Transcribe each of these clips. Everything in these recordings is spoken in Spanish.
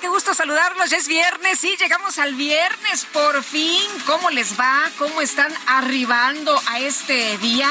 ¿Qué gusto saludarlos. Ya es viernes, sí, llegamos al viernes por fin. ¿Cómo les va? ¿Cómo están arribando a este día?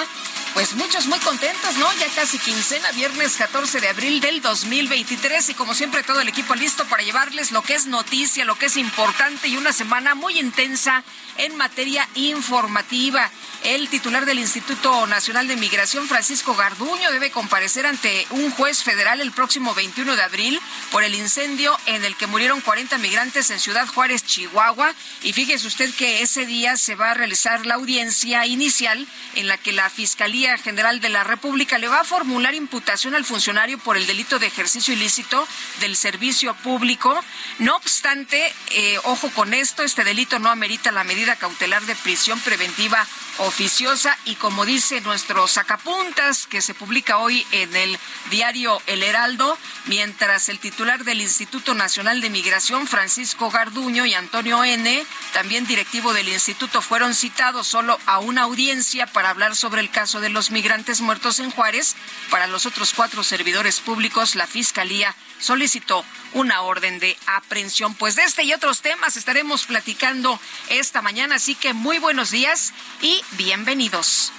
Pues muchos muy contentos, ¿no? Ya casi quincena, viernes 14 de abril del 2023 y como siempre todo el equipo listo para llevarles lo que es noticia, lo que es importante y una semana muy intensa en materia informativa. El titular del Instituto Nacional de Migración, Francisco Garduño, debe comparecer ante un juez federal el próximo 21 de abril por el incendio en el que murieron 40 migrantes en Ciudad Juárez, Chihuahua. Y fíjese usted que ese día se va a realizar la audiencia inicial en la que la Fiscalía General de la República le va a formular imputación al funcionario por el delito de ejercicio ilícito del servicio público. No obstante, eh, ojo con esto, este delito no amerita la medida cautelar de prisión preventiva oficiosa y como dice nuestro sacapuntas que se publica hoy en el diario El Heraldo, mientras el titular del Instituto Nacional de Migración, Francisco Garduño y Antonio N., también directivo del instituto, fueron citados solo a una audiencia para hablar sobre el caso de los migrantes muertos en Juárez, para los otros cuatro servidores públicos, la Fiscalía solicitó una orden de aprehensión. Pues de este y otros temas estaremos platicando esta mañana, así que muy buenos días y bienvenidos.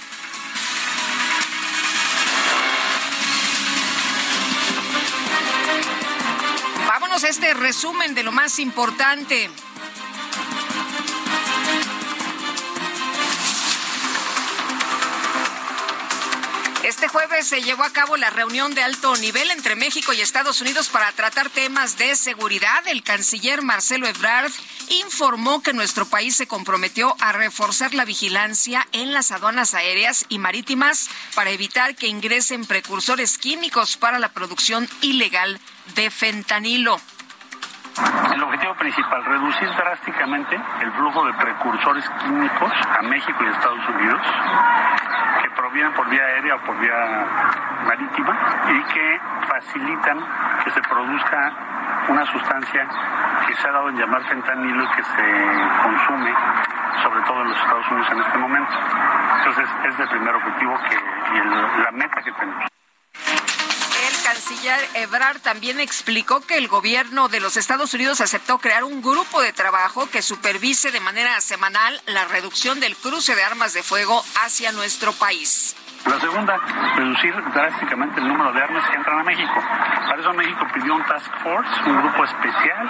Vámonos a este resumen de lo más importante. Este jueves se llevó a cabo la reunión de alto nivel entre México y Estados Unidos para tratar temas de seguridad. El canciller Marcelo Ebrard informó que nuestro país se comprometió a reforzar la vigilancia en las aduanas aéreas y marítimas para evitar que ingresen precursores químicos para la producción ilegal de fentanilo. El objetivo principal, reducir drásticamente el flujo de precursores químicos a México y Estados Unidos, que provienen por vía aérea o por vía marítima y que facilitan que se produzca una sustancia que se ha dado en llamar fentanilo y que se consume sobre todo en los Estados Unidos en este momento. Entonces, es el primer objetivo que, y el- la meta que tenemos. Canciller Ebrard también explicó que el gobierno de los Estados Unidos aceptó crear un grupo de trabajo que supervise de manera semanal la reducción del cruce de armas de fuego hacia nuestro país. La segunda, reducir drásticamente el número de armas que entran a México. Para eso México pidió un task force, un grupo especial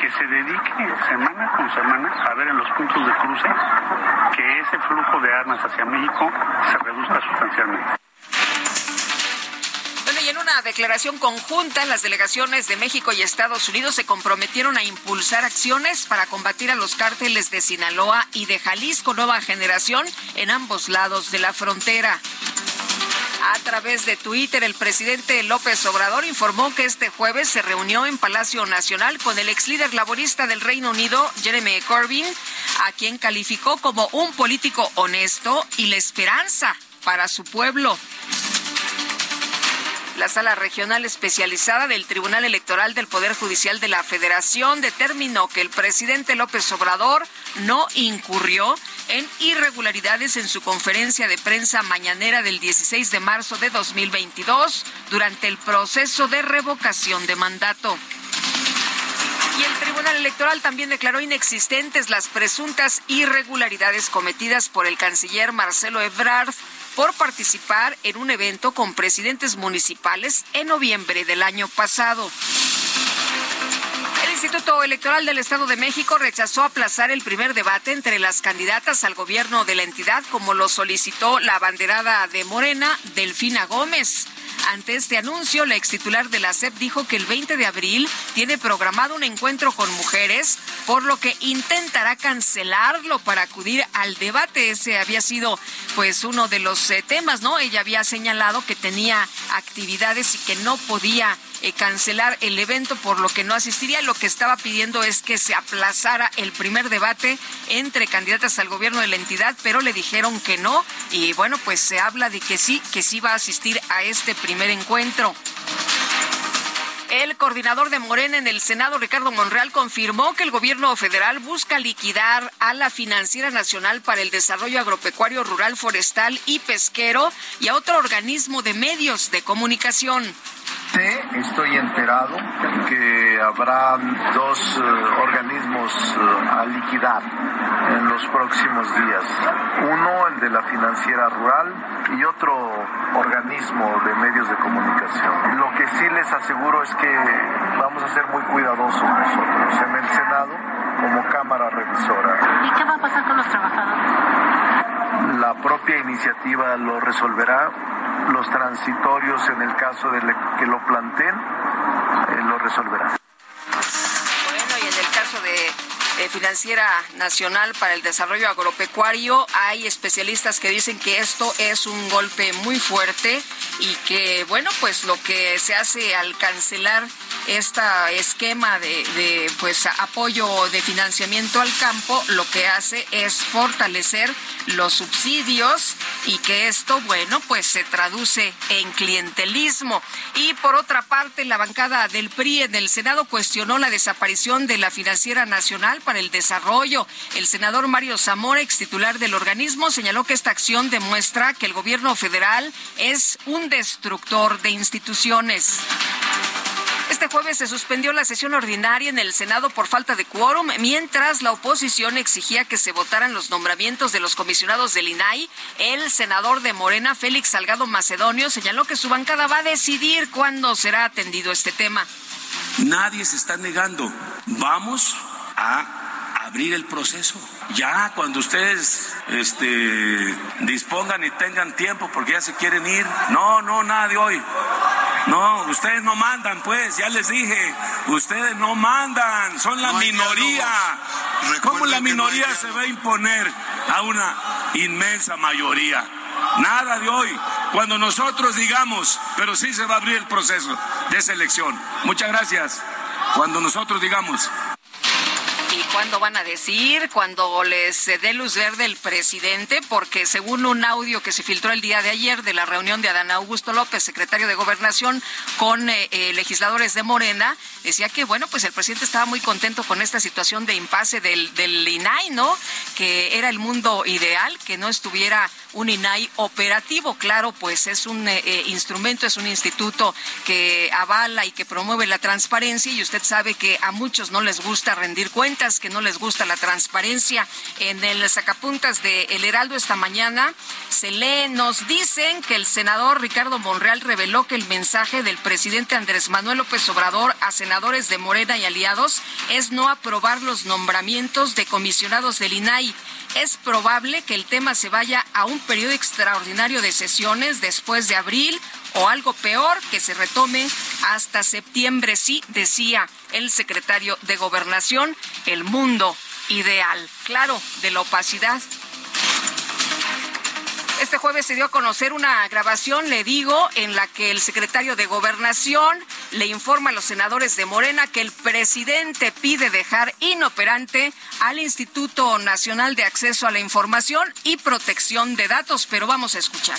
que se dedique semana con semana a ver en los puntos de cruce que ese flujo de armas hacia México se reduzca sustancialmente. Y en una declaración conjunta, las delegaciones de México y Estados Unidos se comprometieron a impulsar acciones para combatir a los cárteles de Sinaloa y de Jalisco Nueva Generación en ambos lados de la frontera. A través de Twitter, el presidente López Obrador informó que este jueves se reunió en Palacio Nacional con el ex líder laborista del Reino Unido, Jeremy Corbyn, a quien calificó como un político honesto y la esperanza para su pueblo. La sala regional especializada del Tribunal Electoral del Poder Judicial de la Federación determinó que el presidente López Obrador no incurrió en irregularidades en su conferencia de prensa mañanera del 16 de marzo de 2022 durante el proceso de revocación de mandato. Electoral también declaró inexistentes las presuntas irregularidades cometidas por el canciller Marcelo Ebrard por participar en un evento con presidentes municipales en noviembre del año pasado. El Instituto Electoral del Estado de México rechazó aplazar el primer debate entre las candidatas al gobierno de la entidad, como lo solicitó la abanderada de Morena, Delfina Gómez. Ante este anuncio, la ex titular de la SEP dijo que el 20 de abril tiene programado un encuentro con mujeres, por lo que intentará cancelarlo para acudir al debate. Ese había sido pues uno de los eh, temas, ¿no? Ella había señalado que tenía actividades y que no podía eh, cancelar el evento, por lo que no asistiría. Lo que estaba pidiendo es que se aplazara el primer debate entre candidatas al gobierno de la entidad, pero le dijeron que no. Y bueno, pues se habla de que sí, que sí va a asistir a este primer encuentro. El coordinador de Morena en el Senado, Ricardo Monreal, confirmó que el gobierno federal busca liquidar a la Financiera Nacional para el Desarrollo Agropecuario Rural, Forestal y Pesquero y a otro organismo de medios de comunicación. Sé, estoy enterado que habrá dos eh, organismos eh, a liquidar en los próximos días. Uno, el de la financiera rural, y otro organismo de medios de comunicación. Lo que sí les aseguro es que vamos a ser muy cuidadosos nosotros en el Senado como Cámara Revisora. ¿Y qué va a pasar con los trabajadores? La propia iniciativa lo resolverá los transitorios en el caso de que lo planteen, eh, lo resolverá. Bueno, y en el caso de Financiera Nacional para el Desarrollo Agropecuario, hay especialistas que dicen que esto es un golpe muy fuerte y que, bueno, pues lo que se hace al cancelar este esquema de, de pues apoyo de financiamiento al campo, lo que hace es fortalecer los subsidios y que esto, bueno, pues se traduce en clientelismo. Y por otra parte, la bancada del PRI en el Senado cuestionó la desaparición de la Financiera Nacional para el Desarrollo. El senador Mario Zamora, ex titular del organismo, señaló que esta acción demuestra que el gobierno federal es un destructor de instituciones. Este jueves se suspendió la sesión ordinaria en el Senado por falta de quórum, mientras la oposición exigía que se votaran los nombramientos de los comisionados del INAI. El senador de Morena, Félix Salgado Macedonio, señaló que su bancada va a decidir cuándo será atendido este tema. Nadie se está negando. Vamos a abrir el proceso. Ya cuando ustedes este, dispongan y tengan tiempo porque ya se quieren ir. No, no, nada de hoy. No, ustedes no mandan, pues, ya les dije, ustedes no mandan, son la minoría. ¿Cómo la minoría se va a imponer a una inmensa mayoría? Nada de hoy. Cuando nosotros digamos, pero sí se va a abrir el proceso de selección. Muchas gracias. Cuando nosotros digamos. ¿Y cuándo van a decir? Cuando les dé luz verde el presidente, porque según un audio que se filtró el día de ayer de la reunión de Adán Augusto López, secretario de Gobernación, con eh, eh, legisladores de Morena, decía que, bueno, pues el presidente estaba muy contento con esta situación de impasse del, INAI, ¿no? Que era el mundo ideal, que no estuviera un INAI operativo. Claro, pues es un eh, instrumento, es un instituto que avala y que promueve la transparencia y usted sabe que a muchos no les gusta rendir cuentas que no les gusta la transparencia. En el sacapuntas de El Heraldo esta mañana se lee, nos dicen que el senador Ricardo Monreal reveló que el mensaje del presidente Andrés Manuel López Obrador a senadores de Morena y aliados es no aprobar los nombramientos de comisionados del INAI. Es probable que el tema se vaya a un periodo extraordinario de sesiones después de abril o algo peor, que se retome hasta septiembre. Sí, decía el secretario de Gobernación, el mundo ideal, claro, de la opacidad. Este jueves se dio a conocer una grabación, le digo, en la que el secretario de Gobernación le informa a los senadores de Morena que el presidente pide dejar inoperante al Instituto Nacional de Acceso a la Información y Protección de Datos, pero vamos a escuchar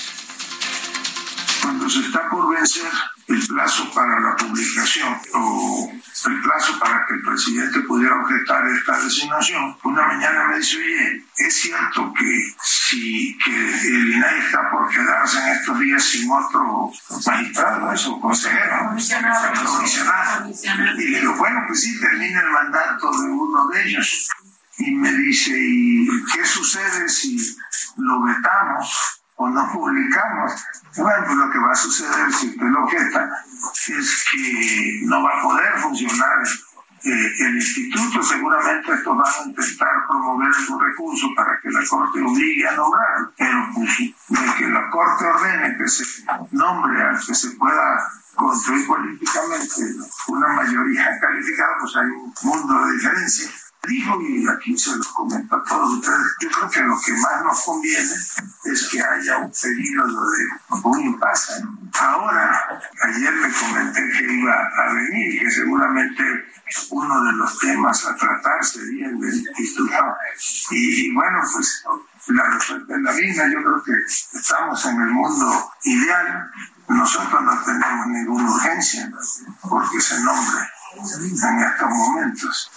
cuando se está por vencer el plazo para la publicación o el plazo para que el presidente pudiera objetar esta designación. Una mañana me dice, oye, es cierto que si que el INAI está por quedarse en estos días sin otro magistrado, eso, consejero, comisionado. Y le digo, bueno, pues sí, termina el mandato de uno de ellos. Y me dice, ¿y qué sucede si lo vetamos? O no publicamos. Bueno, pues lo que va a suceder si usted lo objeta es que no va a poder funcionar eh, el instituto. Seguramente estos van a intentar promover algún recurso para que la Corte obligue a nombrar, pero pues, de que la Corte ordene que se nombre al que se pueda construir políticamente una mayoría calificada, pues hay un mundo de diferencia dijo, y aquí se los comento a todos ustedes, yo creo que lo que más nos conviene es que haya un periodo de un impasse. Ahora, ayer le comenté que iba a venir, que seguramente uno de los temas a tratar sería el del instituto. Y, bueno, pues la respuesta es la misma, yo creo que estamos en el mundo ideal. Nosotros no tenemos ninguna urgencia porque se nombre en estos momentos.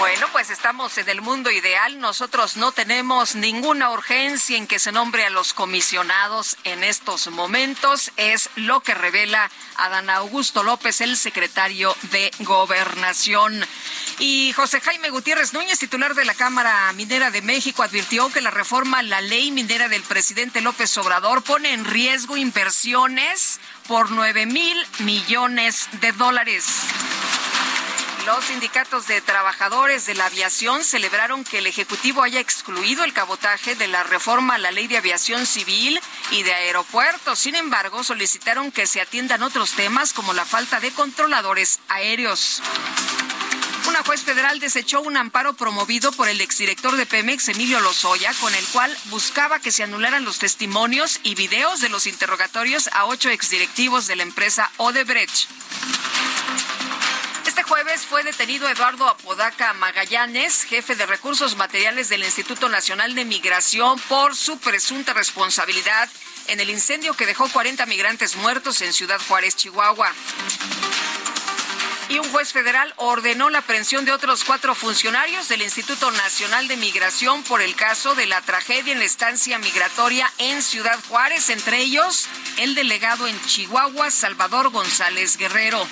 Bueno, pues estamos en el mundo ideal. Nosotros no tenemos ninguna urgencia en que se nombre a los comisionados en estos momentos. Es lo que revela Adán Augusto López, el secretario de Gobernación. Y José Jaime Gutiérrez Núñez, titular de la Cámara Minera de México, advirtió que la reforma a la ley minera del presidente López Obrador pone en riesgo inversiones por 9 mil millones de dólares. Los sindicatos de trabajadores de la aviación celebraron que el Ejecutivo haya excluido el cabotaje de la reforma a la ley de aviación civil y de aeropuertos. Sin embargo, solicitaron que se atiendan otros temas como la falta de controladores aéreos. Una juez federal desechó un amparo promovido por el exdirector de Pemex, Emilio Lozoya, con el cual buscaba que se anularan los testimonios y videos de los interrogatorios a ocho exdirectivos de la empresa Odebrecht. Jueves fue detenido Eduardo Apodaca Magallanes, jefe de recursos materiales del Instituto Nacional de Migración, por su presunta responsabilidad en el incendio que dejó 40 migrantes muertos en Ciudad Juárez, Chihuahua. Y un juez federal ordenó la aprehensión de otros cuatro funcionarios del Instituto Nacional de Migración por el caso de la tragedia en la estancia migratoria en Ciudad Juárez, entre ellos el delegado en Chihuahua, Salvador González Guerrero.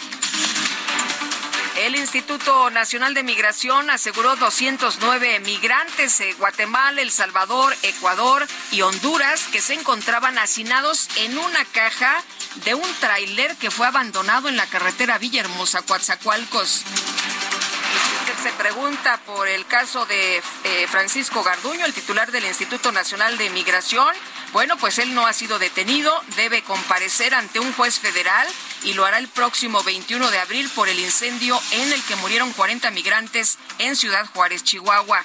El Instituto Nacional de Migración aseguró 209 migrantes de Guatemala, El Salvador, Ecuador y Honduras que se encontraban hacinados en una caja de un tráiler que fue abandonado en la carretera Villahermosa, Coatzacoalcos se pregunta por el caso de eh, Francisco Garduño, el titular del Instituto Nacional de Migración. Bueno, pues él no ha sido detenido, debe comparecer ante un juez federal y lo hará el próximo 21 de abril por el incendio en el que murieron 40 migrantes en Ciudad Juárez, Chihuahua.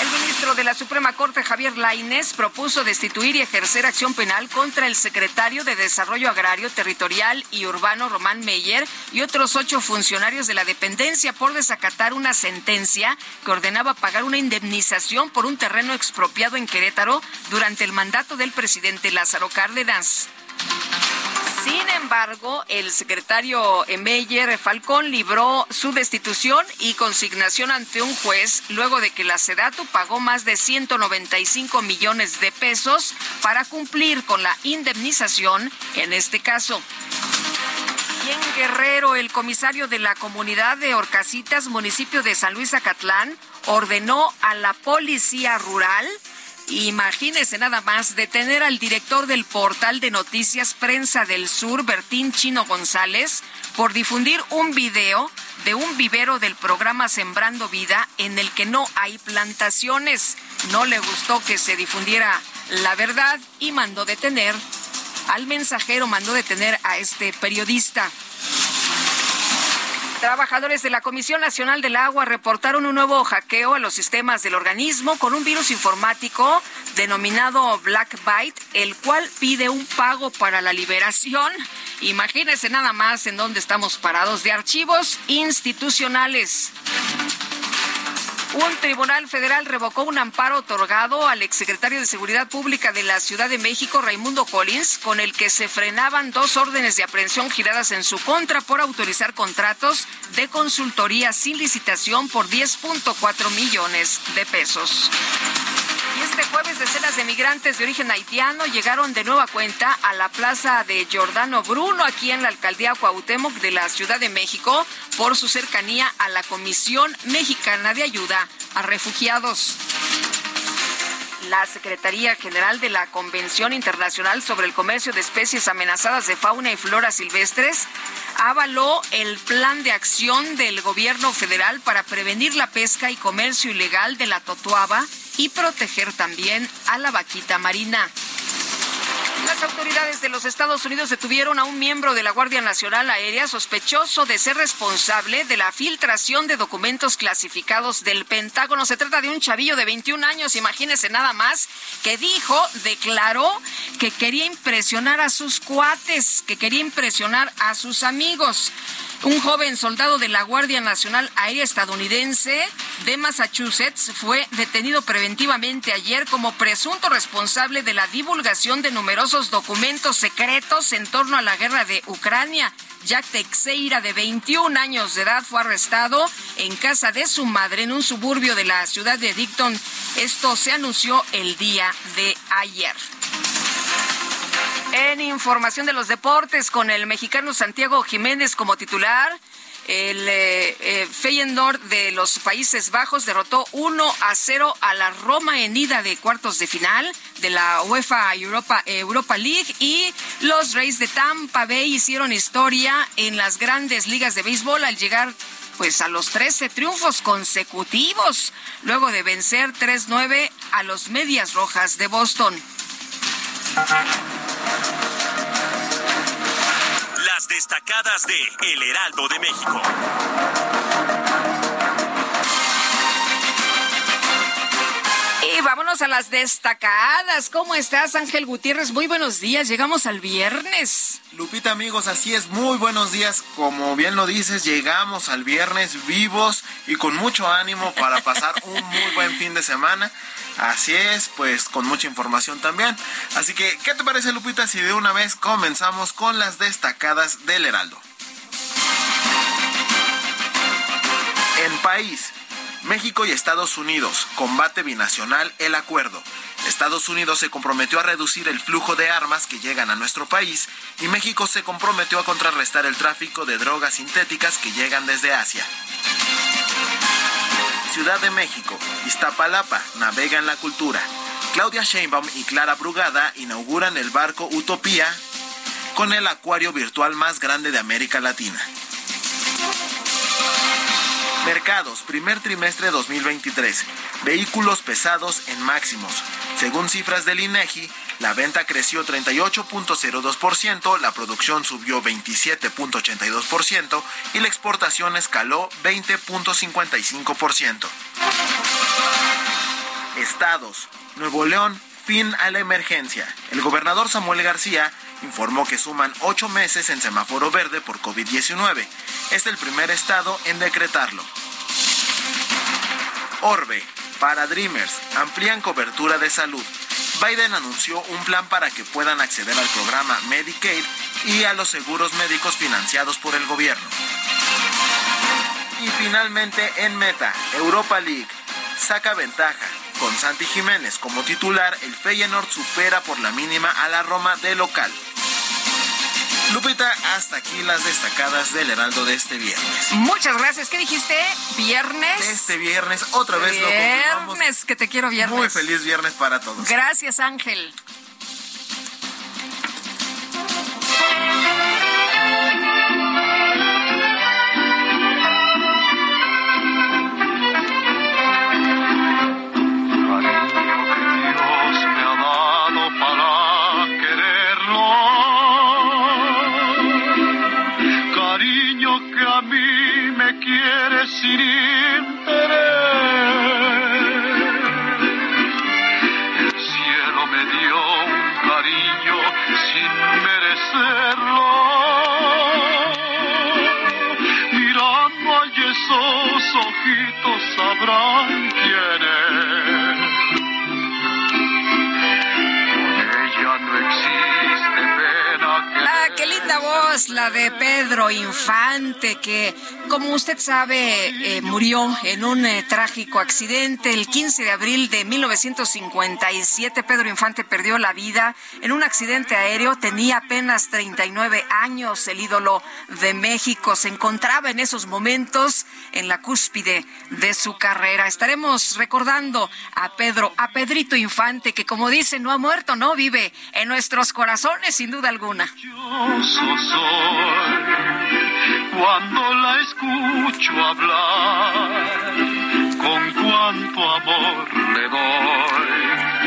El ministro de la Suprema Corte, Javier Lainez, propuso destituir y ejercer acción penal contra el secretario de Desarrollo Agrario, Territorial y Urbano, Román Meyer, y otros ocho funcionarios de la dependencia por desacatar una sentencia que ordenaba pagar una indemnización por un terreno expropiado en Querétaro durante el mandato del presidente Lázaro Cárdenas. Sin embargo, el secretario Meyer Falcón libró su destitución y consignación ante un juez luego de que la Sedatu pagó más de 195 millones de pesos para cumplir con la indemnización en este caso. Y Guerrero, el comisario de la comunidad de Orcasitas, municipio de San Luis Acatlán, ordenó a la policía rural Imagínese nada más detener al director del portal de noticias Prensa del Sur, Bertín Chino González, por difundir un video de un vivero del programa Sembrando Vida en el que no hay plantaciones. No le gustó que se difundiera la verdad y mandó detener al mensajero, mandó detener a este periodista. Trabajadores de la Comisión Nacional del Agua reportaron un nuevo hackeo a los sistemas del organismo con un virus informático denominado Black Byte, el cual pide un pago para la liberación. Imagínense nada más en dónde estamos parados de archivos institucionales. Un tribunal federal revocó un amparo otorgado al exsecretario de Seguridad Pública de la Ciudad de México, Raimundo Collins, con el que se frenaban dos órdenes de aprehensión giradas en su contra por autorizar contratos de consultoría sin licitación por 10.4 millones de pesos. Este jueves decenas de migrantes de origen haitiano llegaron de nueva cuenta a la plaza de Giordano Bruno aquí en la alcaldía Cuauhtémoc de la Ciudad de México por su cercanía a la Comisión Mexicana de Ayuda a Refugiados. La Secretaría General de la Convención Internacional sobre el Comercio de Especies Amenazadas de Fauna y Flora Silvestres avaló el plan de acción del gobierno federal para prevenir la pesca y comercio ilegal de la totuaba y proteger también a la vaquita marina. Las autoridades de los Estados Unidos detuvieron a un miembro de la Guardia Nacional Aérea sospechoso de ser responsable de la filtración de documentos clasificados del Pentágono. Se trata de un chavillo de 21 años, imagínese nada más, que dijo, declaró que quería impresionar a sus cuates, que quería impresionar a sus amigos. Un joven soldado de la Guardia Nacional Aérea estadounidense de Massachusetts fue detenido preventivamente ayer como presunto responsable de la divulgación de numerosos documentos secretos en torno a la guerra de Ucrania. Jack Teixeira, de 21 años de edad, fue arrestado en casa de su madre en un suburbio de la ciudad de Dicton. Esto se anunció el día de ayer. En información de los deportes, con el mexicano Santiago Jiménez como titular, el eh, eh, Feyenoord de los Países Bajos derrotó 1 a 0 a la Roma en ida de cuartos de final de la UEFA Europa, Europa League y los Reyes de Tampa Bay hicieron historia en las grandes ligas de béisbol al llegar pues a los 13 triunfos consecutivos luego de vencer 3-9 a los Medias Rojas de Boston. Las destacadas de El Heraldo de México. Y vámonos a las destacadas. ¿Cómo estás, Ángel Gutiérrez? Muy buenos días. Llegamos al viernes. Lupita, amigos, así es. Muy buenos días. Como bien lo dices, llegamos al viernes vivos y con mucho ánimo para pasar un muy buen fin de semana. Así es, pues con mucha información también. Así que, ¿qué te parece, Lupita, si de una vez comenzamos con las destacadas del Heraldo? En país. México y Estados Unidos, combate binacional, el acuerdo. Estados Unidos se comprometió a reducir el flujo de armas que llegan a nuestro país y México se comprometió a contrarrestar el tráfico de drogas sintéticas que llegan desde Asia. Ciudad de México, Iztapalapa, navega en la cultura. Claudia Sheinbaum y Clara Brugada inauguran el barco Utopía con el acuario virtual más grande de América Latina. Mercados, primer trimestre 2023. Vehículos pesados en máximos. Según cifras del INEGI, la venta creció 38.02%, la producción subió 27.82% y la exportación escaló 20.55%. Estados. Nuevo León, fin a la emergencia. El gobernador Samuel García informó que suman ocho meses en semáforo verde por COVID-19. Es el primer estado en decretarlo. Orbe, para Dreamers, amplían cobertura de salud. Biden anunció un plan para que puedan acceder al programa Medicaid y a los seguros médicos financiados por el gobierno. Y finalmente en meta, Europa League saca ventaja. Con Santi Jiménez como titular, el Feyenoord supera por la mínima a la Roma de local. Lupita, hasta aquí las destacadas del Heraldo de este viernes. Muchas gracias. ¿Qué dijiste? ¿Viernes? Este viernes, otra vez viernes, lo confirmamos. Viernes, que te quiero viernes. Muy feliz viernes para todos. Gracias, Ángel. Sabe eh, murió en un eh, trágico accidente el 15 de abril de 1957. Pedro Infante perdió la vida en un accidente aéreo, tenía apenas 39 años, el ídolo de México se encontraba en esos momentos en la cúspide de su carrera. Estaremos recordando a Pedro, a Pedrito Infante, que como dice, no ha muerto, no vive en nuestros corazones, sin duda alguna. Cuando la escucho hablar, con cuánto amor le doy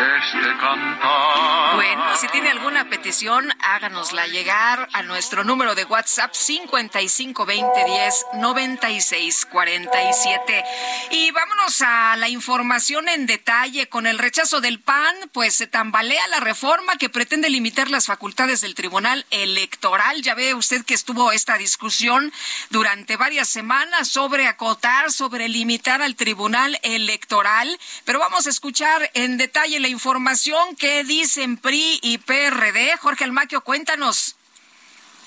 este cantar. Bueno, si tiene alguna petición, háganosla llegar a nuestro número de WhatsApp 5520109647. Y vámonos a la información en detalle. Con el rechazo del PAN, pues se tambalea la reforma que pretende limitar las facultades del Tribunal Electoral. Ya ve usted que estuvo esta discusión durante varias semanas sobre acotar, sobre limitar al Tribunal Electoral. Pero vamos a escuchar en detalle la información que dicen PRI y PRD. Jorge Almaquio, cuéntanos.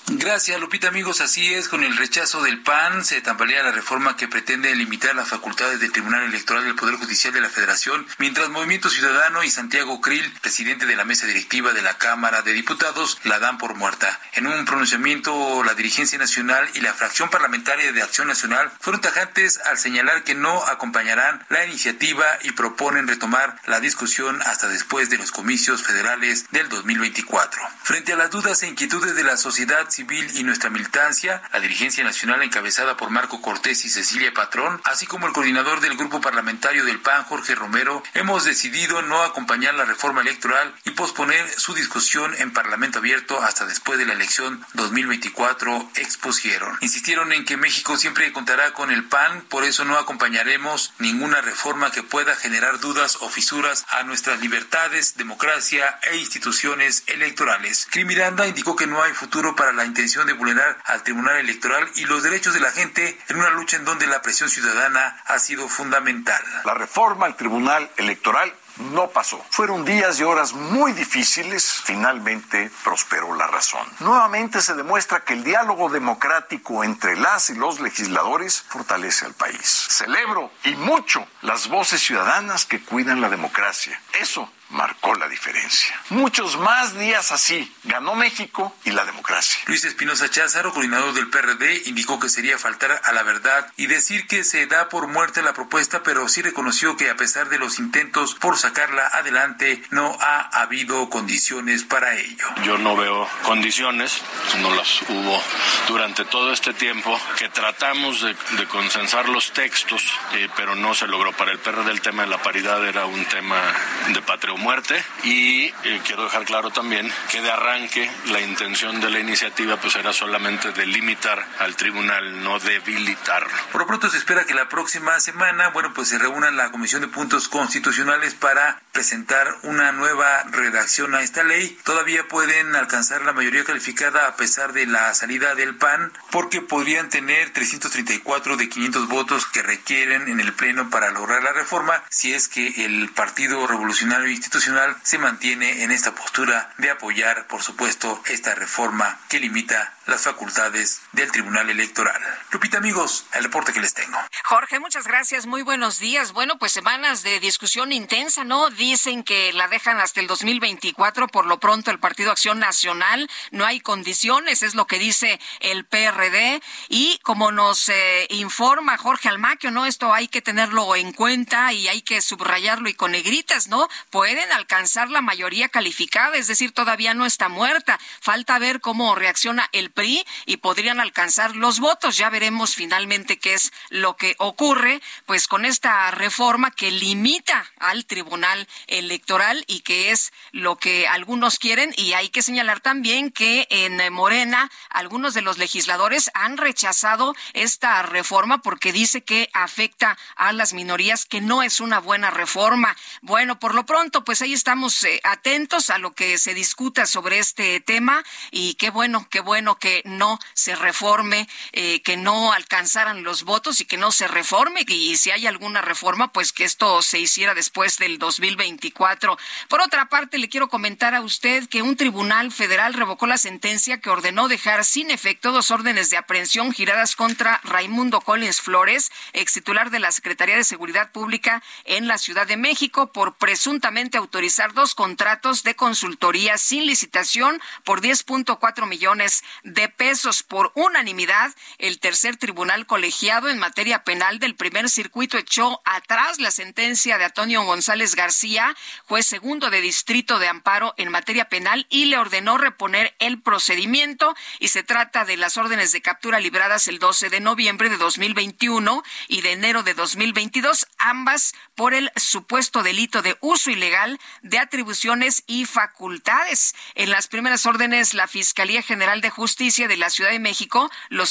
Gracias, Lupita. Amigos, así es. Con el rechazo del PAN se tambalea la reforma que pretende limitar las facultades del Tribunal Electoral del Poder Judicial de la Federación, mientras Movimiento Ciudadano y Santiago Krill, presidente de la mesa directiva de la Cámara de Diputados, la dan por muerta. En un pronunciamiento, la dirigencia nacional y la fracción parlamentaria de Acción Nacional fueron tajantes al señalar que no acompañarán la iniciativa y proponen retomar la discusión hasta después de los comicios federales del 2024. Frente a las dudas e inquietudes de la sociedad civil y nuestra militancia, la dirigencia nacional encabezada por Marco Cortés y Cecilia Patrón, así como el coordinador del grupo parlamentario del PAN, Jorge Romero, hemos decidido no acompañar la reforma electoral y posponer su discusión en Parlamento abierto hasta después de la elección 2024, expusieron. Insistieron en que México siempre contará con el PAN, por eso no acompañaremos ninguna reforma que pueda generar dudas o fisuras a nuestras libertades, democracia e instituciones electorales. Cri Miranda indicó que no hay futuro para la intención de vulnerar al Tribunal Electoral y los derechos de la gente en una lucha en donde la presión ciudadana ha sido fundamental. La reforma al Tribunal Electoral no pasó. Fueron días y horas muy difíciles. Finalmente prosperó la razón. Nuevamente se demuestra que el diálogo democrático entre las y los legisladores fortalece al país. Celebro y mucho las voces ciudadanas que cuidan la democracia. Eso marcó la diferencia. Muchos más días así ganó México y la democracia. Luis Espinosa Cházaro, coordinador del PRD, indicó que sería faltar a la verdad y decir que se da por muerte la propuesta, pero sí reconoció que a pesar de los intentos por sacarla adelante, no ha habido condiciones para ello. Yo no veo condiciones, no las hubo durante todo este tiempo que tratamos de, de consensar los textos, eh, pero no se logró. Para el PRD el tema de la paridad era un tema de patria o muerte y eh, quiero dejar claro también que de arranque la intención de la iniciativa pues era solamente delimitar al tribunal, no debilitarlo. Por lo pronto se espera que la próxima semana, bueno, pues se reúna la Comisión de Puntos Constitucionales para presentar una nueva redacción a esta ley. Todavía pueden alcanzar la mayoría calificada a pesar de la salida del PAN, porque podrían tener 334 de 500 votos que requieren en el Pleno para lograr la reforma, si es que el Partido Revolucionario Institucional se mantiene en esta postura de apoyar, por supuesto, esta reforma que limita las facultades del Tribunal Electoral. Lupita, amigos, el reporte que les tengo. Jorge, muchas gracias. Muy buenos días. Bueno, pues semanas de discusión intensa, ¿no? Dicen que la dejan hasta el 2024. Por lo pronto, el Partido Acción Nacional no hay condiciones, es lo que dice el PRD. Y como nos eh, informa Jorge Almaquio, ¿no? Esto hay que tenerlo en cuenta y hay que subrayarlo y con negritas, ¿no? Pueden alcanzar la mayoría calificada, es decir, todavía no está muerta. Falta ver cómo reacciona el PRI y podrían alcanzar los votos. Ya veremos finalmente qué es lo que ocurre, pues con esta reforma que limita al Tribunal Electoral y que es lo que algunos quieren. Y hay que señalar también que en Morena algunos de los legisladores han rechazado esta reforma porque dice que afecta a las minorías, que no es una buena reforma. Bueno, por lo pronto, pues ahí estamos eh, atentos a lo que se discuta sobre este tema y qué bueno, qué bueno que no se reforme, eh, que no alcanzaran los votos y que no se reforme y si hay alguna reforma, pues que esto se hiciera después del 2024. Por otra parte, le quiero comentar a usted que un tribunal federal revocó la sentencia que ordenó dejar sin efecto dos órdenes de aprehensión giradas contra Raimundo Collins Flores, ex titular de la Secretaría de Seguridad Pública en la Ciudad de México, por presuntamente autorizar dos contratos de consultoría sin licitación por 10.4 millones de pesos. Por unanimidad, el tercer tribunal colegiado en materia penal del primer circuito echó atrás la sentencia de Antonio González García, juez segundo de distrito de amparo en materia penal, y le ordenó reponer el procedimiento. Y se trata de las órdenes de captura libradas el 12 de noviembre de 2021 y de enero de 2022, ambas por el supuesto delito de uso ilegal de atribuciones y facultades. En las primeras órdenes, la Fiscalía General de Justicia de la Ciudad de México lo,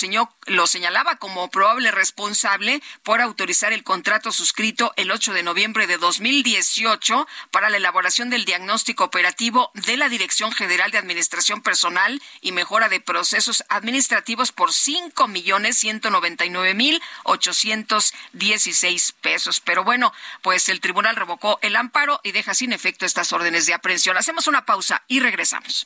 lo señalaba como probable responsable por autorizar el contrato suscrito el 8 de noviembre de 2018 para la elaboración del diagnóstico operativo de la Dirección General de Administración Personal y Mejora de Procesos Administrativos por cinco millones ciento noventa y nueve mil ochocientos dieciséis pesos. Pero bueno, pues el tribunal revocó el amparo y deja sin efecto estas órdenes de aprehensión. Hacemos una pausa y regresamos.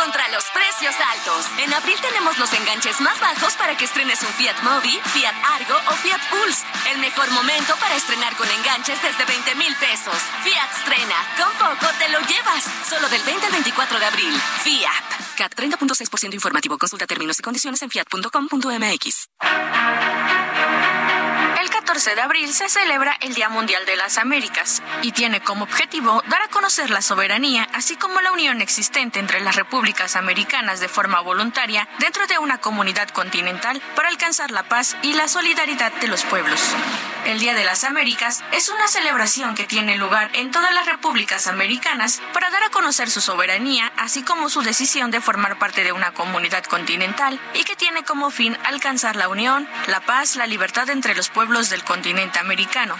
Contra los precios altos. En abril tenemos los enganches más bajos para que estrenes un Fiat Mobi, Fiat Argo o Fiat Pulse. El mejor momento para estrenar con enganches desde 20 mil pesos. Fiat estrena. Con poco te lo llevas. Solo del 20 al 24 de abril. Fiat. CAT 30.6% informativo. Consulta términos y condiciones en fiat.com.mx. El 14 de abril se celebra el Día Mundial de las Américas y tiene como objetivo dar a conocer la soberanía, así como la unión existente entre las repúblicas americanas de forma voluntaria dentro de una comunidad continental para alcanzar la paz y la solidaridad de los pueblos. El Día de las Américas es una celebración que tiene lugar en todas las repúblicas americanas para dar a conocer su soberanía, así como su decisión de formar parte de una comunidad continental y que tiene como fin alcanzar la unión, la paz, la libertad entre los pueblos del continente americano.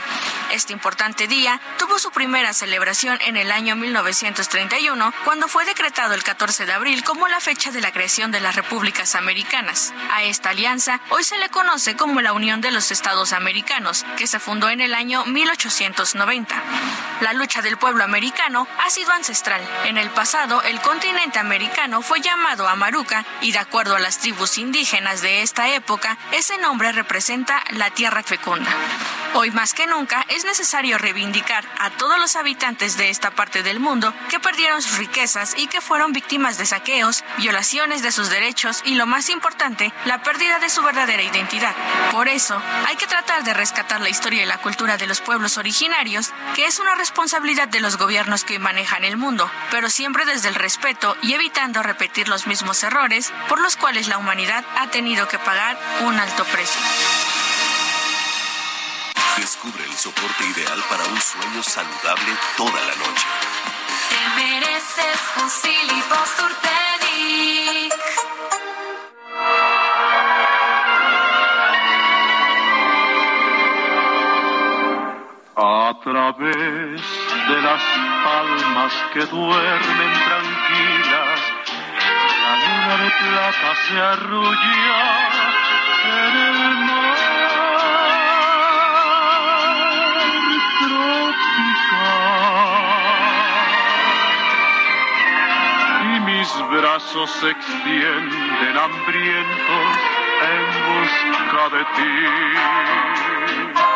Este importante día tuvo su primera celebración en el año 1931, cuando fue decretado el 14 de abril como la fecha de la creación de las repúblicas americanas. A esta alianza hoy se le conoce como la Unión de los Estados Americanos, que se fundó en el año 1890. La lucha del pueblo americano ha sido ancestral. En el pasado, el continente americano fue llamado Amaruca y de acuerdo a las tribus indígenas de esta época, ese nombre representa la tierra fecunda. Hoy más que nunca es necesario reivindicar a todos los habitantes de esta parte del mundo que perdieron sus riquezas y que fueron víctimas de saqueos, violaciones de sus derechos y lo más importante, la pérdida de su verdadera identidad. Por eso, hay que tratar de rescatar la historia y la cultura de los pueblos originarios, que es una responsabilidad de los gobiernos que manejan el mundo, pero siempre desde el respeto y evitando repetir los mismos errores por los cuales la humanidad ha tenido que pagar un alto precio. Descubre el soporte ideal para un sueño saludable toda la noche. Te mereces un Silly A través de las palmas que duermen tranquilas, la luna de plata se arrulla brazos se extienden hambrientos en busca de ti.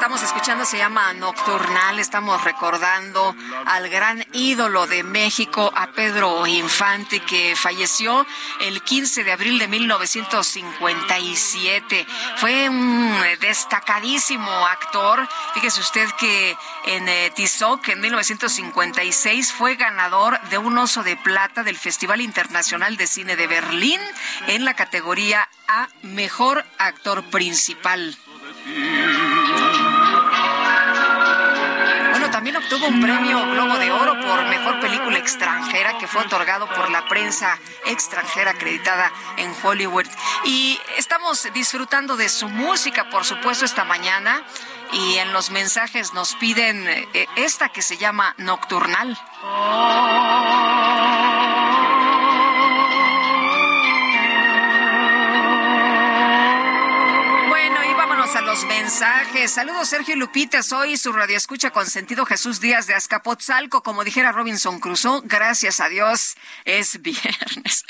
Estamos escuchando se llama Nocturnal. Estamos recordando al gran ídolo de México, a Pedro Infante, que falleció el 15 de abril de 1957. Fue un destacadísimo actor. Fíjese usted que en eh, Tizoc, en 1956, fue ganador de un oso de plata del Festival Internacional de Cine de Berlín en la categoría A Mejor Actor Principal. También obtuvo un premio Globo de Oro por Mejor Película Extranjera que fue otorgado por la prensa extranjera acreditada en Hollywood. Y estamos disfrutando de su música, por supuesto, esta mañana. Y en los mensajes nos piden eh, esta que se llama Nocturnal. Saludos, Sergio Lupita. Soy su radio escucha con sentido Jesús Díaz de Azcapotzalco. Como dijera Robinson Crusoe, gracias a Dios es viernes.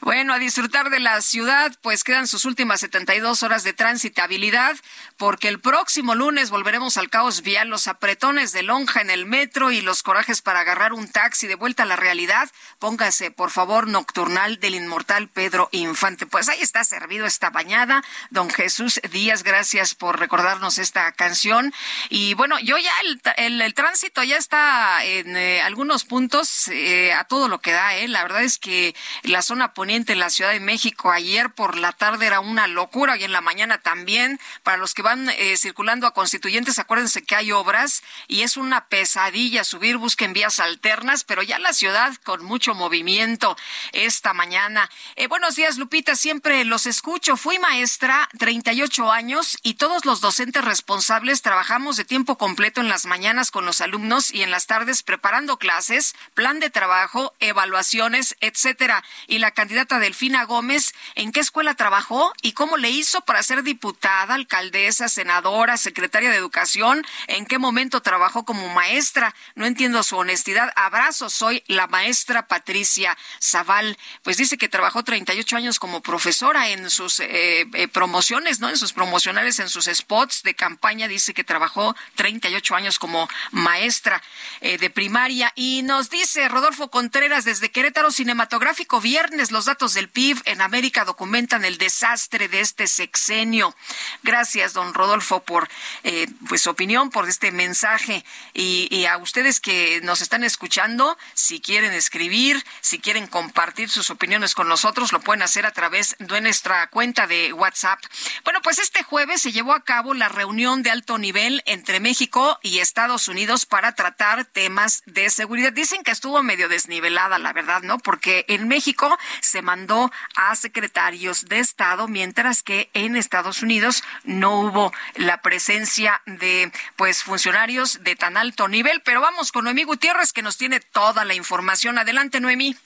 Bueno, a disfrutar de la ciudad, pues quedan sus últimas 72 horas de transitabilidad, porque el próximo lunes volveremos al caos vial, los apretones de lonja en el metro y los corajes para agarrar un taxi de vuelta a la realidad. Póngase, por favor, nocturnal del inmortal Pedro Infante. Pues ahí está servido esta bañada. Don Jesús Díaz, gracias por recordarnos esta canción. Y bueno, yo ya el, el, tránsito ya está en eh, algunos puntos eh, a todo lo que da. Eh. La verdad es que la zona poniente en la Ciudad de México ayer por la tarde era una locura y en la mañana también. Para los que van eh, circulando a constituyentes, acuérdense que hay obras y es una pesadilla subir, busquen vías alternas, pero ya la ciudad con mucho movimiento esta mañana. buenos días, Lupita, siempre los escucho. Fui maestra, 38 años y todos los docentes responsables trabajamos de tiempo completo en las mañanas con los alumnos y en las tardes preparando clases, plan de trabajo, evaluaciones, etcétera. Y la candidata Delfina Gómez, ¿en qué escuela trabajó y cómo le hizo para ser diputada, alcaldesa, senadora, secretaria de Educación? ¿En qué momento trabajó como maestra? No entiendo su honestidad. Abrazo, soy la maestra Patricia Zaval. Pues dice que trabajó 38 años como profesora en sus eh, eh, promociones, ¿no? En sus promocionales en sus spots de campaña. Dice que trabajó 38 años como maestra eh, de primaria. Y nos dice Rodolfo Contreras desde Querétaro Cinematográfico, viernes los datos del PIB en América documentan el desastre de este sexenio. Gracias, don Rodolfo, por eh, pues, su opinión, por este mensaje. Y, y a ustedes que nos están escuchando, si quieren escribir, si quieren compartir sus opiniones con nosotros, lo pueden hacer a través de nuestra cuenta de WhatsApp. Bueno, pues este jueves se llevó a cabo la reunión de alto nivel entre México y Estados Unidos para tratar temas de seguridad. Dicen que estuvo medio desnivelada, la verdad, ¿no? Porque en México se mandó a secretarios de Estado, mientras que en Estados Unidos no hubo la presencia de pues funcionarios de tan alto nivel. Pero vamos con Noemí Gutiérrez que nos tiene toda la información. Adelante, Noemí.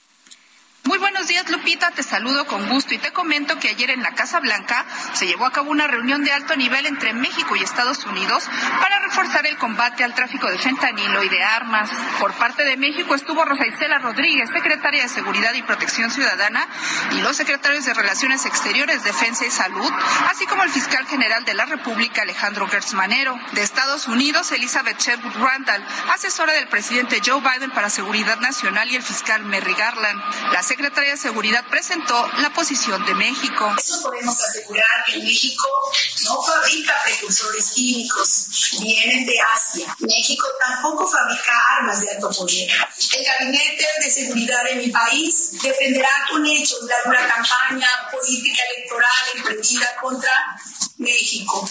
Muy buenos días, Lupita. Te saludo con gusto y te comento que ayer en la Casa Blanca se llevó a cabo una reunión de alto nivel entre México y Estados Unidos para reforzar el combate al tráfico de fentanilo y de armas. Por parte de México estuvo Rosa Isela Rodríguez, secretaria de Seguridad y Protección Ciudadana, y los secretarios de Relaciones Exteriores, Defensa y Salud, así como el fiscal general de la República, Alejandro Gertz Manero. De Estados Unidos, Elizabeth Sherwood Randall, asesora del presidente Joe Biden para Seguridad Nacional, y el fiscal Merry Garland. La secretaria de Seguridad presentó la posición de México. Eso podemos asegurar que México no fabrica precursores químicos, vienen de Asia. México tampoco fabrica armas de alto poder. El Gabinete de Seguridad de mi país defenderá con hechos de alguna campaña política electoral emprendida contra México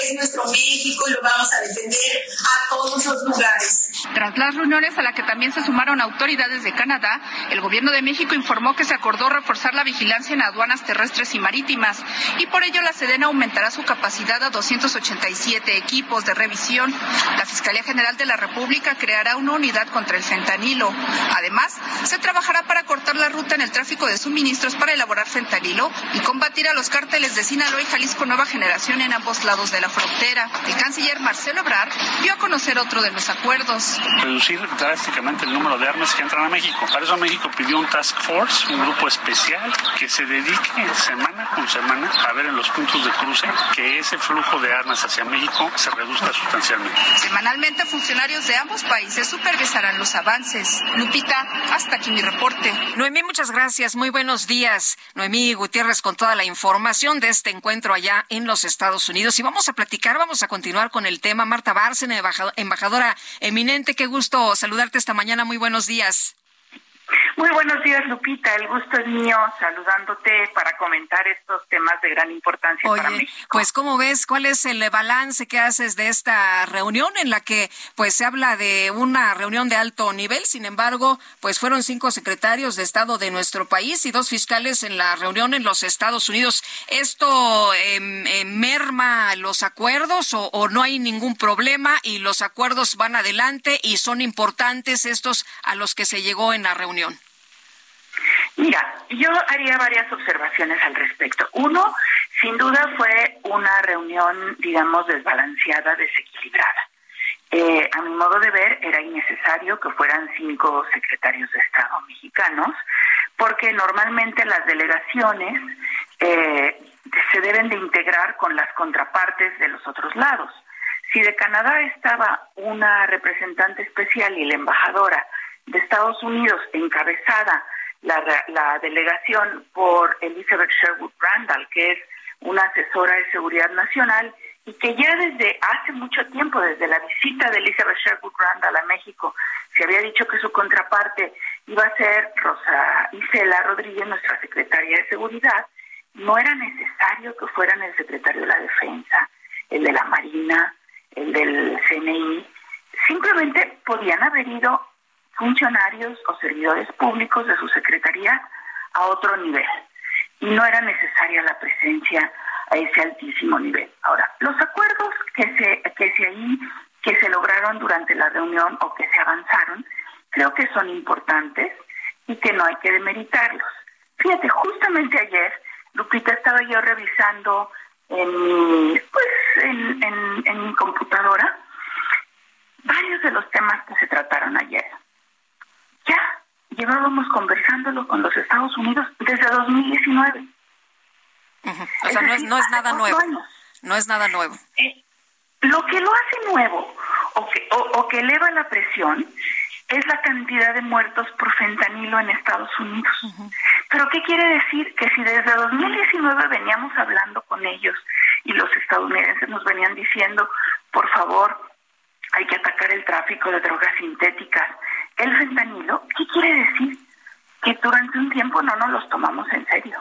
es nuestro México y lo vamos a defender a todos los lugares. Tras las reuniones a las que también se sumaron autoridades de Canadá, el gobierno de México informó que se acordó reforzar la vigilancia en aduanas terrestres y marítimas y por ello la Sedena aumentará su capacidad a 287 equipos de revisión. La Fiscalía General de la República creará una unidad contra el fentanilo. Además, se trabajará para cortar la ruta en el tráfico de suministros para elaborar fentanilo y combatir a los cárteles de Sinaloa y Jalisco Nueva Generación en ambos lados de la frontera. El canciller Marcelo Ebrard dio a conocer otro de los acuerdos. Reducir drásticamente el número de armas que entran a México. Para eso México pidió un task force, un grupo especial que se dedique semana con semana a ver en los puntos de cruce que ese flujo de armas hacia México se reduzca sustancialmente. Semanalmente funcionarios de ambos países supervisarán los avances. Lupita, hasta aquí mi reporte. Noemí, muchas gracias. Muy buenos días. Noemí Gutiérrez con toda la información de este encuentro allá en los Estados Unidos. Y vamos a platicar, vamos a continuar con el tema. Marta Bárcena, embajadora eminente, qué gusto saludarte esta mañana. Muy buenos días. Muy buenos días, Lupita. El gusto es mío saludándote para comentar estos temas de gran importancia para México. Pues, ¿cómo ves? ¿Cuál es el balance que haces de esta reunión en la que, pues, se habla de una reunión de alto nivel? Sin embargo, pues, fueron cinco secretarios de Estado de nuestro país y dos fiscales en la reunión en los Estados Unidos. ¿Esto em, em, merma los acuerdos o, o no hay ningún problema y los acuerdos van adelante y son importantes estos a los que se llegó en la reunión? Mira, yo haría varias observaciones al respecto. Uno, sin duda fue una reunión, digamos, desbalanceada, desequilibrada. Eh, a mi modo de ver, era innecesario que fueran cinco secretarios de Estado mexicanos, porque normalmente las delegaciones eh, se deben de integrar con las contrapartes de los otros lados. Si de Canadá estaba una representante especial y la embajadora de Estados Unidos encabezada la, delegación por Elizabeth Sherwood Randall, que es una asesora de seguridad nacional y que ya desde hace mucho tiempo, desde la visita de Elizabeth Sherwood Randall a México, se había dicho que su contraparte iba a ser Rosa Isela Rodríguez, nuestra secretaria de Seguridad, no era necesario que fueran el secretario de la Defensa, el de la Marina, el del CNI, simplemente podían haber ido funcionarios o servidores públicos de su secretaría a otro nivel. Y no era necesaria la presencia a ese altísimo nivel. Ahora, los acuerdos que se, que se ahí, que se lograron durante la reunión o que se avanzaron, creo que son importantes y que no hay que demeritarlos. Fíjate, justamente ayer, Lupita, estaba yo revisando en mi, pues, en, en mi computadora varios de los temas que se trataron ayer ya llevábamos conversándolo con los Estados Unidos desde 2019. O sea, no es, no es nada nuevo. No es nada nuevo. Eh, lo que lo hace nuevo o que, o, que eleva la presión es la cantidad de muertos por fentanilo en Estados Unidos. Pero ¿qué quiere decir? Que si desde 2019 veníamos hablando con ellos y los estadounidenses nos venían diciendo, por favor, hay que atacar el tráfico de drogas sintéticas, el fentanilo, ¿qué quiere decir? Que durante un tiempo no nos los tomamos en serio.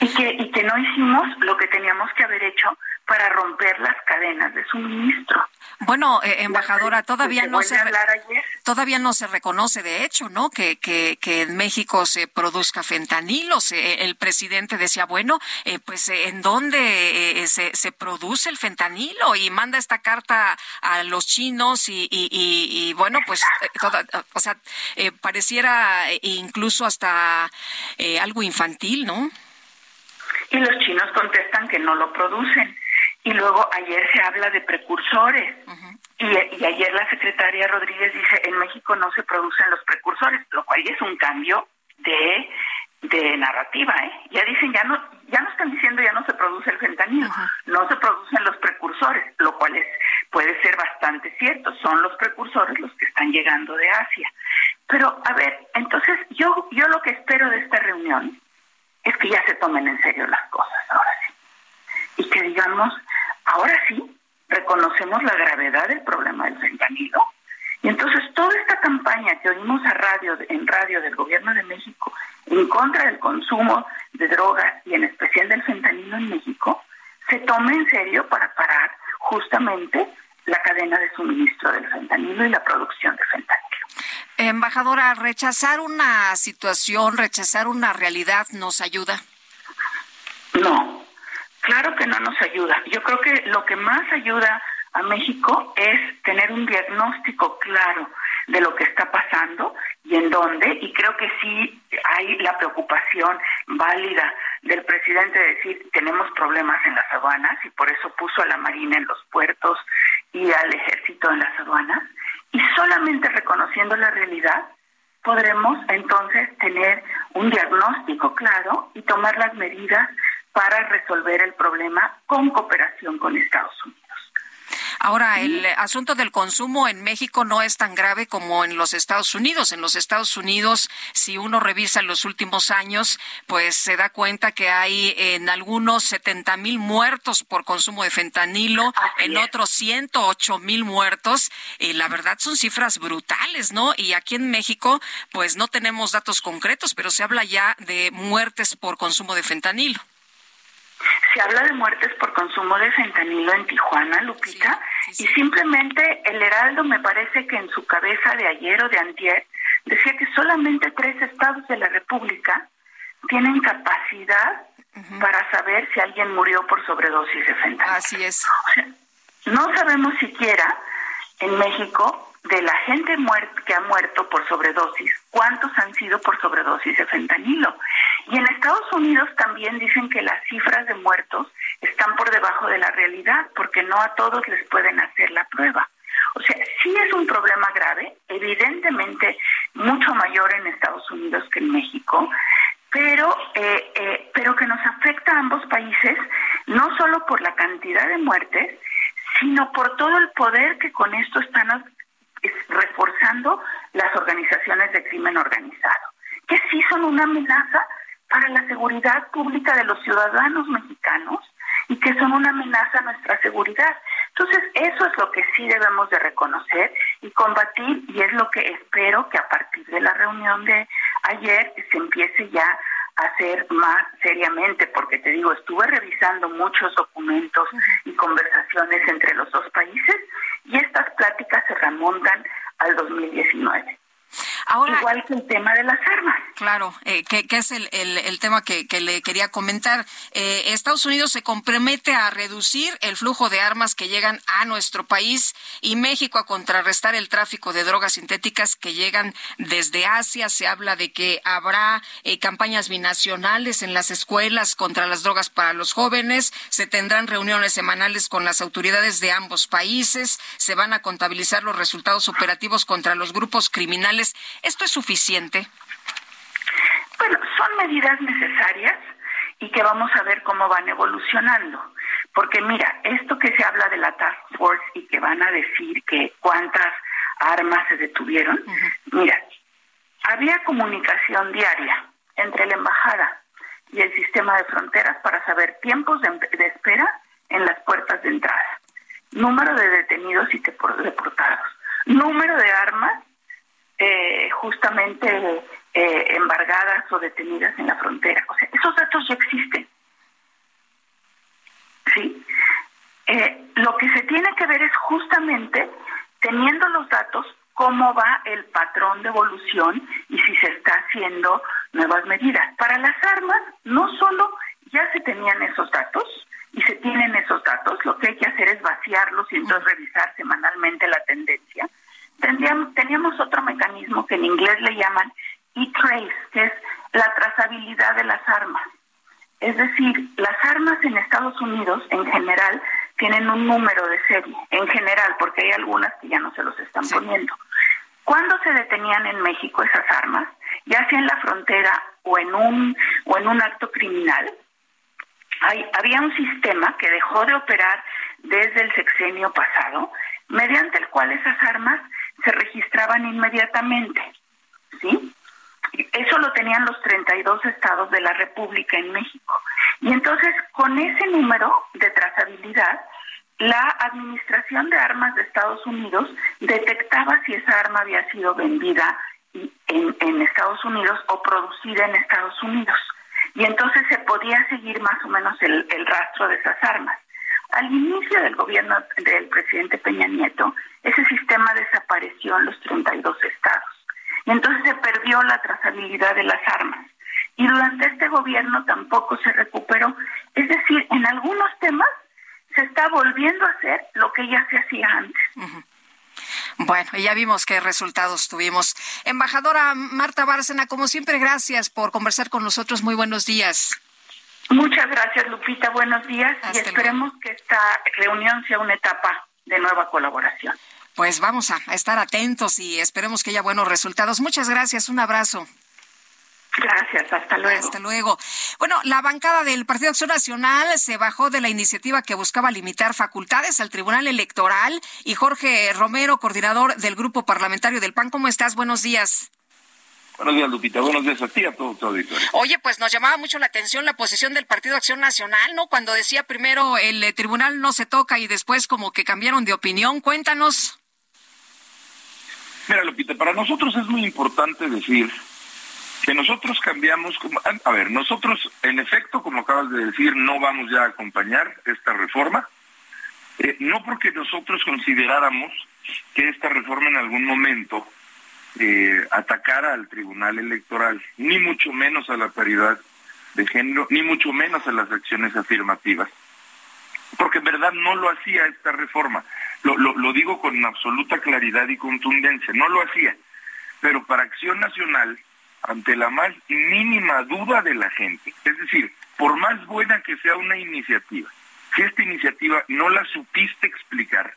Y que, y que no hicimos lo que teníamos que haber hecho para romper las cadenas de suministro. Bueno, eh, embajadora, todavía no se todavía no se reconoce, de hecho, ¿no? Que, que, que en México se produzca fentanilo. el presidente decía, bueno, eh, pues eh, en dónde se, se produce el fentanilo y manda esta carta a los chinos y, y, y, bueno, pues, o sea, pareciera incluso hasta algo infantil, ¿no? Y los chinos contestan que no lo producen y luego ayer se habla de precursores. y, y, ayer la secretaria Rodríguez dice, en México no se producen los precursores, lo cual es un cambio de, de narrativa. ¿eh? Ya dicen, ya no, ya no están diciendo ya no se produce el fentanilo, no se producen los precursores, lo cual es, puede ser bastante cierto, son los precursores los que están llegando de Asia. Pero, a ver, entonces yo, yo lo que espero de esta reunión es que ya se tomen en serio las cosas ahora sí y que digamos, ahora sí, reconocemos la gravedad del problema del fentanilo. Y entonces toda esta campaña que oímos a radio, en radio del gobierno de México en contra del consumo de drogas y en especial del fentanilo en México, se tome en serio para parar justamente la cadena de suministro del fentanilo y la producción de fentanilo. Embajadora, rechazar una situación, rechazar una realidad nos ayuda. No, Claro que no nos ayuda. Yo creo que lo que más ayuda a México es tener un diagnóstico claro de lo que está pasando y en dónde, y creo que sí hay la preocupación válida del presidente de decir tenemos problemas en las aduanas y por eso puso a la Marina en los puertos y al ejército en las aduanas, y solamente reconociendo la realidad podremos entonces tener un diagnóstico claro y tomar las medidas para resolver el problema con cooperación con Estados Unidos. Ahora, el asunto del consumo en México no es tan grave como en los Estados Unidos. En los Estados Unidos, si uno revisa los últimos años, pues se da cuenta que hay en algunos 70 mil muertos por consumo de fentanilo, en otros 108 mil muertos. Y la verdad son cifras brutales, ¿no? Y aquí en México, pues no tenemos datos concretos, pero se habla ya de muertes por consumo de fentanilo. Se habla de muertes por consumo de fentanilo en Tijuana, Lupita, y simplemente el Heraldo me parece que en su cabeza de ayer o de antier decía que solamente tres estados de la República tienen capacidad para saber si alguien murió por sobredosis de fentanilo. Así es. no sabemos siquiera en México de la gente que ha muerto por sobredosis, ¿cuántos han sido por sobredosis de fentanilo? Y en Estados Unidos también dicen que las cifras de muertos están por debajo de la realidad, porque no a todos les pueden hacer la prueba. O sea, sí es un problema grave, evidentemente mucho mayor en Estados Unidos que en México, pero, eh, eh, pero que nos afecta a ambos países, no solo por la cantidad de muertes, sino por todo el poder que con esto están reforzando las organizaciones de crimen organizado, que sí son una amenaza para la seguridad pública de los ciudadanos mexicanos y que son una amenaza a nuestra seguridad. Entonces, eso es lo que sí debemos de reconocer y combatir y es lo que espero que a partir de la reunión de ayer se empiece ya hacer más seriamente, porque te digo, estuve revisando muchos documentos y conversaciones entre los dos países y estas pláticas se remontan al 2019. Ahora, Igual que el tema de las armas. Claro, eh, que, es el, el, tema que, que, le quería comentar. Eh, Estados Unidos se compromete a reducir el flujo de armas que llegan a nuestro país y México a contrarrestar el tráfico de drogas sintéticas que llegan desde Asia. Se habla de que habrá eh, campañas binacionales en las escuelas contra las drogas para los jóvenes. Se tendrán reuniones semanales con las autoridades de ambos países. Se van a contabilizar los resultados operativos contra los grupos criminales. ¿Esto es suficiente? Bueno, son medidas necesarias y que vamos a ver cómo van evolucionando. Porque mira, esto que se habla de la Task Force y que van a decir que cuántas armas se detuvieron, mira, había comunicación diaria entre la embajada y el sistema de fronteras para saber tiempos de, de espera en las puertas de entrada, número de detenidos y deportados, número de armas eh, justamente eh, embargadas o detenidas en la frontera. O sea, esos datos ya existen. ¿Sí? Eh, lo que se tiene que ver es justamente, teniendo los datos, cómo va el patrón de evolución y si se está haciendo nuevas medidas. Para las armas, no solo ya se tenían esos datos y se tienen esos datos, lo que hay que hacer es vaciarlos y entonces revisar semanalmente la tendencia, teníamos otro mecanismo que en inglés le llaman e-trace, que es la trazabilidad de las armas. Es decir, las armas en Estados Unidos en general tienen un número de serie, en general, porque hay algunas que ya no se los están poniendo. ¿Cuándo se detenían en México esas armas? Ya sea en la frontera o en un, o en un acto criminal, hay, había un sistema que dejó de operar desde el sexenio pasado, mediante el cual esas armas se registraban inmediatamente, ¿sí? Eso lo tenían los 32 estados de la República en México. Y entonces, con ese número de trazabilidad, la Administración de Armas de Estados Unidos detectaba si esa arma había sido vendida en, Estados Unidos o producida en Estados Unidos. Y entonces se podía seguir más o menos el rastro de esas armas. Al inicio del gobierno del presidente Peña Nieto, ese sistema desapareció en los 32 estados. Entonces se perdió la trazabilidad de las armas. Y durante este gobierno tampoco se recuperó. Es decir, en algunos temas se está volviendo a hacer lo que ya se hacía antes. Bueno, ya vimos qué resultados tuvimos. Embajadora Marta Bárcena, como siempre, gracias por conversar con nosotros. Muy buenos días. Muchas gracias, Lupita. Buenos días y esperemos que esta reunión sea una etapa de nueva colaboración. Pues vamos a estar atentos y esperemos que haya buenos resultados. Muchas gracias, un abrazo. Gracias, hasta luego. Hasta luego. Bueno, la bancada del Partido Acción Nacional se bajó de la iniciativa que buscaba limitar facultades al Tribunal Electoral y Jorge Romero, coordinador del Grupo Parlamentario del PAN. ¿Cómo estás? Buenos días. Buenos días, Lupita. Buenos días a ti a todo tu auditorio. Oye, pues nos llamaba mucho la atención la posición del Partido Acción Nacional, ¿no? Cuando decía primero el eh, tribunal no se toca y después como que cambiaron de opinión. Cuéntanos. Mira, Lupita, para nosotros es muy importante decir que nosotros cambiamos, a ver, nosotros en efecto, como acabas de decir, no vamos ya a acompañar esta reforma, eh, no porque nosotros consideráramos que esta reforma en algún momento eh, atacara al Tribunal Electoral, ni mucho menos a la paridad de género, ni mucho menos a las acciones afirmativas, porque en verdad no lo hacía esta reforma, lo, lo, digo con absoluta claridad y contundencia, no lo hacía, pero para Acción Nacional, ante la más mínima duda de la gente. Es decir, por más buena que sea una iniciativa, si esta iniciativa no la supiste explicar,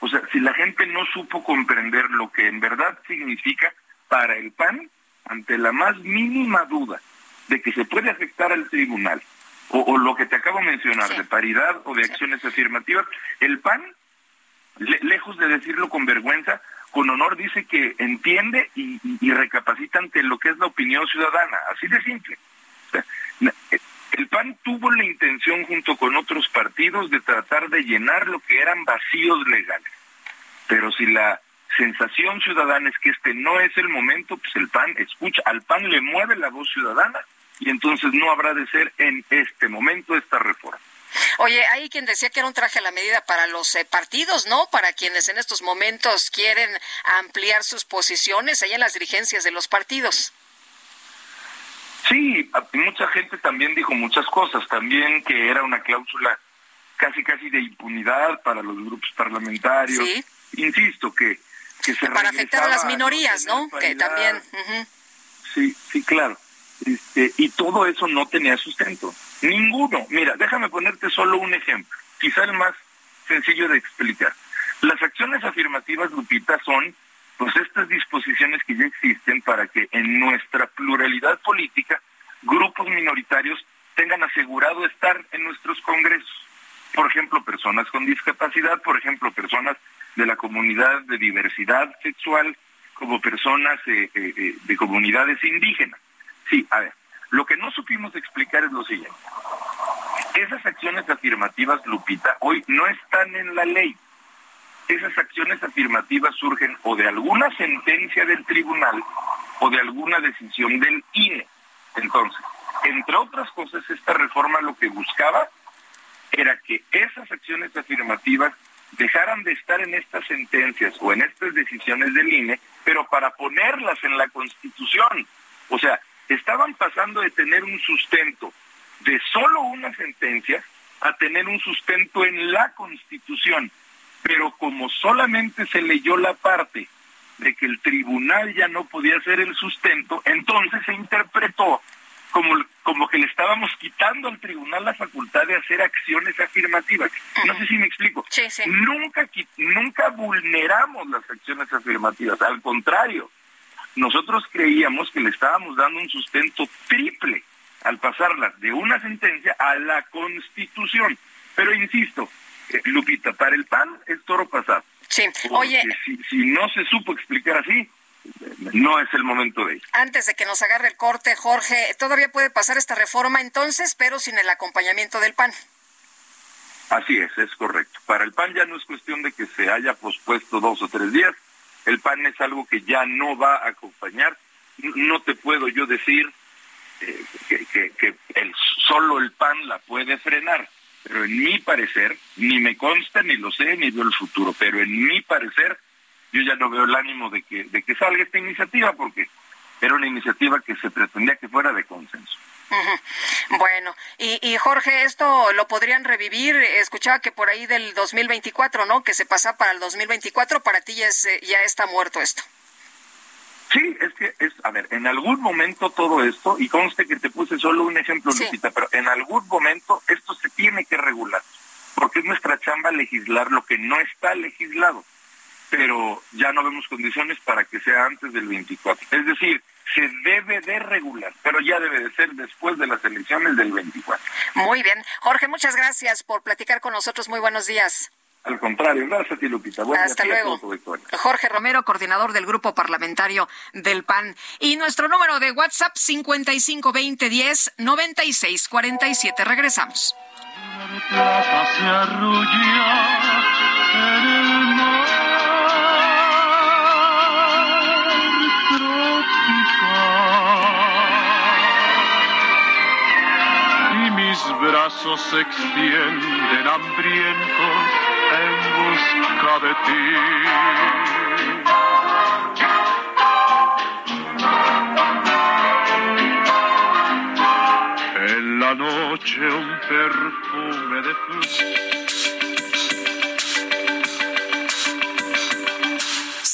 o sea, si la gente no supo comprender lo que en verdad significa para el PAN, ante la más mínima duda de que se puede afectar al tribunal, o, lo que te acabo de mencionar, de paridad o de acciones afirmativas, el PAN, lejos de decirlo con vergüenza, con honor dice que entiende y, recapacita ante lo que es la opinión ciudadana, así de simple. el PAN tuvo la intención junto con otros partidos de tratar de llenar lo que eran vacíos legales. Pero si la sensación ciudadana es que este no es el momento, pues el PAN escucha, al PAN le mueve la voz ciudadana y entonces no habrá de ser en este momento esta reforma. Oye, hay quien decía que era un traje a la medida para los eh, partidos, ¿no? Para quienes en estos momentos quieren ampliar sus posiciones ahí en las dirigencias de los partidos. Sí, mucha gente también dijo muchas cosas, también que era una cláusula casi casi de impunidad para los grupos parlamentarios. ¿Sí? Insisto que que se para afectar a las minorías, ¿no? Que también. Sí, sí, claro. Este, y todo eso no tenía sustento. Ninguno. Mira, déjame ponerte solo un ejemplo, quizá el más sencillo de explicar. Las acciones afirmativas, Lupita, son pues estas disposiciones que ya existen para que en nuestra pluralidad política grupos minoritarios tengan asegurado estar en nuestros congresos. Por ejemplo, personas con discapacidad, por ejemplo, personas de la comunidad de diversidad sexual, como personas eh, eh, eh, de comunidades indígenas. Sí, a ver, lo que no supimos explicar es lo siguiente. Esas acciones afirmativas, Lupita, hoy no están en la ley. Esas acciones afirmativas surgen o de alguna sentencia del tribunal o de alguna decisión del INE. Entonces, entre otras cosas, esta reforma lo que buscaba era que esas acciones afirmativas dejaran de estar en estas sentencias o en estas decisiones del INE, pero para ponerlas en la Constitución. O sea, estaban pasando de tener un sustento de solo una sentencia a tener un sustento en la Constitución. Pero como solamente se leyó la parte de que el tribunal ya no podía hacer el sustento, entonces se interpretó como, como que le estábamos quitando al tribunal la facultad de hacer acciones afirmativas. No sé si me explico. Nunca, nunca vulneramos las acciones afirmativas, al contrario, nosotros creíamos que le estábamos dando un sustento triple al pasarlas de una sentencia a la Constitución. Pero insisto, eh, Lupita, para el PAN es toro pasado. Sí, oye. Si, si, no se supo explicar así, no es el momento de ir. Antes de que nos agarre el corte, Jorge, todavía puede pasar esta reforma entonces, pero sin el acompañamiento del PAN. Así es, es correcto. Para el PAN ya no es cuestión de que se haya pospuesto dos o tres días, el PAN es algo que ya no va a acompañar. No te puedo yo decir eh, que, solo el PAN la puede frenar, pero en mi parecer, ni me consta, ni lo sé, ni veo el futuro, pero en mi parecer, yo ya no veo el ánimo de que salga esta iniciativa, porque era una iniciativa que se pretendía que fuera de consenso. Bueno, y, Jorge, esto lo podrían revivir. Escuchaba que por ahí del 2024, ¿no? Que se pasa para el 2024. Para ti ya, es, ya está muerto esto. Sí, es que es, a ver, en algún momento todo esto, y conste que te puse solo un ejemplo, Lupita, pero en algún momento esto se tiene que regular. porque es nuestra chamba legislar lo que no está legislado, pero ya no vemos condiciones para que sea antes del 24. Es decir, se debe de regular, pero ya debe de ser después de las elecciones del 24. Muy bien. Jorge, muchas gracias por platicar con nosotros. Muy buenos días. Al contrario, gracias a ti, Lupita. Hasta luego. Jorge Romero, coordinador del Grupo Parlamentario del PAN. Y nuestro número de WhatsApp, 5520109647. Regresamos. Mis brazos se extienden hambrientos en busca de ti. En la noche un perfume de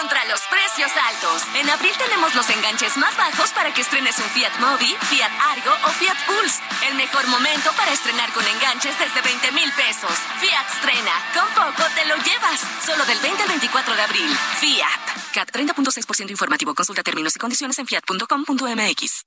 Contra los precios altos. En abril tenemos los enganches más bajos para que estrenes un Fiat Mobi, Fiat Argo o Fiat Pulse. El mejor momento para estrenar con enganches desde 20 mil pesos. Fiat estrena. Con poco te lo llevas. Solo del 20 al 24 de abril. Fiat. CAT 30.6% informativo. Consulta términos y condiciones en fiat.com.mx.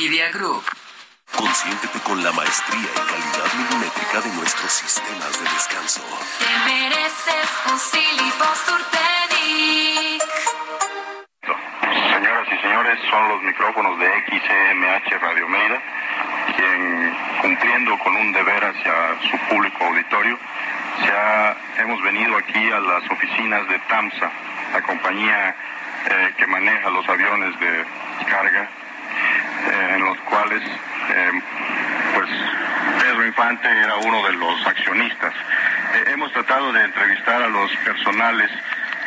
Media Group. Consiéntete con la maestría y calidad milimétrica de nuestros sistemas de descanso. Te mereces un Posturpedic. Señoras y señores, son los micrófonos de XMH Radio Meida, quien cumpliendo con un deber hacia su público auditorio, se ha- hemos venido aquí a las oficinas de TAMSA, la compañía eh, que maneja los aviones de carga, eh, en los cuales eh, pues Pedro Infante era uno de los accionistas. Eh, hemos tratado de entrevistar a los personales,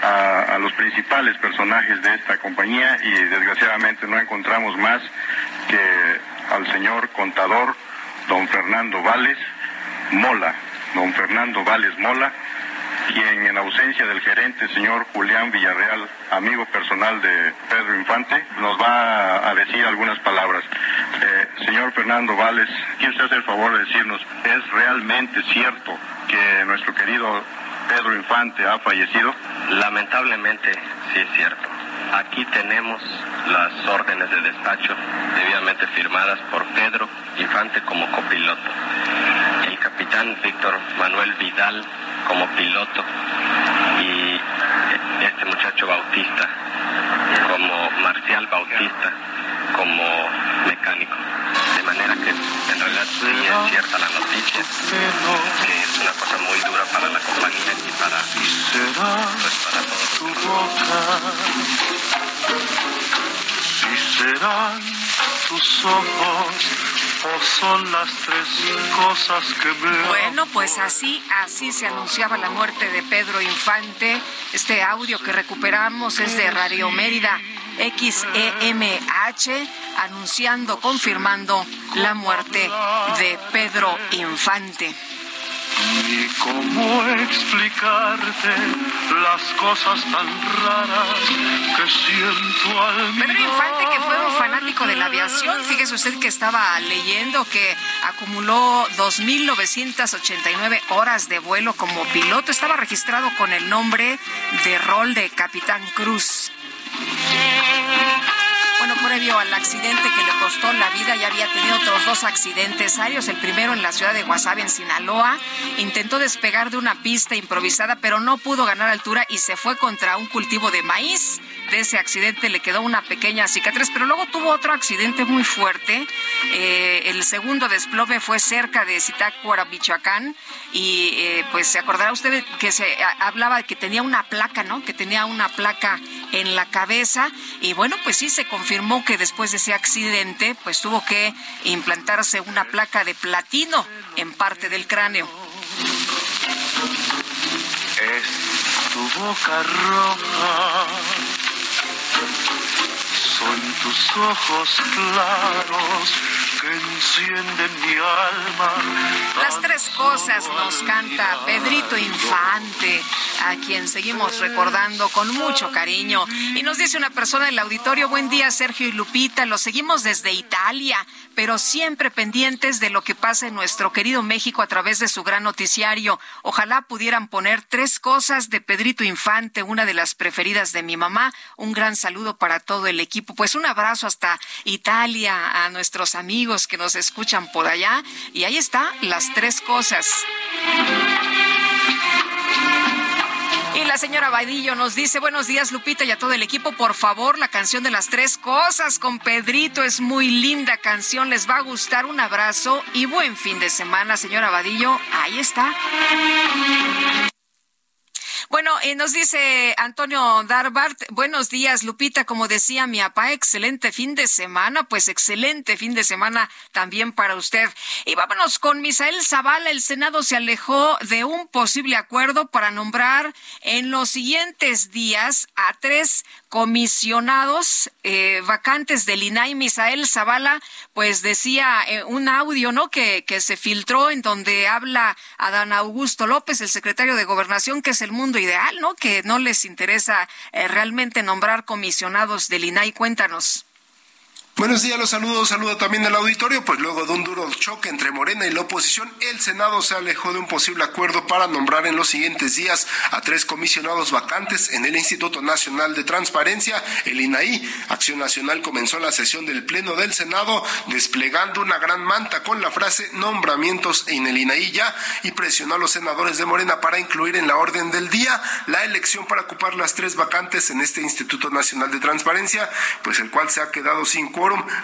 a, a los principales personajes de esta compañía y desgraciadamente no encontramos más que al señor contador don Fernando Vales Mola, don Fernando Vales Mola, quien en ausencia del gerente, señor Julián Villarreal, amigo personal de Pedro Infante, nos va a, decir algunas palabras. Eh, señor Fernando Vales, ¿quiere usted hacer el favor de decirnos, ¿es realmente cierto que nuestro querido Pedro Infante ha fallecido? Lamentablemente, sí es cierto. Aquí tenemos las órdenes de despacho debidamente firmadas por Pedro Infante como copiloto, el capitán Víctor Manuel Vidal como piloto y este muchacho Bautista como Marcial Bautista como mecánico. De manera que en realidad sí es cierta la noticia, que es una cosa muy dura para la compañía y para, pues, para todos. Si serán tus ojos o son las tres cosas que me Bueno, pues así, así se anunciaba la muerte de Pedro Infante. Este audio que recuperamos es de Radio Mérida XEMH, anunciando, confirmando la muerte de Pedro Infante. Ni cómo explicarte las cosas tan raras que siento al Pedro Infante, que fue un fanático de la aviación, fíjese usted que estaba leyendo que acumuló 2.989 horas de vuelo como piloto, estaba registrado con el nombre de rol de Capitán Cruz. Bueno, previo al accidente que le costó la vida, ya había tenido otros dos accidentes aéreos. El primero en la ciudad de Guasave, en Sinaloa. Intentó despegar de una pista improvisada, pero no pudo ganar altura y se fue contra un cultivo de maíz. De ese accidente le quedó una pequeña cicatriz, pero luego tuvo otro accidente muy fuerte. Eh, el segundo desplome fue cerca de Zitácuara, Michoacán. Y eh, pues se acordará usted que se hablaba de que tenía una placa, ¿no? Que tenía una placa en la cabeza. Y bueno, pues sí se confirmó que después de ese accidente, pues tuvo que implantarse una placa de platino en parte del cráneo. Es tu boca roja, son tus ojos claros. Las tres cosas nos canta Pedrito Infante, a quien seguimos recordando con mucho cariño. Y nos dice una persona del auditorio, buen día Sergio y Lupita, lo seguimos desde Italia, pero siempre pendientes de lo que pasa en nuestro querido México a través de su gran noticiario. Ojalá pudieran poner tres cosas de Pedrito Infante, una de las preferidas de mi mamá. Un gran saludo para todo el equipo. Pues un abrazo hasta Italia a nuestros amigos que nos escuchan por allá. Y ahí está, las tres cosas. Y la señora Vadillo nos dice, buenos días Lupita y a todo el equipo, por favor, la canción de las tres cosas con Pedrito es muy linda canción, les va a gustar, un abrazo y buen fin de semana, señora Vadillo, ahí está. Bueno, eh, nos dice Antonio Darbart, buenos días, Lupita, como decía mi papá, excelente fin de semana, pues excelente fin de semana también para usted. Y vámonos con Misael Zavala, el Senado se alejó de un posible acuerdo para nombrar en los siguientes días a tres comisionados eh, vacantes del INAI. Misael Zavala, pues decía eh, un audio, ¿no? Que, que se filtró en donde habla Adán Augusto López, el secretario de Gobernación, que es el mundo ideal, ¿no? Que no les interesa eh, realmente nombrar comisionados del INAI. Cuéntanos. Buenos días, los saludos, saludo también al auditorio, pues luego de un duro choque entre Morena y la oposición, el Senado se alejó de un posible acuerdo para nombrar en los siguientes días a tres comisionados vacantes en el Instituto Nacional de Transparencia, el INAI. Acción Nacional comenzó la sesión del Pleno del Senado desplegando una gran manta con la frase nombramientos en el INAI ya y presionó a los senadores de Morena para incluir en la orden del día la elección para ocupar las tres vacantes en este Instituto Nacional de Transparencia, pues el cual se ha quedado sin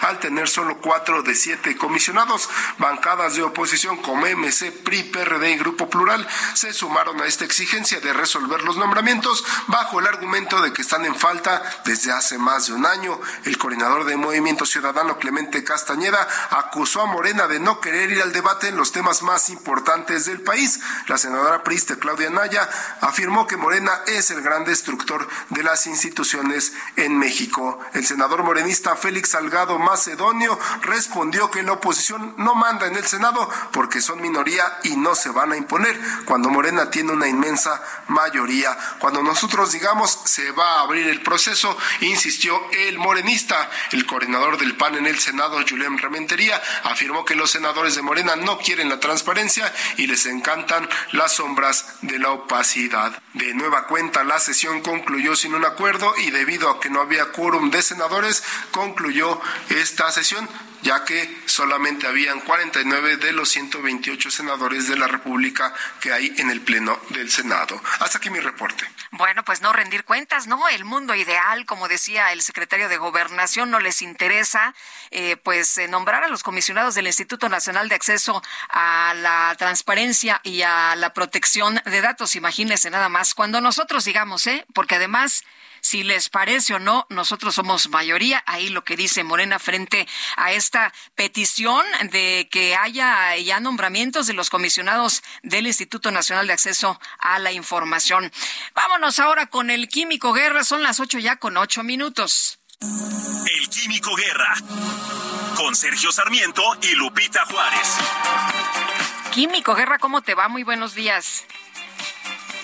al tener solo cuatro de siete comisionados. Bancadas de oposición como MC, PRI, PRD y Grupo Plural se sumaron a esta exigencia de resolver los nombramientos bajo el argumento de que están en falta desde hace más de un año. El coordinador de Movimiento Ciudadano, Clemente Castañeda, acusó a Morena de no querer ir al debate en los temas más importantes del país. La senadora priste Claudia Naya afirmó que Morena es el gran destructor de las instituciones en México. El senador morenista Félix Salgado Macedonio respondió que la oposición no manda en el Senado porque son minoría y no se van a imponer cuando Morena tiene una inmensa mayoría. Cuando nosotros digamos se va a abrir el proceso, insistió el morenista, el coordinador del PAN en el Senado, Julián Rementería, afirmó que los senadores de Morena no quieren la transparencia y les encantan las sombras de la opacidad. De nueva cuenta, la sesión concluyó sin un acuerdo y debido a que no había quórum de senadores, concluyó esta sesión, ya que solamente habían 49 de los 128 senadores de la República que hay en el Pleno del Senado. Hasta aquí mi reporte. Bueno, pues no rendir cuentas, ¿no? El mundo ideal, como decía el secretario de Gobernación, no les interesa, eh, pues eh, nombrar a los comisionados del Instituto Nacional de Acceso a la Transparencia y a la Protección de Datos. Imagínense nada más, cuando nosotros digamos, ¿eh? Porque además si les parece o no, nosotros somos mayoría. Ahí lo que dice Morena frente a esta petición de que haya ya nombramientos de los comisionados del Instituto Nacional de Acceso a la Información. Vámonos ahora con el Químico Guerra. Son las ocho ya con ocho minutos. El Químico Guerra con Sergio Sarmiento y Lupita Juárez. Químico Guerra, ¿cómo te va? Muy buenos días.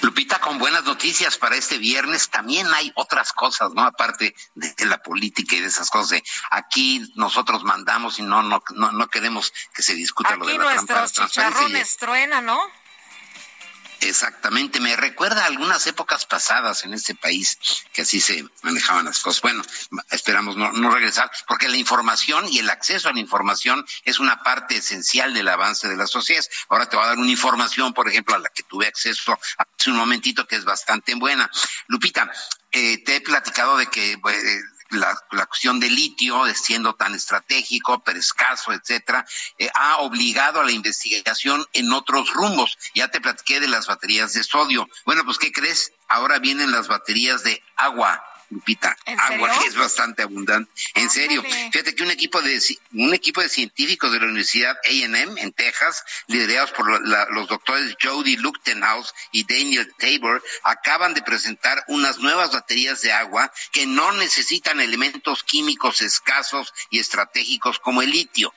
Lupita, con buenas noticias para este viernes. También hay otras cosas, ¿no? Aparte de, la política y de esas cosas. aquí nosotros mandamos y no, no, no, queremos que se discuta lo de la nuestros chicharrones truena, ¿no? Exactamente, me recuerda algunas épocas pasadas en este país que así se manejaban las cosas. Bueno, esperamos no, no, regresar, porque la información y el acceso a la información es una parte esencial del avance de la sociedad. Ahora te voy a dar una información, por ejemplo, a la que tuve acceso hace un momentito, que es bastante buena. Lupita, eh, te he platicado de que eh, la, la, cuestión del litio, siendo tan estratégico, pero escaso, etcétera, eh, ha obligado a la investigación en otros rumbos. Ya te platiqué de las baterías de sodio. Bueno, pues, ¿qué crees? Ahora vienen las baterías de agua. Lupita, agua que es bastante abundante. En serio, fíjate que un equipo de un equipo de científicos de la Universidad A&M en Texas, liderados por los doctores Jody Luchtenhaus y Daniel Tabor, acaban de presentar unas nuevas baterías de agua que no necesitan elementos químicos escasos y estratégicos como el litio.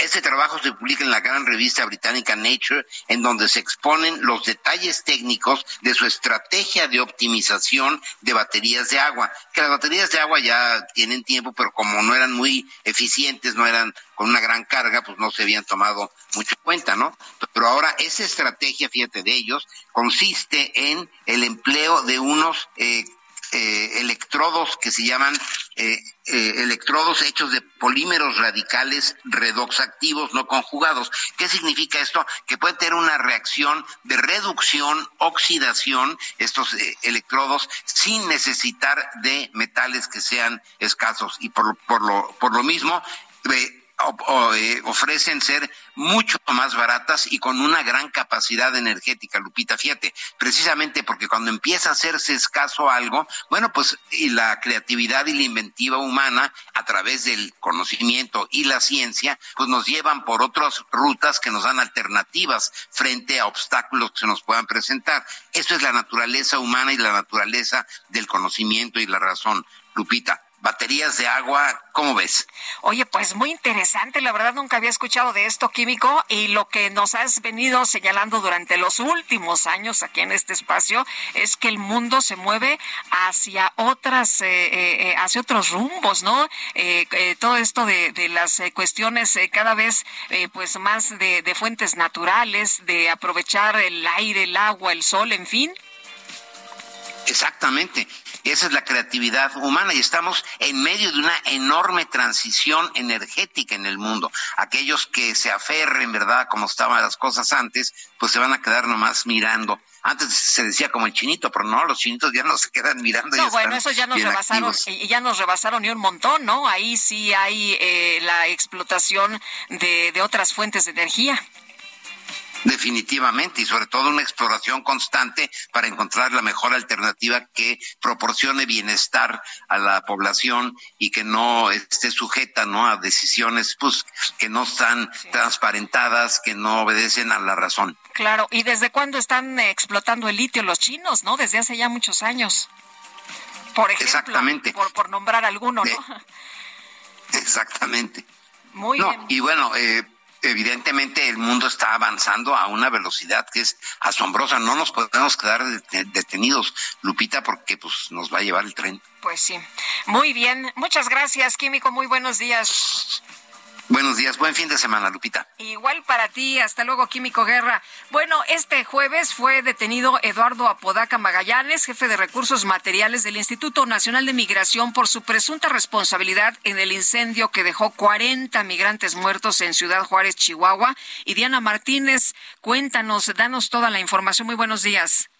Este trabajo se publica en la gran revista británica Nature, en donde se exponen los detalles técnicos de su estrategia de optimización de baterías de agua que las baterías de agua ya tienen tiempo, pero como no eran muy eficientes, no eran con una gran carga, pues no se habían tomado mucho cuenta, ¿no? Pero ahora esa estrategia, fíjate, de ellos consiste en el empleo de unos eh, eh, electrodos que se llaman eh, eh, electrodos hechos de polímeros radicales redox activos no conjugados. ¿Qué significa esto? Que puede tener una reacción de reducción, oxidación, estos electrodos, sin necesitar de metales que sean escasos. Y por, por, lo, por lo mismo, eh, ofrecen ser mucho más baratas y con una gran capacidad energética, Lupita. Fíjate, precisamente porque cuando empieza a hacerse escaso algo, bueno, pues y la creatividad y la inventiva humana a través del conocimiento y la ciencia, pues nos llevan por otras rutas que nos dan alternativas frente a obstáculos que se nos puedan presentar. Eso es la naturaleza humana y la naturaleza del conocimiento y la razón, Lupita baterías de agua, ¿cómo ves? Oye, pues muy interesante, la verdad nunca había escuchado de esto químico y lo que nos has venido señalando durante los últimos años aquí en este espacio es que el mundo se mueve hacia otras, eh, eh, hacia otros rumbos, ¿no? Eh, todo esto de, de las cuestiones cada vez pues más de, de fuentes naturales, de aprovechar el aire, el agua, el sol, en fin. Exactamente. Esa es la creatividad humana y estamos en medio de una enorme transición energética en el mundo. Aquellos que se aferren, ¿verdad?, como estaban las cosas antes, pues se van a quedar nomás mirando. Antes se decía como el chinito, pero no, los chinitos ya no se quedan mirando. No, bueno, eso ya nos rebasaron, y ya nos rebasaron y un montón, ¿no? Ahí sí hay eh, la explotación de, de otras fuentes de energía. Definitivamente, y sobre todo una exploración constante para encontrar la mejor alternativa que proporcione bienestar a la población y que no esté sujeta ¿no? a decisiones pues, que no están transparentadas, que no obedecen a la razón. Claro, ¿y desde cuándo están explotando el litio los chinos? ¿no? Desde hace ya muchos años. Por ejemplo, Exactamente. Por, por nombrar alguno, ¿no? exactamente. Muy bien. Y bueno, eh, evidentemente el mundo está avanzando a una velocidad que es asombrosa. No nos podemos quedar detenidos, Lupita, porque pues nos va a llevar el tren. Pues sí. Muy bien. Muchas gracias, Químico. Muy buenos días. Buenos días, buen fin de semana, Lupita. Igual para ti, hasta luego, Químico Guerra. Bueno, este jueves fue detenido Eduardo Apodaca Magallanes, jefe de recursos materiales del Instituto Nacional de Migración, por su presunta responsabilidad en el incendio que dejó 40 migrantes muertos en Ciudad Juárez, Chihuahua. Y Diana Martínez, cuéntanos, danos toda la información. Muy buenos días.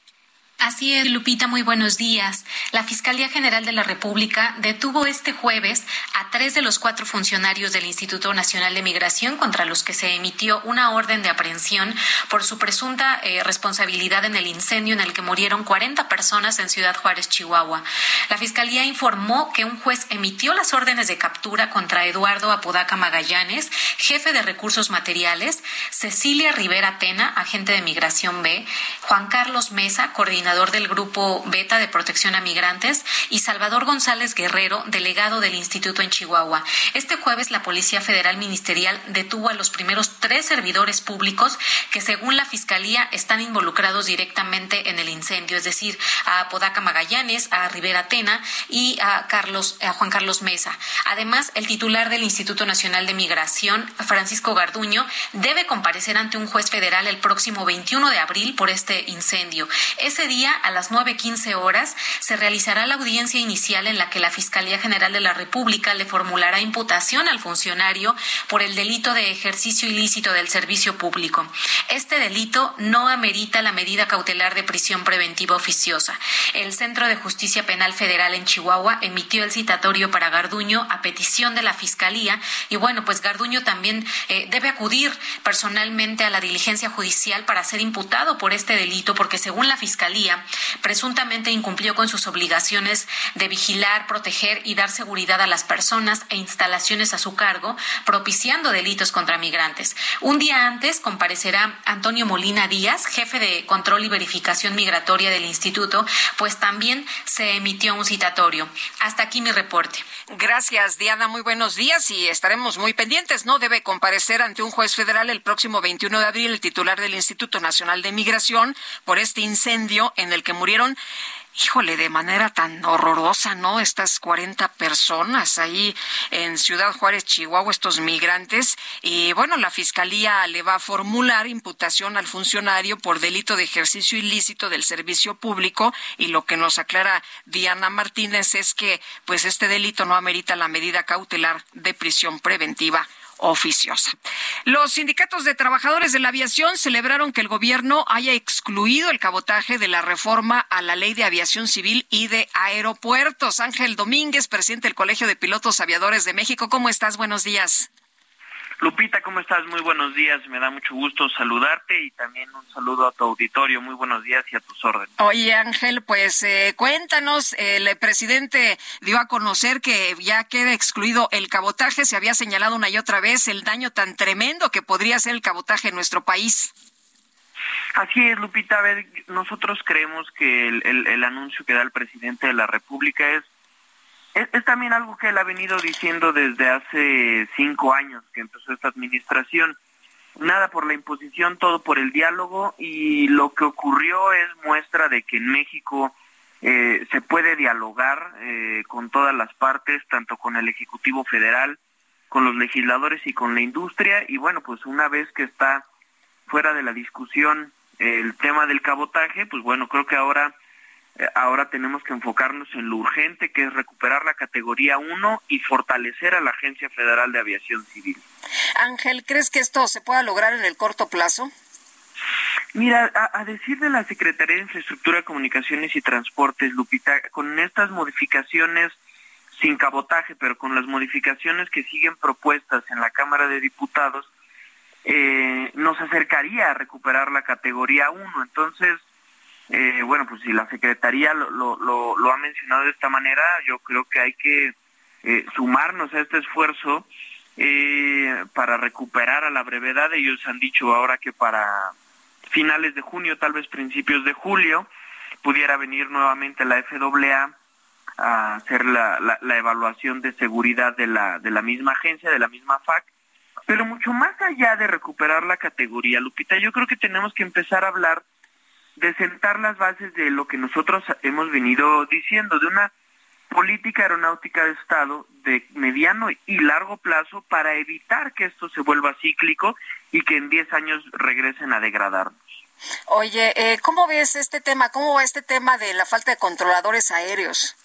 Así es, Lupita, muy buenos días. La Fiscalía General de la República detuvo este jueves a tres de los cuatro funcionarios del Instituto Nacional de Migración contra los que se emitió una orden de aprehensión por su presunta eh, responsabilidad en el incendio en el que murieron 40 personas en Ciudad Juárez, Chihuahua. La Fiscalía informó que un juez emitió las órdenes de captura contra Eduardo Apodaca Magallanes, jefe de recursos materiales, Cecilia Rivera Tena, agente de Migración B, Juan Carlos Mesa, coordinador del Grupo Beta de Protección a Migrantes, y Salvador González Guerrero, delegado del instituto en Chihuahua. Este jueves la Policía Federal Ministerial detuvo a los primeros tres servidores públicos que, según la Fiscalía, están involucrados directamente en el incendio, es decir, a Podaca Magallanes, a Rivera Tena y a, Carlos, a Juan Carlos Mesa. Además, el titular del Instituto Nacional de Migración, Francisco Garduño, debe comparecer ante un juez federal el próximo 21 de abril por este incendio. Ese día, a las 9.15 horas, se realizará la audiencia inicial en la que la Fiscalía General de la República le formulará imputación al funcionario por el delito de ejercicio ilícito del servicio público. Este delito no amerita la medida cautelar de prisión preventiva oficiosa. El Centro de Justicia Penal Federal en Chihuahua emitió el citatorio para Garduño a petición de la Fiscalía y bueno, pues Garduño también eh, debe acudir personalmente a la diligencia judicial para ser imputado por este delito porque según la Fiscalía presuntamente incumplió con sus obligaciones de vigilar, proteger y dar seguridad a las personas e instalaciones a su cargo, propiciando delitos contra migrantes. Un día antes comparecerá Antonio Molina Díaz, jefe de control y verificación migratoria del instituto, pues también se emitió un citatorio. Hasta aquí mi reporte. Gracias, Diana. Muy buenos días y estaremos muy pendientes. No debe comparecer ante un juez federal el próximo 21 de abril el titular del Instituto Nacional de Migración por este incendio en el que murieron híjole, de manera tan horrorosa, ¿no? Estas 40 personas ahí en Ciudad Juárez, Chihuahua, estos migrantes. Y bueno, la fiscalía le va a formular imputación al funcionario por delito de ejercicio ilícito del servicio público. Y lo que nos aclara Diana Martínez es que, pues, este delito no amerita la medida cautelar de prisión preventiva oficiosa. Los sindicatos de trabajadores de la aviación celebraron que el gobierno haya excluido el cabotaje de la reforma a la ley de aviación civil y de aeropuertos. Ángel Domínguez, presidente del Colegio de Pilotos Aviadores de México, ¿cómo estás? Buenos días. Lupita, ¿cómo estás? Muy buenos días. Me da mucho gusto saludarte y también un saludo a tu auditorio. Muy buenos días y a tus órdenes. Oye, Ángel, pues eh, cuéntanos, el presidente dio a conocer que ya queda excluido el cabotaje. Se había señalado una y otra vez el daño tan tremendo que podría ser el cabotaje en nuestro país. Así es, Lupita. A ver, nosotros creemos que el, el anuncio que da el presidente de la República es es, también algo que él ha venido diciendo desde hace cinco años que empezó esta administración. Nada por la imposición, todo por el diálogo y lo que ocurrió es muestra de que en México eh, se puede dialogar eh, con todas las partes, tanto con el Ejecutivo Federal, con los legisladores y con la industria. Y bueno, pues una vez que está fuera de la discusión el tema del cabotaje, pues bueno, creo que ahora ahora tenemos que enfocarnos en lo urgente que es recuperar la categoría 1 y fortalecer a la Agencia Federal de Aviación Civil. Ángel, ¿crees que esto se pueda lograr en el corto plazo? Mira, a, decir de la Secretaría de Infraestructura, Comunicaciones y Transportes, Lupita, con estas modificaciones sin cabotaje, pero con las modificaciones que siguen propuestas en la Cámara de Diputados, eh, nos acercaría a recuperar la categoría 1. Entonces, eh, bueno, pues si la Secretaría lo, ha mencionado de esta manera, yo creo que hay que eh, sumarnos a este esfuerzo eh, para recuperar a la brevedad. Ellos han dicho ahora que para finales de junio, tal vez principios de julio, pudiera venir nuevamente la FAA a hacer la, la, la, evaluación de seguridad de la, de la misma agencia, de la misma FAC. Pero mucho más allá de recuperar la categoría, Lupita, yo creo que tenemos que empezar a hablar de sentar las bases de lo que nosotros hemos venido diciendo, de una política aeronáutica de Estado de mediano y largo plazo para evitar que esto se vuelva cíclico y que en 10 años regresen a degradarnos. Oye, eh, ¿cómo ves este tema? ¿Cómo va este tema de la falta de controladores aéreos?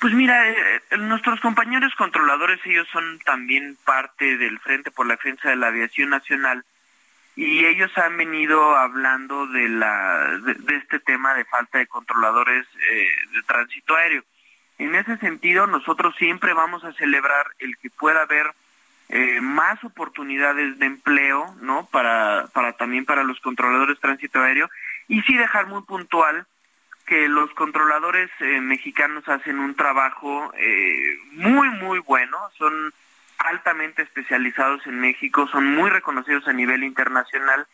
Pues mira, eh, eh, nuestros compañeros controladores, ellos son también parte del Frente por la Defensa de la Aviación Nacional y ellos han venido hablando de la de, este tema de falta de controladores eh, de tránsito aéreo. En ese sentido, nosotros siempre vamos a celebrar el que pueda haber eh, más oportunidades de empleo, ¿no? Para para también para los controladores de tránsito aéreo y sí dejar muy puntual que los controladores eh, mexicanos hacen un trabajo muy muy bueno, son altamente especializados en México, son muy reconocidos a nivel internacional,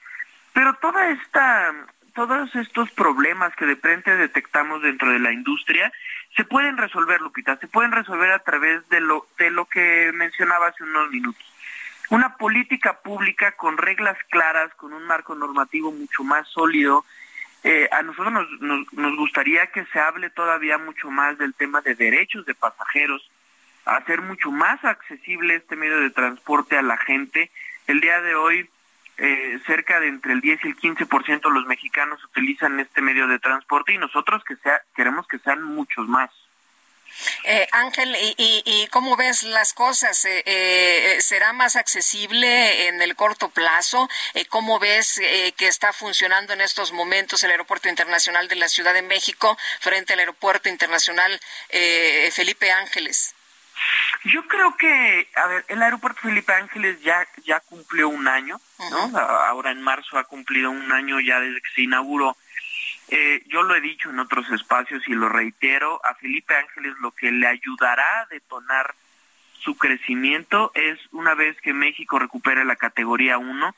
pero toda esta todos estos problemas que de frente detectamos dentro de la industria se pueden resolver, Lupita, se pueden resolver a través de lo, de lo que mencionaba hace unos minutos. Una política pública con reglas claras, con un marco normativo mucho más sólido. Eh, a nosotros nos, nos, nos gustaría que se hable todavía mucho más del tema de derechos de pasajeros, hacer mucho más accesible este medio de transporte a la gente. El día de hoy, eh, cerca de entre el 10 y el 15% de los mexicanos utilizan este medio de transporte y nosotros que sea, queremos que sean muchos más. Eh, Ángel, ¿y, cómo ves las cosas? Eh, eh, ¿Será más accesible en el corto plazo? ¿Cómo ves que está funcionando en estos momentos el Aeropuerto Internacional de la Ciudad de México frente al Aeropuerto Internacional Felipe Ángeles? Yo creo que, a ver, el aeropuerto Felipe Ángeles ya, ya cumplió un año, ¿no? Ahora en marzo ha cumplido un año ya desde que se inauguró. Eh, yo lo he dicho en otros espacios y lo reitero, a Felipe Ángeles lo que le ayudará a detonar su crecimiento es una vez que México recupere la categoría 1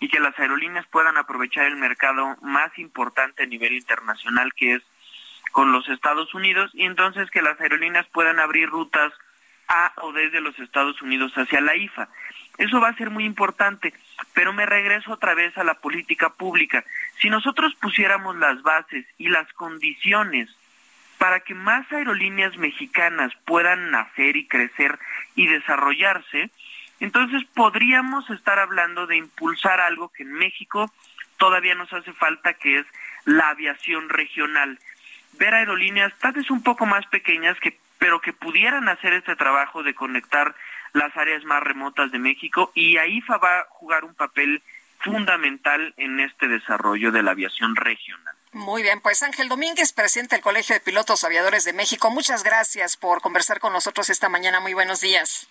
y que las aerolíneas puedan aprovechar el mercado más importante a nivel internacional que es con los Estados Unidos y entonces que las aerolíneas puedan abrir rutas a o desde los Estados Unidos hacia la IFA. Eso va a ser muy importante, pero me regreso otra vez a la política pública. Si nosotros pusiéramos las bases y las condiciones para que más aerolíneas mexicanas puedan nacer y crecer y desarrollarse, entonces podríamos estar hablando de impulsar algo que en México todavía nos hace falta, que es la aviación regional. Ver aerolíneas tal vez un poco más pequeñas que pero que pudieran hacer este trabajo de conectar las áreas más remotas de México y AIFA va a jugar un papel fundamental en este desarrollo de la aviación regional. Muy bien, pues Ángel Domínguez, presidente del Colegio de Pilotos Aviadores de México, muchas gracias por conversar con nosotros esta mañana. Muy buenos días.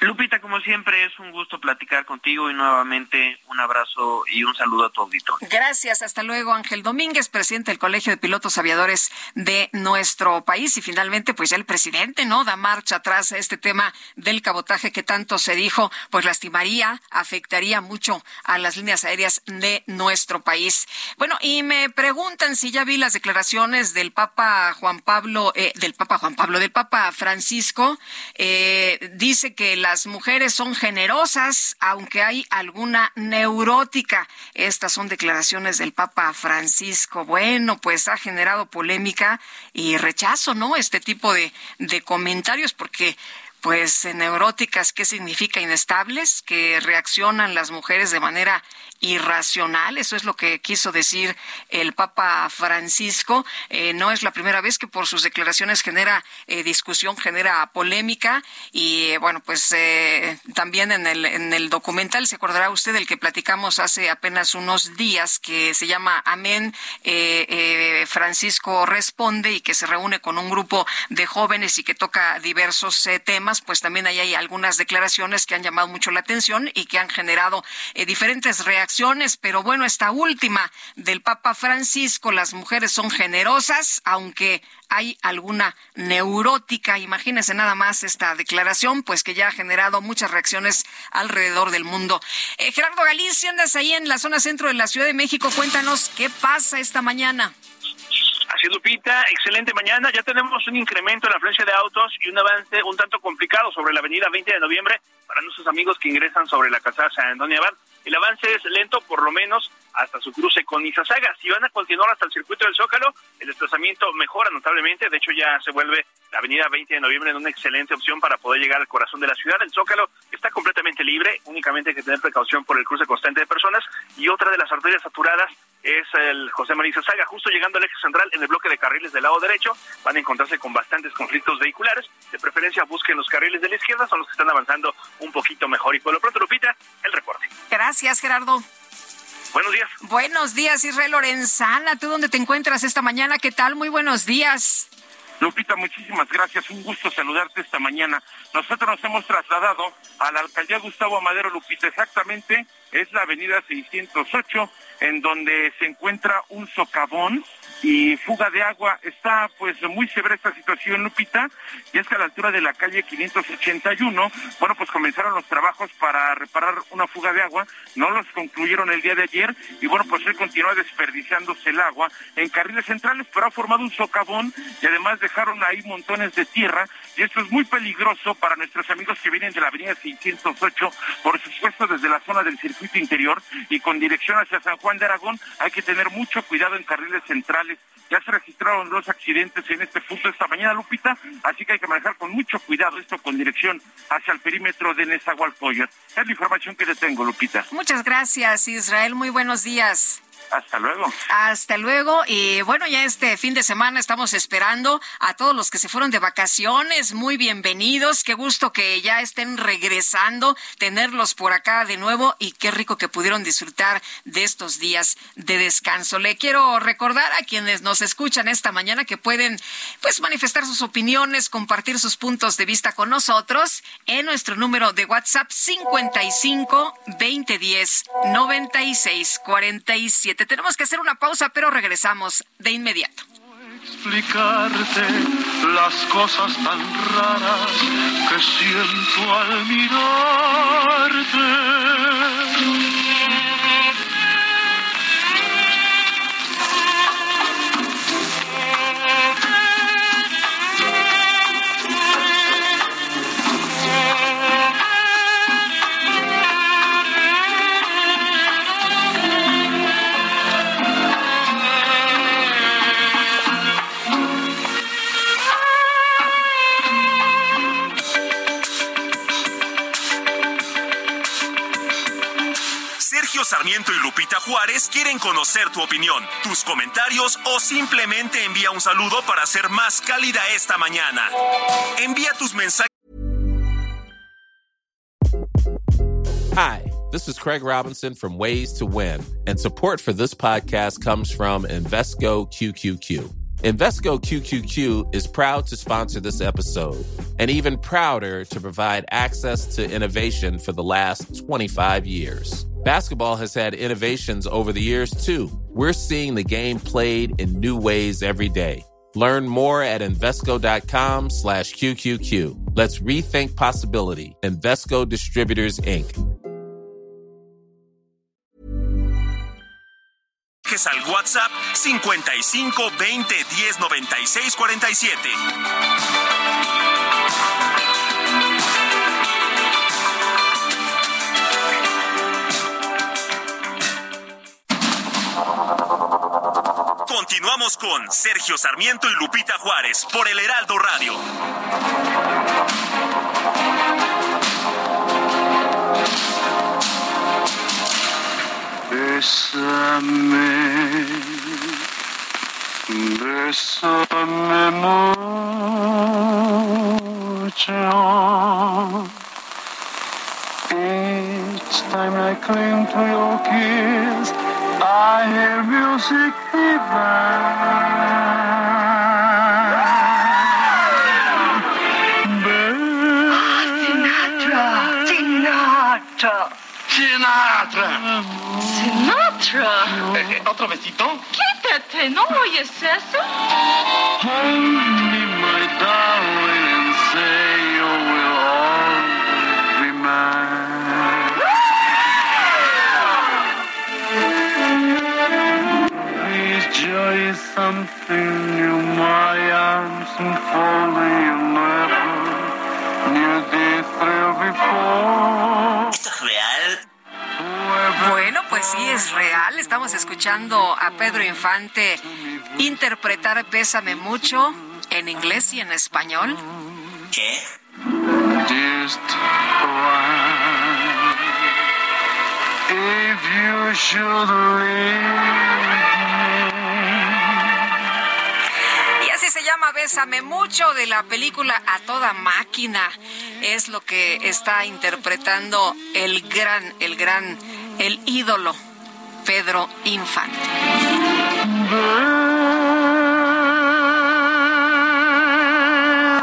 Lupita, como siempre, es un gusto platicar contigo y nuevamente un abrazo y un saludo a tu auditorio. Gracias, hasta luego, Ángel Domínguez, presidente del Colegio de Pilotos Aviadores de nuestro país. Y finalmente, pues ya el presidente, ¿no? Da marcha atrás a este tema del cabotaje que tanto se dijo, pues lastimaría, afectaría mucho a las líneas aéreas de nuestro país. Bueno, y me preguntan si ya vi las declaraciones del Papa Juan Pablo, eh, del Papa Juan Pablo, del Papa Francisco, eh, dice que la las mujeres son generosas, aunque hay alguna neurótica. Estas son declaraciones del Papa Francisco. Bueno, pues ha generado polémica y rechazo, ¿no? Este tipo de, de comentarios, porque pues neuróticas, ¿qué significa? Inestables, que reaccionan las mujeres de manera irracional. Eso es lo que quiso decir el Papa Francisco. Eh, no es la primera vez que por sus declaraciones genera eh, discusión, genera polémica. Y eh, bueno, pues también en el, en el documental, se acordará usted del que platicamos hace apenas unos días, que se llama Amén. Francisco responde y que se reúne con un grupo de jóvenes y que toca diversos temas. Pues también ahí hay algunas declaraciones que han llamado mucho la atención y que han generado diferentes reacciones pero bueno, esta última del Papa Francisco, las mujeres son generosas, aunque hay alguna neurótica. Imagínense nada más esta declaración, pues que ya ha generado muchas reacciones alrededor del mundo. Eh, Gerardo Galicia, andas ahí en la zona centro de la Ciudad de México. Cuéntanos qué pasa esta mañana. Así es, Lupita, excelente mañana. Ya tenemos un incremento en la afluencia de autos y un avance un tanto complicado sobre la avenida 20 de noviembre para nuestros amigos que ingresan sobre la casa San Antonio Abad. El avance es lento, por lo menos hasta su cruce con Izazaga. Si van a continuar hasta el circuito del Zócalo, el desplazamiento mejora notablemente. De hecho, ya se vuelve la avenida 20 de noviembre en una excelente opción para poder llegar al corazón de la ciudad. El Zócalo está completamente libre, únicamente hay que tener precaución por el cruce constante de personas. Y otra de las arterias saturadas es el José María Izazaga, justo llegando al eje central en el bloque de carriles del lado derecho. Van a encontrarse con bastantes conflictos vehiculares. De preferencia, busquen los carriles de la izquierda, son los que están avanzando un poquito mejor. Y por lo pronto, Lupita, el reporte. Gracias, Gerardo. Buenos días. Buenos días, Israel Lorenzana. ¿Tú dónde te encuentras esta mañana? ¿Qué tal? Muy buenos días. Lupita, muchísimas gracias. Un gusto saludarte esta mañana. Nosotros nos hemos trasladado a la alcaldía Gustavo Amadero Lupita, exactamente es la avenida 608, en donde se encuentra un socavón y fuga de agua. Está pues muy severa esta situación, Lupita, y es que a la altura de la calle 581, bueno, pues comenzaron los trabajos para reparar una fuga de agua, no los concluyeron el día de ayer y bueno, pues hoy continúa desperdiciándose el agua en carriles centrales, pero ha formado un socavón y además dejaron ahí montones de tierra y esto es muy peligroso para nuestros amigos que vienen de la avenida 608, por supuesto desde la zona del circuito interior y con dirección hacia San Juan de Aragón, hay que tener mucho cuidado en carriles centrales. Ya se registraron dos accidentes en este punto esta mañana, Lupita, así que hay que manejar con mucho cuidado esto con dirección hacia el perímetro de Nezahualcóyotl. Es la información que le tengo, Lupita. Muchas gracias, Israel. Muy buenos días. Hasta luego. Hasta luego. Y bueno, ya este fin de semana estamos esperando a todos los que se fueron de vacaciones. Muy bienvenidos. Qué gusto que ya estén regresando, tenerlos por acá de nuevo y qué rico que pudieron disfrutar de estos días de descanso. Le quiero recordar a quienes nos escuchan esta mañana que pueden pues manifestar sus opiniones, compartir sus puntos de vista con nosotros en nuestro número de WhatsApp 55 2010 96 47 tenemos que hacer una pausa, pero regresamos de inmediato. Explicarte las cosas tan raras que siento al mirarte. Sarmiento y Lupita Juárez quieren conocer tu opinión, tus comentarios o simplemente envía un saludo para ser más cálida esta mañana. Envía tus mensajes. Hi, this is Craig Robinson from Ways to Win, and support for this podcast comes from Invesco QQQ. Invesco QQQ is proud to sponsor this episode and even prouder to provide access to innovation for the last 25 years. Basketball has had innovations over the years, too. We're seeing the game played in new ways every day. Learn more at Invesco.com slash QQQ. Let's rethink possibility. Investco Distributors, Inc. al WhatsApp 55 20 10 96 47. Continuamos con Sergio Sarmiento y Lupita Juárez por el Heraldo Radio. Bésame, bésame mucho. Each time I cling to your kiss, I hear music Sinatra, Sinatra. Sinatra. Eh, eh, ¿Otro besito? Quítate, ¿no oyes eso? Is something new, my arms enfolding you never knew this thrill before. ¿Esto es real? Bueno, pues sí, es real. Estamos escuchando a Pedro Infante interpretar Bésame mucho en inglés y en español. ¿Qué? Just one. If you should leave Se llama Bésame mucho de la película A toda máquina. Es lo que está interpretando el gran, el gran, el ídolo Pedro Infante.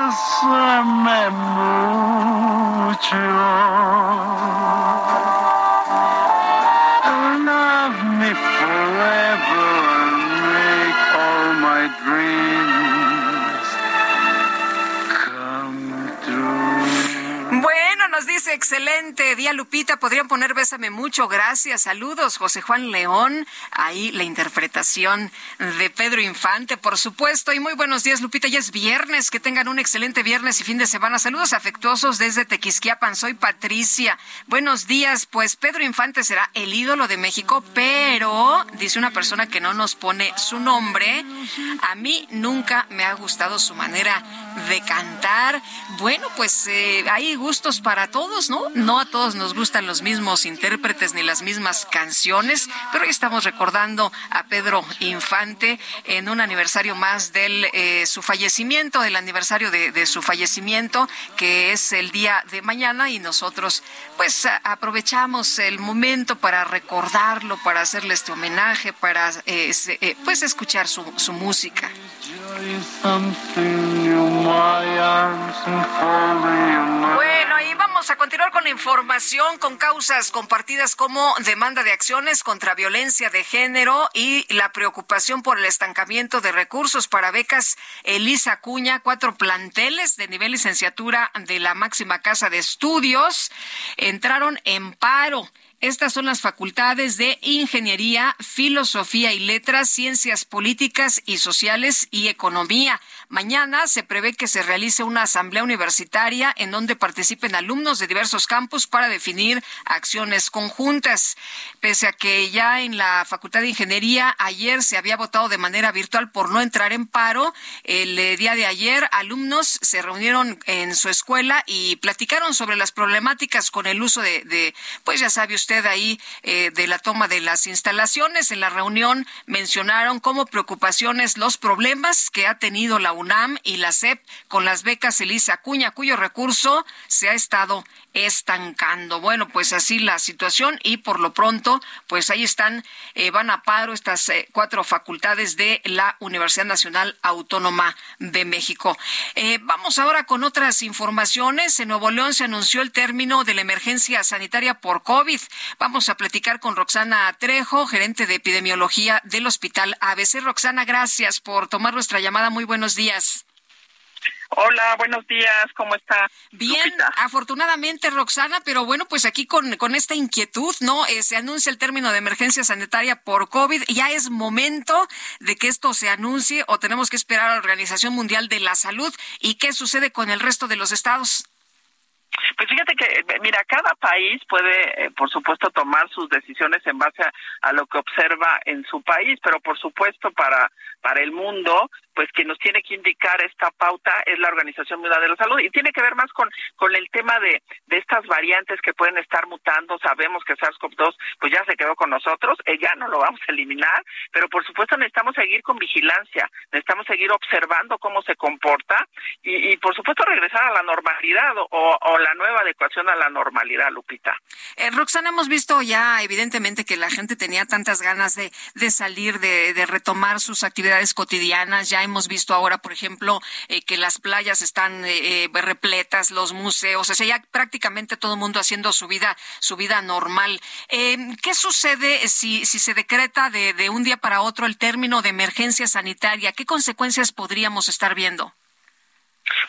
Bésame mucho. Excelente día, Lupita. Podrían poner Bésame mucho. Gracias. Saludos, José Juan León. Ahí la interpretación de Pedro Infante, por supuesto. Y muy buenos días, Lupita. Ya es viernes. Que tengan un excelente viernes y fin de semana. Saludos afectuosos desde Tequisquiapan. Soy Patricia. Buenos días. Pues Pedro Infante será el ídolo de México, pero dice una persona que no nos pone su nombre. A mí nunca me ha gustado su manera de cantar. Bueno, pues eh, hay gustos para todos, ¿no? No a todos nos gustan los mismos intérpretes ni las mismas canciones, pero hoy estamos recordando a Pedro Infante en un aniversario más de eh, su fallecimiento, el aniversario de, de, su fallecimiento, que es el día de mañana, y nosotros pues aprovechamos el momento para recordarlo, para hacerle este homenaje, para eh, eh, pues escuchar su, su música. Bueno, y vamos a continuar con la información con causas compartidas como demanda de acciones contra violencia de género y la preocupación por el estancamiento de recursos para becas Elisa Cuña, cuatro planteles de nivel licenciatura de la máxima casa de estudios entraron en paro. Estas son las facultades de Ingeniería, Filosofía y Letras, Ciencias Políticas y Sociales y Economía. Mañana se prevé que se realice una asamblea universitaria en donde participen alumnos de diversos campus para definir acciones conjuntas. Pese a que ya en la Facultad de Ingeniería ayer se había votado de manera virtual por no entrar en paro, el eh, día de ayer alumnos se reunieron en su escuela y platicaron sobre las problemáticas con el uso de, pues ya sabe usted, ahí eh, de la toma de las instalaciones. En la reunión mencionaron como preocupaciones los problemas que ha tenido la UNAM y la SEP con las becas Elisa Acuña, cuyo recurso se ha estado estancando. Bueno, pues así la situación y por lo pronto, pues ahí están, eh, van a paro estas eh, cuatro facultades de la Universidad Nacional Autónoma de México. Eh, vamos ahora con otras informaciones. En Nuevo León se anunció el término de la emergencia sanitaria por COVID. Vamos a platicar con Roxana Trejo, gerente de epidemiología del Hospital ABC. Roxana, gracias por tomar nuestra llamada. Muy buenos días. Hola, buenos días, ¿cómo está? Bien, afortunadamente, Roxana, pero bueno, pues aquí con, con esta inquietud, ¿no? Eh, se anuncia el término de emergencia sanitaria por COVID. Ya es momento de que esto se anuncie o tenemos que esperar a la Organización Mundial de la Salud. ¿Y qué sucede con el resto de los estados? Pues fíjate que, mira, cada país puede, eh, por supuesto, tomar sus decisiones en base a, a, lo que observa en su país, pero por supuesto para, para el mundo pues quien nos tiene que indicar esta pauta es la Organización Mundial de la Salud y tiene que ver más con, con el tema de, de estas variantes que pueden estar mutando. Sabemos que SARS-CoV-2 pues ya se quedó con nosotros, eh, ya no lo vamos a eliminar, pero por supuesto necesitamos seguir con vigilancia, necesitamos seguir observando cómo se comporta y, por supuesto regresar a la normalidad o, o, la nueva adecuación a la normalidad, Lupita. Eh, Roxana, hemos visto ya evidentemente que la gente tenía tantas ganas de, de salir, de, de retomar sus actividades cotidianas, ya hemos visto ahora, por ejemplo, eh, que las playas están eh, eh, repletas, los museos, o sea, ya prácticamente todo el mundo haciendo su vida, su vida normal. Eh, ¿Qué sucede si, si se decreta de, de un día para otro el término de emergencia sanitaria? ¿Qué consecuencias podríamos estar viendo?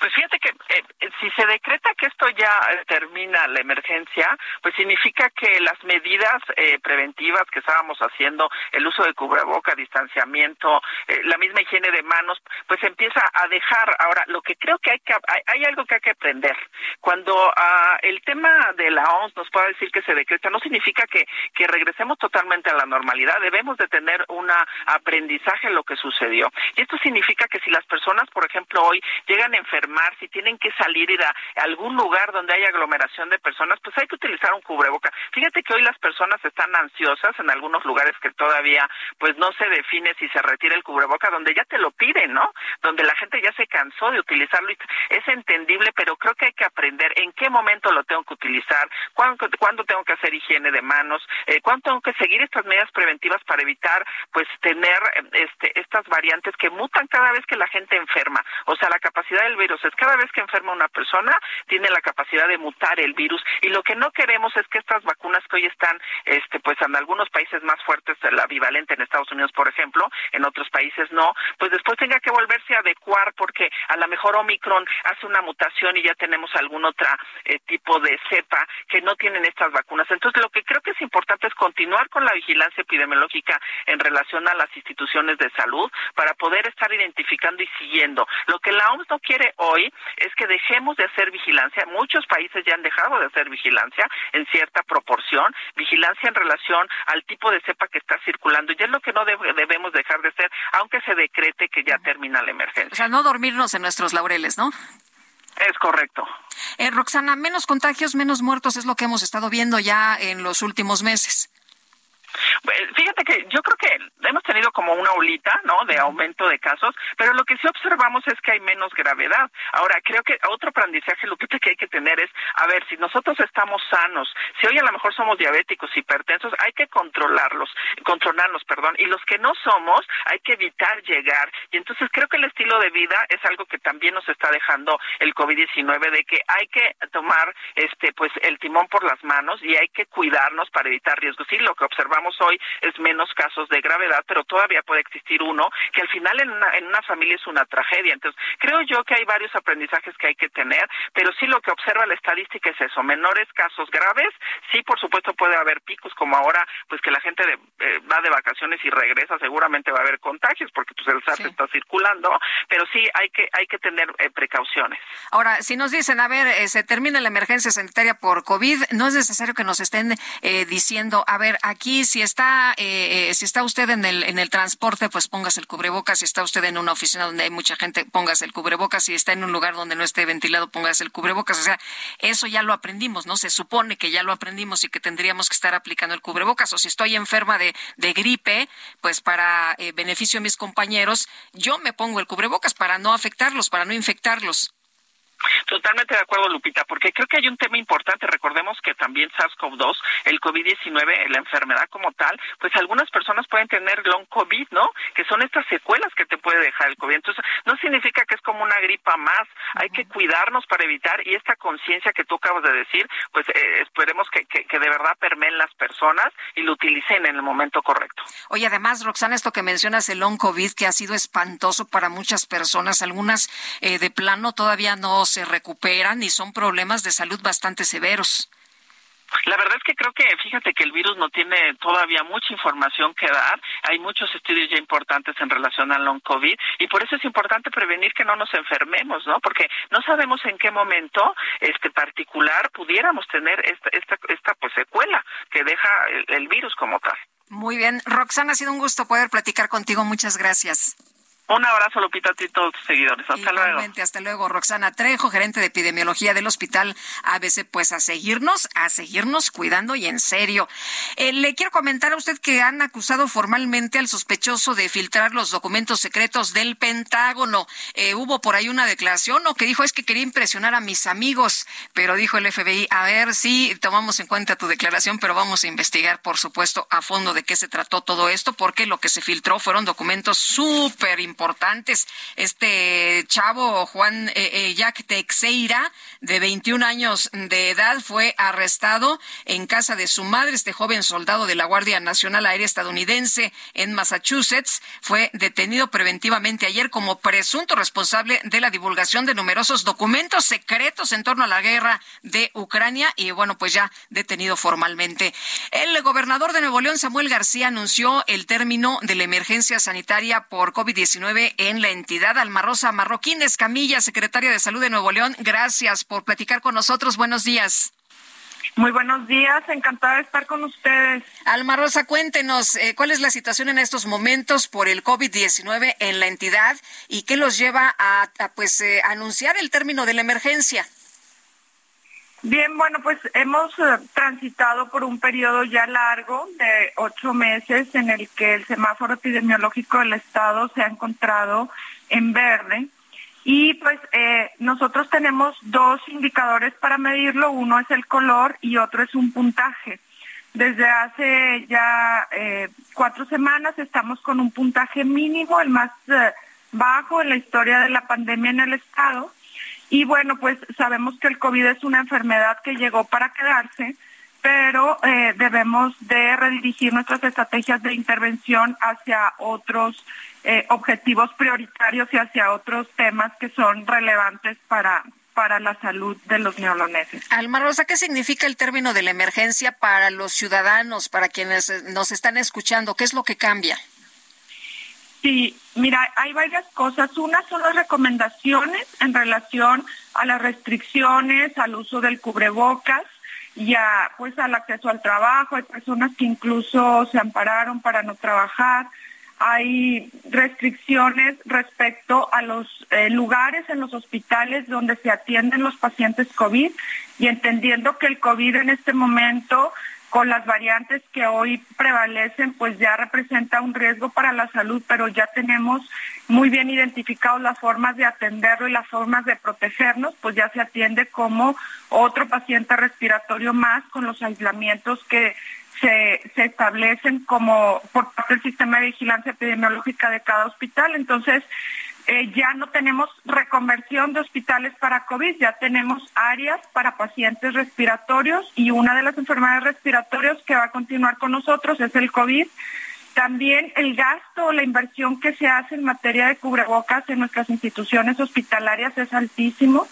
Pues fíjate que eh, si se decreta que esto ya eh, termina la emergencia, pues significa que las medidas eh, preventivas que estábamos haciendo, el uso de cubreboca, distanciamiento, eh, la misma higiene de manos, pues empieza a dejar. Ahora, lo que creo que hay que hay, algo que hay que aprender. Cuando uh, el tema de la OMS nos pueda decir que se decreta, no significa que, que regresemos totalmente a la normalidad. Debemos de tener un aprendizaje en lo que sucedió. Y esto significa que si las personas, por ejemplo, hoy llegan a enfermar, si tienen que salir ir a algún lugar donde hay aglomeración de personas, pues hay que utilizar un cubreboca. Fíjate que hoy las personas están ansiosas en algunos lugares que todavía pues no se define si se retira el cubreboca, donde ya te lo piden, ¿no? Donde la gente ya se cansó de utilizarlo. Es entendible, pero creo que hay que aprender en qué momento lo tengo que utilizar, cuándo, cuándo tengo que hacer higiene de manos, eh, cuándo tengo que seguir estas medidas preventivas para evitar pues tener este estas variantes que mutan cada vez que la gente enferma. O sea, la capacidad del virus. Es cada vez que enferma una persona tiene la capacidad de mutar el virus. Y lo que no queremos es que estas vacunas que hoy están este pues en algunos países más fuertes la bivalente en Estados Unidos por ejemplo en otros países no pues después tenga que volverse a adecuar porque a lo mejor Omicron hace una mutación y ya tenemos algún otro eh, tipo de cepa que no tienen estas vacunas. Entonces lo que creo que es importante es continuar con la vigilancia epidemiológica en relación a las instituciones de salud para poder estar identificando y siguiendo. Lo que la OMS no quiere hoy es que dejemos de hacer vigilancia muchos países ya han dejado de hacer vigilancia en cierta proporción, vigilancia en relación al tipo de cepa que está circulando. Y es lo que no debemos dejar de hacer, aunque se decrete que ya termina la emergencia. O sea, no dormirnos en nuestros laureles, ¿no? Es correcto. Eh, Roxana, menos contagios, menos muertos es lo que hemos estado viendo ya en los últimos meses. Fíjate que yo creo que hemos tenido como una olita, ¿no? De aumento de casos, pero lo que sí observamos es que hay menos gravedad. Ahora, creo que otro aprendizaje, Lupita, que hay que tener es, a ver, si nosotros estamos sanos, si hoy a lo mejor somos diabéticos, hipertensos, hay que controlarlos, controlarnos, perdón, y los que no somos, hay que evitar llegar. Y entonces creo que el estilo de vida es algo que también nos está dejando el COVID-19, de que hay que tomar, este, pues, el timón por las manos y hay que cuidarnos para evitar riesgos. Y lo que observamos hoy es menos casos de gravedad, pero todavía puede existir uno que al final en una, en una familia es una tragedia. Entonces, creo yo que hay varios aprendizajes que hay que tener, pero sí lo que observa la estadística es eso, menores casos graves, sí, por supuesto puede haber picos como ahora, pues que la gente eh, va de vacaciones y regresa, seguramente va a haber contagios porque pues el SARS está circulando, pero sí hay que hay que tener eh, precauciones. Ahora, si nos dicen, a ver, eh, se termina la emergencia sanitaria por COVID, no es necesario que nos estén diciendo, a ver, aquí si está, eh, eh, si está usted en el, en el transporte, pues póngase el cubrebocas. Si está usted en una oficina donde hay mucha gente, póngase el cubrebocas. Si está en un lugar donde no esté ventilado, póngase el cubrebocas. O sea, eso ya lo aprendimos, ¿no? Se supone que ya lo aprendimos y que tendríamos que estar aplicando el cubrebocas. O si estoy enferma de, de gripe, pues para eh, beneficio de mis compañeros, yo me pongo el cubrebocas para no afectarlos, para no infectarlos. Totalmente de acuerdo, Lupita, porque creo que hay un tema importante. Recordemos que también SARS-CoV-2, el COVID-19, la enfermedad como tal, pues algunas personas pueden tener long COVID, ¿no? Que son estas secuelas que te puede dejar el COVID. Entonces, no significa que es como una gripa más. Hay que cuidarnos para evitar y esta conciencia que tú acabas de decir, pues eh, esperemos que, que, de verdad permeen las personas y lo utilicen en el momento correcto. Oye, además, Roxana, esto que mencionas, el long COVID, que ha sido espantoso para muchas personas, algunas eh, de plano todavía no se recuperan y son problemas de salud bastante severos. La verdad es que creo que, fíjate que el virus no tiene todavía mucha información que dar. Hay muchos estudios ya importantes en relación al long COVID y por eso es importante prevenir que no nos enfermemos, ¿no? Porque no sabemos en qué momento este particular pudiéramos tener esta esta, esta pues secuela que deja el, el virus como tal. Muy bien, Roxana, ha sido un gusto poder platicar contigo. Muchas gracias. Un abrazo, Lupita, a ti y todos tus seguidores. Hasta Igualmente, hasta luego. Roxana Trejo, gerente de epidemiología del Hospital ABC, pues a seguirnos, a seguirnos cuidando y en serio. Eh, le quiero comentar a usted que han acusado formalmente al sospechoso de filtrar los documentos secretos del Pentágono. Eh, hubo por ahí una declaración o que dijo es que quería impresionar a mis amigos, pero dijo el FBI, a ver si tomamos en cuenta tu declaración, pero vamos a investigar, por supuesto, a fondo de qué se trató todo esto, porque lo que se filtró fueron documentos súper importantes importantes. Este chavo, Juan eh, eh, Jack Teixeira, de 21 años de edad, fue arrestado en casa de su madre. Este joven soldado de la Guardia Nacional Aérea estadounidense en Massachusetts fue detenido preventivamente ayer como presunto responsable de la divulgación de numerosos documentos secretos en torno a la guerra de Ucrania y bueno, pues ya detenido formalmente. El gobernador de Nuevo León, Samuel García, anunció el término de la emergencia sanitaria por COVID-19 en la entidad. Almarrosa Marroquín Escamilla, secretaria de Salud de Nuevo León, gracias por platicar con nosotros. Buenos días. Muy buenos días, encantada de estar con ustedes. Alma Rosa, cuéntenos eh, cuál es la situación en estos momentos por el COVID-19 en la entidad y qué los lleva a, pues eh, anunciar el término de la emergencia. Bien, bueno, pues hemos eh, transitado por un periodo ya largo de ocho meses en el que el semáforo epidemiológico del Estado se ha encontrado en verde. Y pues eh, nosotros tenemos dos indicadores para medirlo, uno es el color y otro es un puntaje. Desde hace ya eh, cuatro semanas estamos con un puntaje mínimo, el más bajo en la historia de la pandemia en el Estado Y bueno, pues sabemos que el COVID es una enfermedad que llegó para quedarse, pero eh, debemos de redirigir nuestras estrategias de intervención hacia otros eh, objetivos prioritarios y hacia otros temas que son relevantes para, para la salud de los neoloneses. Alma Rosa, ¿qué significa el término de la emergencia para los ciudadanos, para quienes nos están escuchando? ¿Qué es lo que cambia? Sí, mira, hay varias cosas. Una son las recomendaciones en relación a las restricciones, al uso del cubrebocas y pues al acceso al trabajo. Hay personas que incluso se ampararon para no trabajar. Hay restricciones respecto a los eh, lugares en los hospitales donde se atienden los pacientes COVID y entendiendo que el COVID en este momento con las variantes que hoy prevalecen, pues ya representa un riesgo para la salud, pero ya tenemos muy bien identificados las formas de atenderlo y las formas de protegernos, pues ya se atiende como otro paciente respiratorio más con los aislamientos que se, se establecen como por parte del sistema de vigilancia epidemiológica de cada hospital. Entonces, eh, ya no tenemos reconversión de hospitales para COVID, ya tenemos áreas para pacientes respiratorios y una de las enfermedades respiratorias que va a continuar con nosotros es el COVID. También el gasto o la inversión que se hace en materia de cubrebocas en nuestras instituciones hospitalarias es altísimo.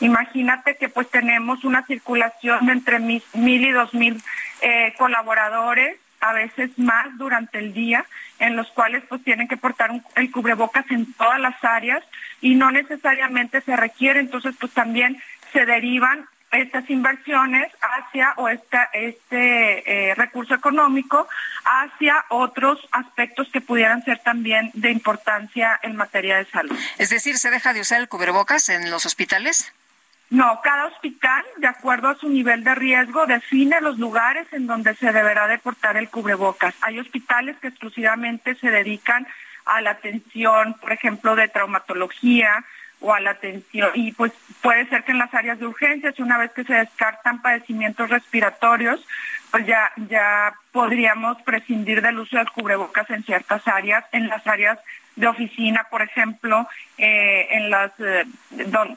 Imagínate que pues tenemos una circulación de entre mil y dos mil eh, colaboradores a veces más durante el día, en los cuales pues tienen que portar el cubrebocas en todas las áreas y no necesariamente se requiere, entonces pues también se derivan estas inversiones hacia o esta, este eh, recurso económico hacia otros aspectos que pudieran ser también de importancia en materia de salud. Es decir, ¿se deja de usar el cubrebocas en los hospitales? No, cada hospital, de acuerdo a su nivel de riesgo, define los lugares en donde se deberá de portar el cubrebocas. Hay hospitales que exclusivamente se dedican a la atención, por ejemplo, de traumatología o a la atención, y pues puede ser que en las áreas de urgencias, una vez que se descartan padecimientos respiratorios, pues ya, ya podríamos prescindir del uso del cubrebocas en ciertas áreas, en las áreas de oficina, por ejemplo, eh, en las eh,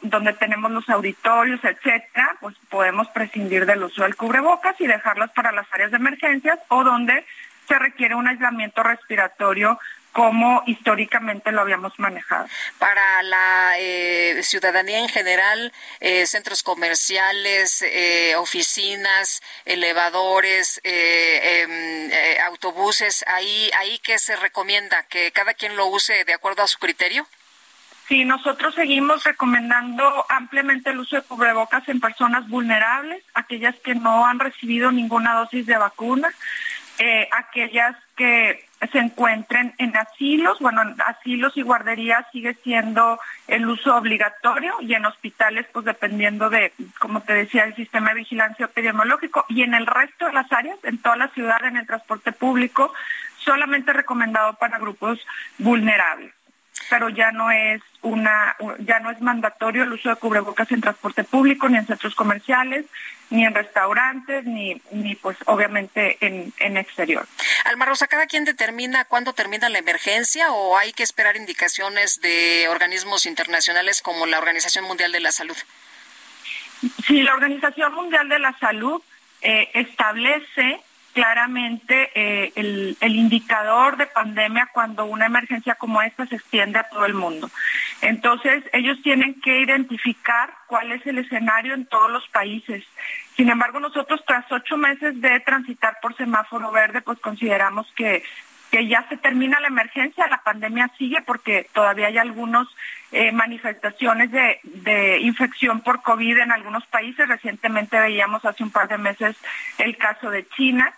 donde tenemos los auditorios, etcétera, pues podemos prescindir del uso del cubrebocas y dejarlas para las áreas de emergencias o donde se requiere un aislamiento respiratorio como históricamente lo habíamos manejado. Para la eh, ciudadanía en general, eh, centros comerciales, eh, oficinas, elevadores, em, autobuses, ahí, ahí que se recomienda que cada quien lo use de acuerdo a su criterio. Sí, nosotros seguimos recomendando ampliamente el uso de cubrebocas en personas vulnerables, aquellas que no han recibido ninguna dosis de vacuna, aquellas que se encuentren en asilos, bueno, en asilos y guarderías sigue siendo el uso obligatorio y en hospitales, pues dependiendo de, como te decía, el sistema de vigilancia epidemiológico. Y en el resto de las áreas, en toda la ciudad, en el transporte público, solamente recomendado para grupos vulnerables pero ya no es una ya no es mandatorio el uso de cubrebocas en transporte público ni en centros comerciales ni en restaurantes ni ni pues obviamente en, en exterior. Alma Rosa, cada quien determina cuándo termina la emergencia o hay que esperar indicaciones de organismos internacionales como la Organización Mundial de la Salud. Sí, la Organización Mundial de la Salud eh, establece claramente eh, el, indicador de pandemia cuando una emergencia como esta se extiende a todo el mundo. Entonces, ellos tienen que identificar cuál es el escenario en todos los países. Sin embargo, nosotros tras ocho meses de transitar por semáforo verde, pues consideramos que que ya se termina la emergencia, la pandemia sigue porque todavía hay algunas eh, manifestaciones de, de, infección por COVID en algunos países. Recientemente veíamos hace un par de meses el caso de China.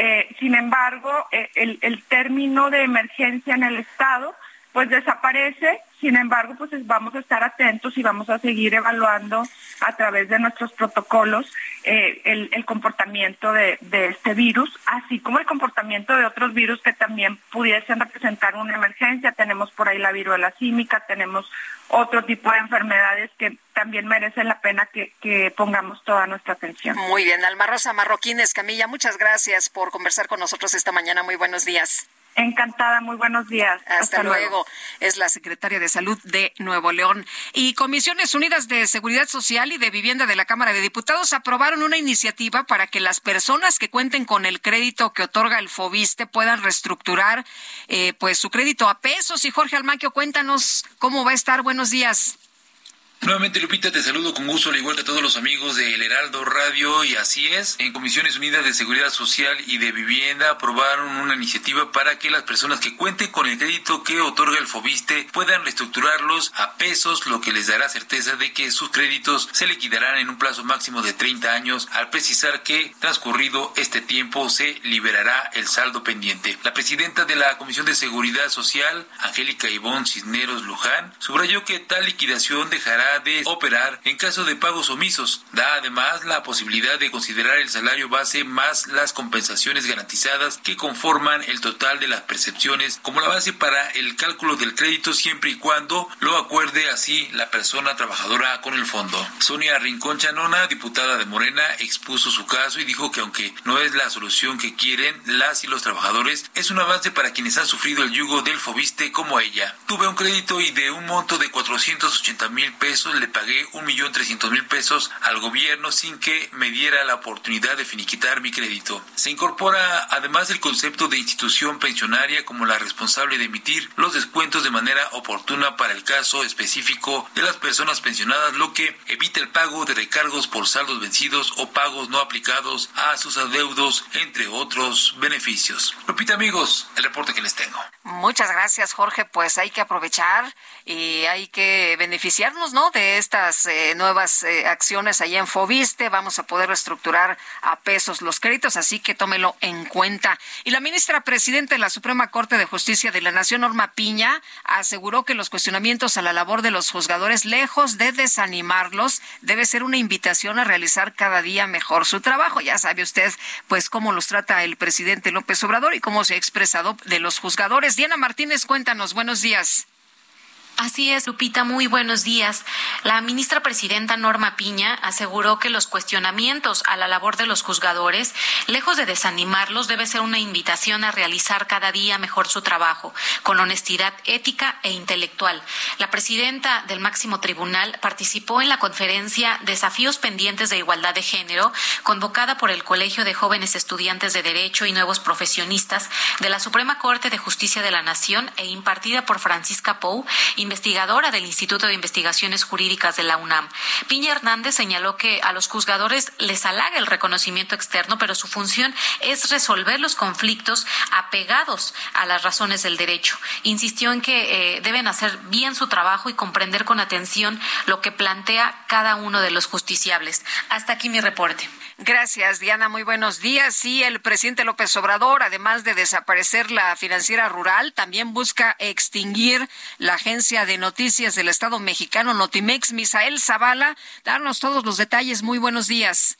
Eh, sin embargo, eh, el, el, término de emergencia en el Estado pues desaparece, sin embargo, pues vamos a estar atentos y vamos a seguir evaluando a través de nuestros protocolos eh, el, comportamiento de, este virus, así como el comportamiento de otros virus que también pudiesen representar una emergencia. Tenemos por ahí la viruela símica, tenemos otro tipo de enfermedades que también merecen la pena que, que pongamos toda nuestra atención. Muy bien, Alma Rosa Marroquín Escamilla, muchas gracias por conversar con nosotros esta mañana. Muy buenos días. Encantada, muy buenos días. Hasta, luego. Es la secretaria de Salud de Nuevo León. Y Comisiones Unidas de Seguridad Social y de Vivienda de la Cámara de Diputados aprobaron una iniciativa para que las personas que cuenten con el crédito que otorga el FOBISTE puedan reestructurar eh, pues su crédito a pesos. Y Jorge Almaquio, cuéntanos cómo va a estar. Buenos días. Nuevamente, Lupita, te saludo con gusto, al igual que a todos los amigos de El Heraldo Radio, y así es. En Comisiones Unidas de Seguridad Social y de Vivienda aprobaron una iniciativa para que las personas que cuenten con el crédito que otorga el FOBISTE puedan reestructurarlos a pesos, lo que les dará certeza de que sus créditos se liquidarán en un plazo máximo de 30 años, al precisar que, transcurrido este tiempo, se liberará el saldo pendiente. La presidenta de la Comisión de Seguridad Social, Angélica Ivón Cisneros Luján, subrayó que tal liquidación dejará de operar en caso de pagos omisos. Da además la posibilidad de considerar el salario base más las compensaciones garantizadas que conforman el total de las percepciones como la base para el cálculo del crédito siempre y cuando lo acuerde así la persona trabajadora con el fondo. Sonia Rincón Chanona, diputada de Morena, expuso su caso y dijo que aunque no es la solución que quieren las y los trabajadores, es un avance para quienes han sufrido el yugo del Fobiste como ella. Tuve un crédito y de un monto de 480 mil pesos le pagué un millón trescientos mil pesos al gobierno sin que me diera la oportunidad de finiquitar mi crédito. Se incorpora además el concepto de institución pensionaria como la responsable de emitir los descuentos de manera oportuna para el caso específico de las personas pensionadas, lo que evita el pago de recargos por saldos vencidos o pagos no aplicados a sus adeudos, entre otros beneficios. Lupita amigos, el reporte que les tengo. Muchas gracias, Jorge. Pues hay que aprovechar y hay que beneficiarnos, ¿no? De estas eh, nuevas eh, acciones allá en Fobiste. Vamos a poder reestructurar a pesos los créditos, así que tómelo en cuenta. Y la ministra presidenta de la Suprema Corte de Justicia de la Nación, Norma Piña, aseguró que los cuestionamientos a la labor de los juzgadores, lejos de desanimarlos, debe ser una invitación a realizar cada día mejor su trabajo. Ya sabe usted, pues, cómo los trata el presidente López Obrador y cómo se ha expresado de los juzgadores. Diana Martínez, cuéntanos, buenos días. Así es, Lupita, muy buenos días. La ministra presidenta Norma Piña aseguró que los cuestionamientos a la labor de los juzgadores, lejos de desanimarlos, debe ser una invitación a realizar cada día mejor su trabajo, con honestidad ética e intelectual. La presidenta del máximo tribunal participó en la conferencia Desafíos pendientes de igualdad de género, convocada por el Colegio de Jóvenes Estudiantes de Derecho y Nuevos Profesionistas de la Suprema Corte de Justicia de la Nación e impartida por Francisca Pou, investigadora del Instituto de Investigaciones Jurídicas de la UNAM. Piña Hernández señaló que a los juzgadores les halaga el reconocimiento externo, pero su función es resolver los conflictos apegados a las razones del derecho. Insistió en que eh, deben hacer bien su trabajo y comprender con atención lo que plantea cada uno de los justiciables. Hasta aquí mi reporte. Gracias, Diana. Muy buenos días. Sí, el presidente López Obrador, además de desaparecer la financiera rural, también busca extinguir la agencia de noticias del Estado mexicano Notimex. Misael Zavala, darnos todos los detalles. Muy buenos días.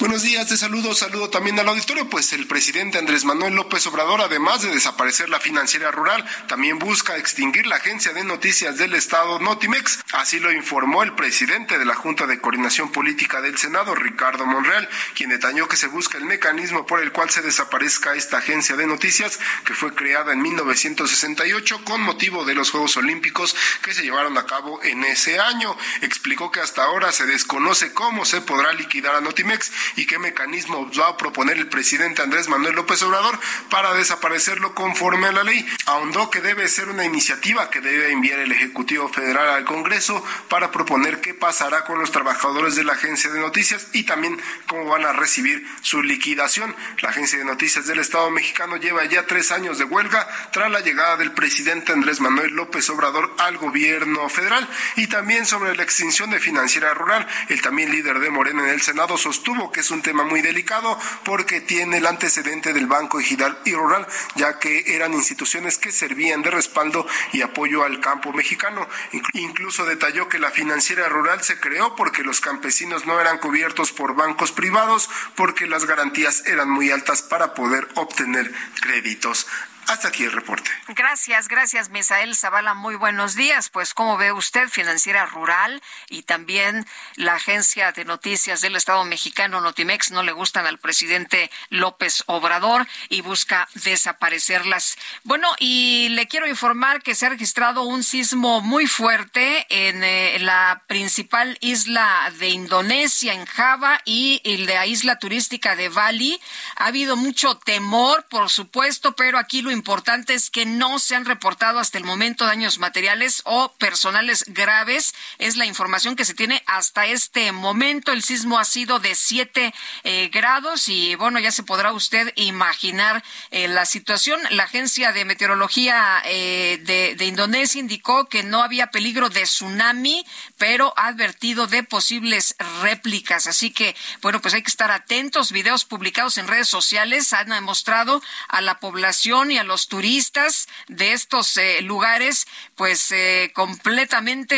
Buenos días, te saludo, saludo también al auditorio, pues el presidente Andrés Manuel López Obrador, además de desaparecer la financiera rural, también busca extinguir la agencia de noticias del Estado Notimex. Así lo informó el presidente de la Junta de Coordinación Política del Senado, Ricardo Monreal, quien detalló que se busca el mecanismo por el cual se desaparezca esta agencia de noticias que fue creada en 1968 con motivo de los Juegos Olímpicos que se llevaron a cabo en ese año. Explicó que hasta ahora se desconoce cómo se podrá liquidar a Notimex y qué mecanismo va a proponer el presidente Andrés Manuel López Obrador para desaparecerlo conforme a la ley. Ahondó que debe ser una iniciativa que debe enviar el Ejecutivo Federal al Congreso para proponer qué pasará con los trabajadores de la agencia de noticias y también cómo van a recibir su liquidación. La agencia de noticias del Estado mexicano lleva ya tres años de huelga tras la llegada del presidente Andrés Manuel López Obrador al gobierno federal y también sobre la extinción de financiera rural. El también líder de Morena en el Senado sostuvo que es un tema muy delicado porque tiene el antecedente del Banco Ejidal y Rural, ya que eran instituciones que servían de respaldo y apoyo al campo mexicano. Incluso detalló que la financiera rural se creó porque los campesinos no eran cubiertos por bancos privados porque las garantías eran muy altas para poder obtener créditos. Hasta aquí el reporte. Gracias, gracias, Misael Zavala. Muy buenos días. Pues, ¿cómo ve usted? Financiera Rural y también la agencia de noticias del Estado mexicano, Notimex, no le gustan al presidente López Obrador y busca desaparecerlas. Bueno, y le quiero informar que se ha registrado un sismo muy fuerte en eh, la principal isla de Indonesia, en Java, y, y la isla turística de Bali. Ha habido mucho temor, por supuesto, pero aquí lo importante es que no se han reportado hasta el momento daños materiales o personales graves. Es la información que se tiene hasta este momento. El sismo ha sido de 7 eh, grados y bueno, ya se podrá usted imaginar eh, la situación. La agencia de meteorología eh, de, Indonesia indicó que no había peligro de tsunami, pero ha advertido de posibles réplicas. Así que, bueno, pues hay que estar atentos. Videos publicados en redes sociales han demostrado a la población y a los turistas de estos eh, lugares, pues eh, completamente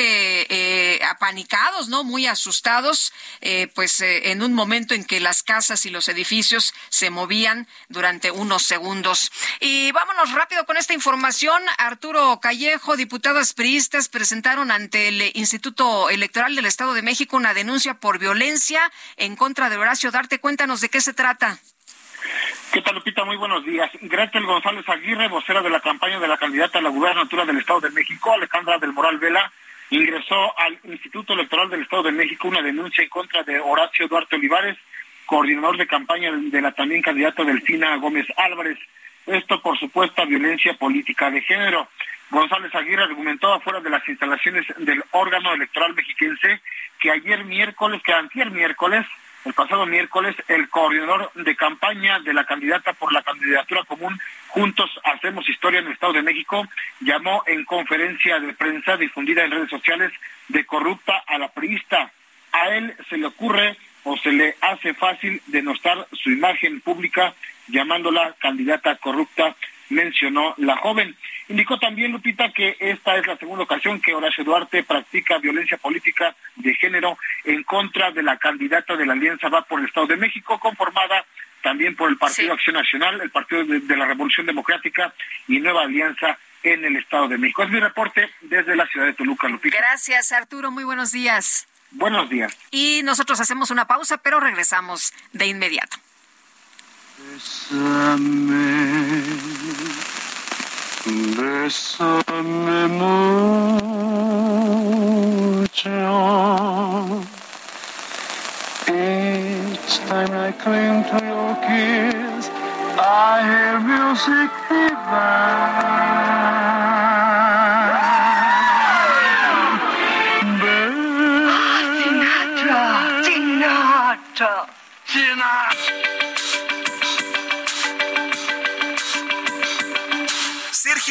eh, apanicados, ¿no? Muy asustados, pues en un momento en que las casas y los edificios se movían durante unos segundos. Y vámonos rápido con esta información. Arturo Callejo, diputados priistas presentaron ante el Instituto Electoral del Estado de México una denuncia por violencia en contra de Horacio Darte. Cuéntanos de qué se trata. ¿Qué tal, Lupita? Muy buenos días. Gretel González Aguirre, vocera de la campaña de la candidata a la gubernatura del Estado de México, Alejandra del Moral Vela, ingresó al Instituto Electoral del Estado de México una denuncia en contra de Horacio Duarte Olivares, coordinador de campaña de la también candidata Delfina Gómez Álvarez. Esto por supuesta violencia política de género. González Aguirre argumentó afuera de las instalaciones del órgano electoral mexiquense que ayer miércoles, que antier miércoles, el pasado miércoles, el coordinador de campaña de la candidata por la candidatura común Juntos Hacemos Historia en el Estado de México llamó en conferencia de prensa difundida en redes sociales de corrupta a la priista. A él se le ocurre o se le hace fácil denostar su imagen pública llamándola candidata corrupta, mencionó la joven. Indicó también, Lupita, que esta es la segunda ocasión que Horacio Duarte practica violencia política de género en contra de la candidata de la Alianza Va por el Estado de México, conformada también por el Partido Acción Nacional, el Partido de, la Revolución Democrática y Nueva Alianza en el Estado de México. Es mi reporte desde la ciudad de Toluca, Lupita. Gracias, Arturo. Muy buenos días. Buenos días. Y nosotros hacemos una pausa, pero regresamos de inmediato. Bésame mucho. Each time I cling to your kiss, I hear music divine.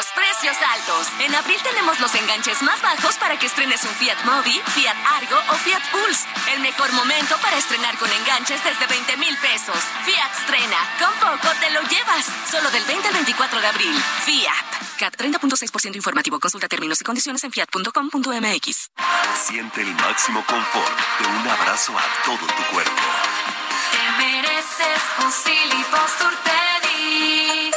Los precios altos. En abril tenemos los enganches más bajos para que estrenes un Fiat Mobi, Fiat Argo o Fiat Pulse. El mejor momento para estrenar con enganches desde 20 mil pesos. Fiat estrena. Con poco te lo llevas. Solo del 20 al 24 de abril. Fiat. CAT 30.6% informativo. Consulta términos y condiciones en fiat.com.mx. Siente el máximo confort de un abrazo a todo tu cuerpo. Te mereces un Silly Posturpedic.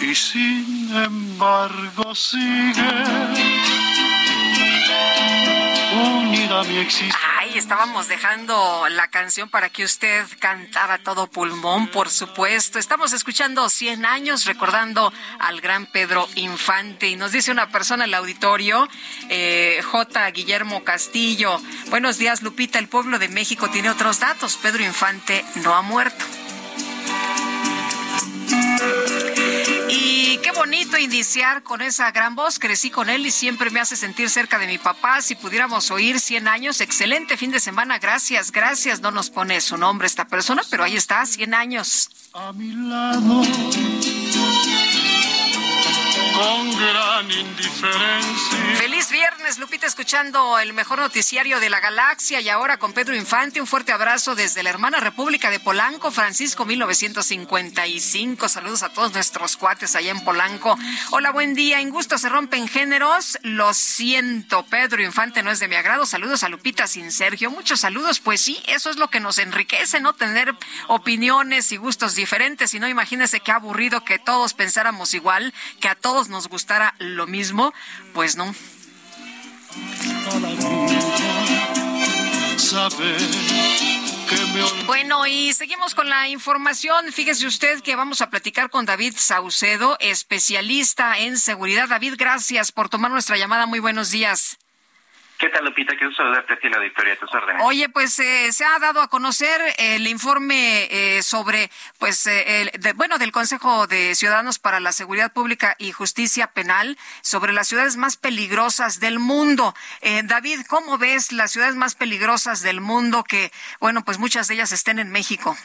Y sin embargo sigue unida mi existencia. Ay, estábamos dejando la canción para que usted cantara todo pulmón, por supuesto. Estamos escuchando 100 años, recordando al gran Pedro Infante. Y nos dice una persona en el auditorio, eh, J. Guillermo Castillo. Buenos días, Lupita. El pueblo de México tiene otros datos. Pedro Infante no ha muerto. Qué bonito iniciar con esa gran voz. Crecí con él y siempre me hace sentir cerca de mi papá. Si pudiéramos oír 100 años, excelente fin de semana. Gracias, gracias. No nos pone su nombre esta persona, pero ahí está, 100 años. a mi lado con indiferencia. Feliz viernes, Lupita, escuchando el mejor noticiario de la galaxia y ahora con Pedro Infante. Un fuerte abrazo desde la hermana República de Polanco, Francisco 1955. Saludos a todos nuestros cuates allá en Polanco. Hola, buen día. En gusto se rompen géneros. Lo siento, Pedro Infante no es de mi agrado. Saludos a Lupita sin Sergio. Muchos saludos. Pues sí, eso es lo que nos enriquece, ¿no? Tener opiniones y gustos diferentes. Y no imagínese qué aburrido que todos pensáramos igual, que a todos nos gustara lo mismo. Pues no. Bueno, y seguimos con la información. Fíjese usted que vamos a platicar con David Saucedo, especialista en seguridad. David, gracias por tomar nuestra llamada. Muy buenos días. ¿Qué tal, Lupita? Quiero saludarte a ti, la Victoria, a tus órdenes. Oye, pues eh, se ha dado a conocer el informe eh, sobre, pues, eh, el, de- bueno, del Consejo de Ciudadanos para la Seguridad Pública y Justicia Penal sobre las ciudades más peligrosas del mundo. Eh, David, ¿cómo ves las ciudades más peligrosas del mundo que, bueno, pues muchas de ellas estén en México?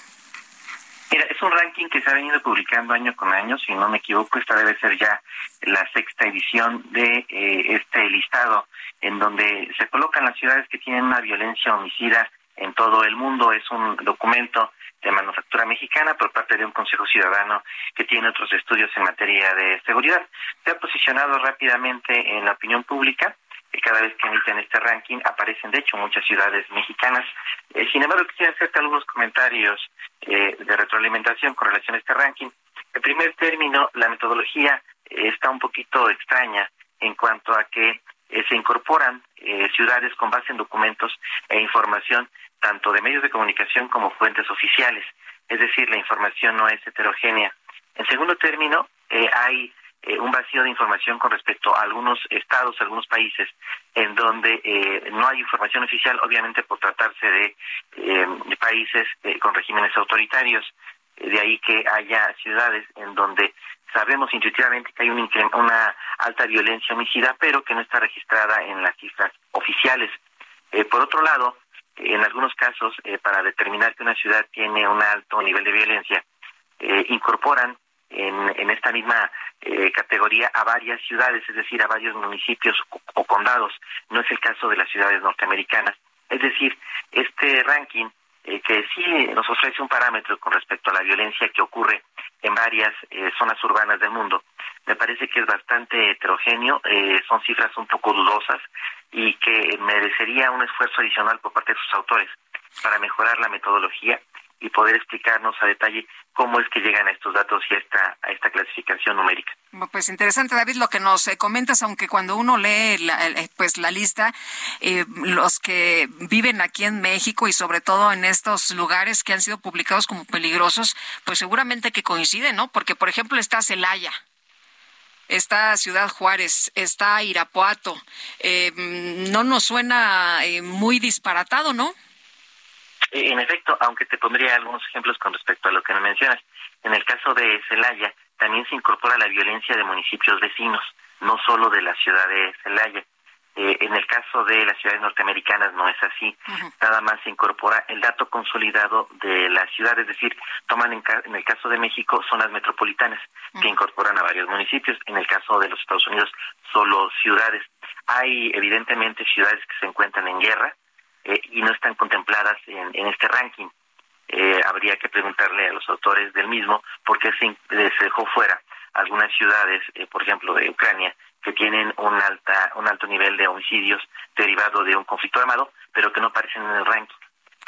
Mira, es un ranking que se ha venido publicando año con año, si no me equivoco, esta debe ser ya la sexta edición de eh, este listado, en donde se colocan las ciudades que tienen una violencia homicida en todo el mundo. Es un documento de manufactura mexicana por parte de un Consejo Ciudadano que tiene otros estudios en materia de seguridad. Se ha posicionado rápidamente en la opinión pública. eh, Cada vez que emiten este ranking aparecen, de hecho, muchas ciudades mexicanas. Eh, sin embargo, quisiera hacerte algunos comentarios eh, de retroalimentación con relación a este ranking. En primer término, la metodología eh, está un poquito extraña en cuanto a que eh, se incorporan eh, ciudades con base en documentos e información tanto de medios de comunicación como fuentes oficiales. Es decir, la información no es heterogénea. En segundo término, eh, hay eh, un vacío de información con respecto a algunos estados, algunos países, en donde eh, no hay información oficial, obviamente por tratarse de, de países eh, con regímenes autoritarios. De ahí que haya ciudades en donde sabemos intuitivamente que hay un incre- una alta violencia homicida, pero que no está registrada en las cifras oficiales. Eh, por otro lado, en algunos casos, eh, para determinar que una ciudad tiene un alto nivel de violencia, eh, incorporan en, en esta misma categoría a varias ciudades, es decir, a varios municipios o condados. No es el caso de las ciudades norteamericanas. Es decir, este ranking eh, que sí nos ofrece un parámetro con respecto a la violencia que ocurre en varias eh, zonas urbanas del mundo, me parece que es bastante heterogéneo, eh, son cifras un poco dudosas y que merecería un esfuerzo adicional por parte de sus autores para mejorar la metodología y poder explicarnos a detalle cómo es que llegan a estos datos y a esta, a esta clasificación numérica. Pues interesante, David, lo que nos eh, comentas, aunque cuando uno lee la, eh, pues la lista, eh, los que viven aquí en México y sobre todo en estos lugares que han sido publicados como peligrosos, pues seguramente que coinciden, ¿no? Porque, por ejemplo, está Celaya, está Ciudad Juárez, está Irapuato. Mm, no nos suena muy disparatado, ¿no? Eh, En efecto, aunque te pondría algunos ejemplos con respecto a lo que me mencionas, en el caso de Celaya también se incorpora la violencia de municipios vecinos, no solo de la ciudad de Celaya. Eh, en el caso de las ciudades norteamericanas no es así. Nada más se incorpora el dato consolidado de la ciudad, es decir, toman en, en el caso de México zonas metropolitanas que incorporan a varios municipios. En el caso de los Estados Unidos, solo ciudades. Hay evidentemente ciudades que se encuentran en guerra eh, y no están contempladas en, en este ranking. Eh, habría que preguntarle a los autores del mismo por qué se, dejó fuera algunas ciudades, eh, por ejemplo, de Ucrania, que tienen un alta un alto nivel de homicidios derivado de un conflicto armado, pero que no aparecen en el ranking.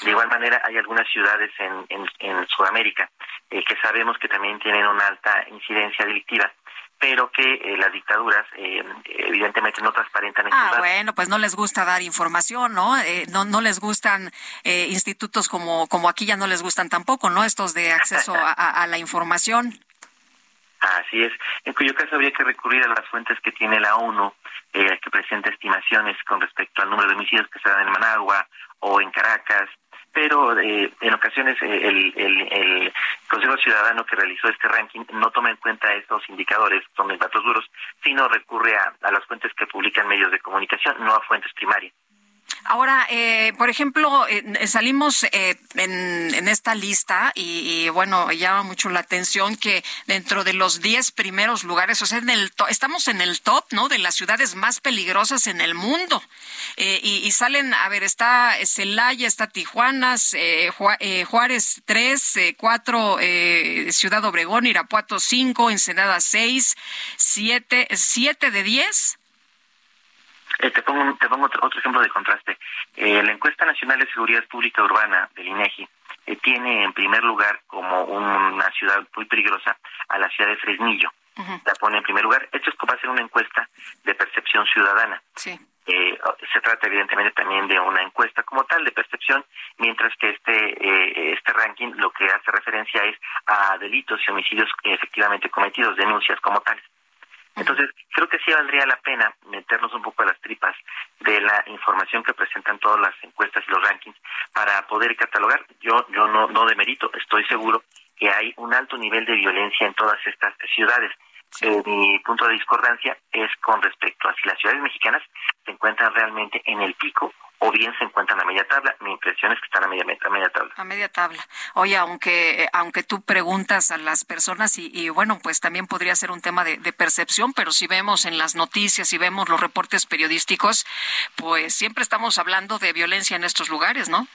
De igual manera, hay algunas ciudades en, en, en Sudamérica eh, que sabemos que también tienen una alta incidencia delictiva pero que eh, las dictaduras eh, evidentemente no transparentan estos ah, bueno, pues no les gusta dar información, ¿no? Eh, no, no les gustan eh, institutos como, como aquí ya no les gustan tampoco, ¿no? Estos de acceso a, a, la información. Así es, en cuyo caso habría que recurrir a las fuentes que tiene la ONU, eh, que presenta estimaciones con respecto al número de homicidios que se dan en Managua o en Caracas, pero eh, en ocasiones eh, el, el, el, Consejo Ciudadano que realizó este ranking no toma en cuenta estos indicadores, son datos duros, sino recurre a, a las fuentes que publican medios de comunicación, no a fuentes primarias. Ahora, eh, por ejemplo, eh, salimos eh, en, en, esta lista y, y, bueno, llama mucho la atención que dentro de los 10 primeros lugares, o sea, en el estamos en el top, ¿no? De las ciudades más peligrosas en el mundo. Eh, y, y, salen, a ver, está Celaya, está Tijuana, eh, Juárez 3, 4, Ciudad Obregón, Irapuato 5, Ensenada 6, 7, 7 de 10. Eh, te pongo, te pongo otro, otro ejemplo de contraste. Eh, la encuesta nacional de seguridad pública urbana del INEGI eh, tiene en primer lugar como una ciudad muy peligrosa a la ciudad de Fresnillo. Uh -huh. La pone en primer lugar. Esto es como hacer una encuesta de percepción ciudadana. Sí. Eh, se trata evidentemente también de una encuesta como tal de percepción, mientras que este eh, este ranking lo que hace referencia es a delitos y homicidios efectivamente cometidos, denuncias como tales. Entonces, creo que sí valdría la pena meternos un poco a las tripas de la información que presentan todas las encuestas y los rankings para poder catalogar. Yo, yo no, no demerito, estoy seguro que hay un alto nivel de violencia en todas estas ciudades. Eh, mi punto de discordancia es con respecto a si las ciudades mexicanas se encuentran realmente en el pico o bien se encuentran a media tabla. Mi impresión es que están a media, a media tabla. A media tabla. Oye, aunque, aunque tú preguntas a las personas y, y bueno, pues también podría ser un tema de, de, percepción, pero si vemos en las noticias, si vemos los reportes periodísticos, pues siempre estamos hablando de violencia en estos lugares, ¿no?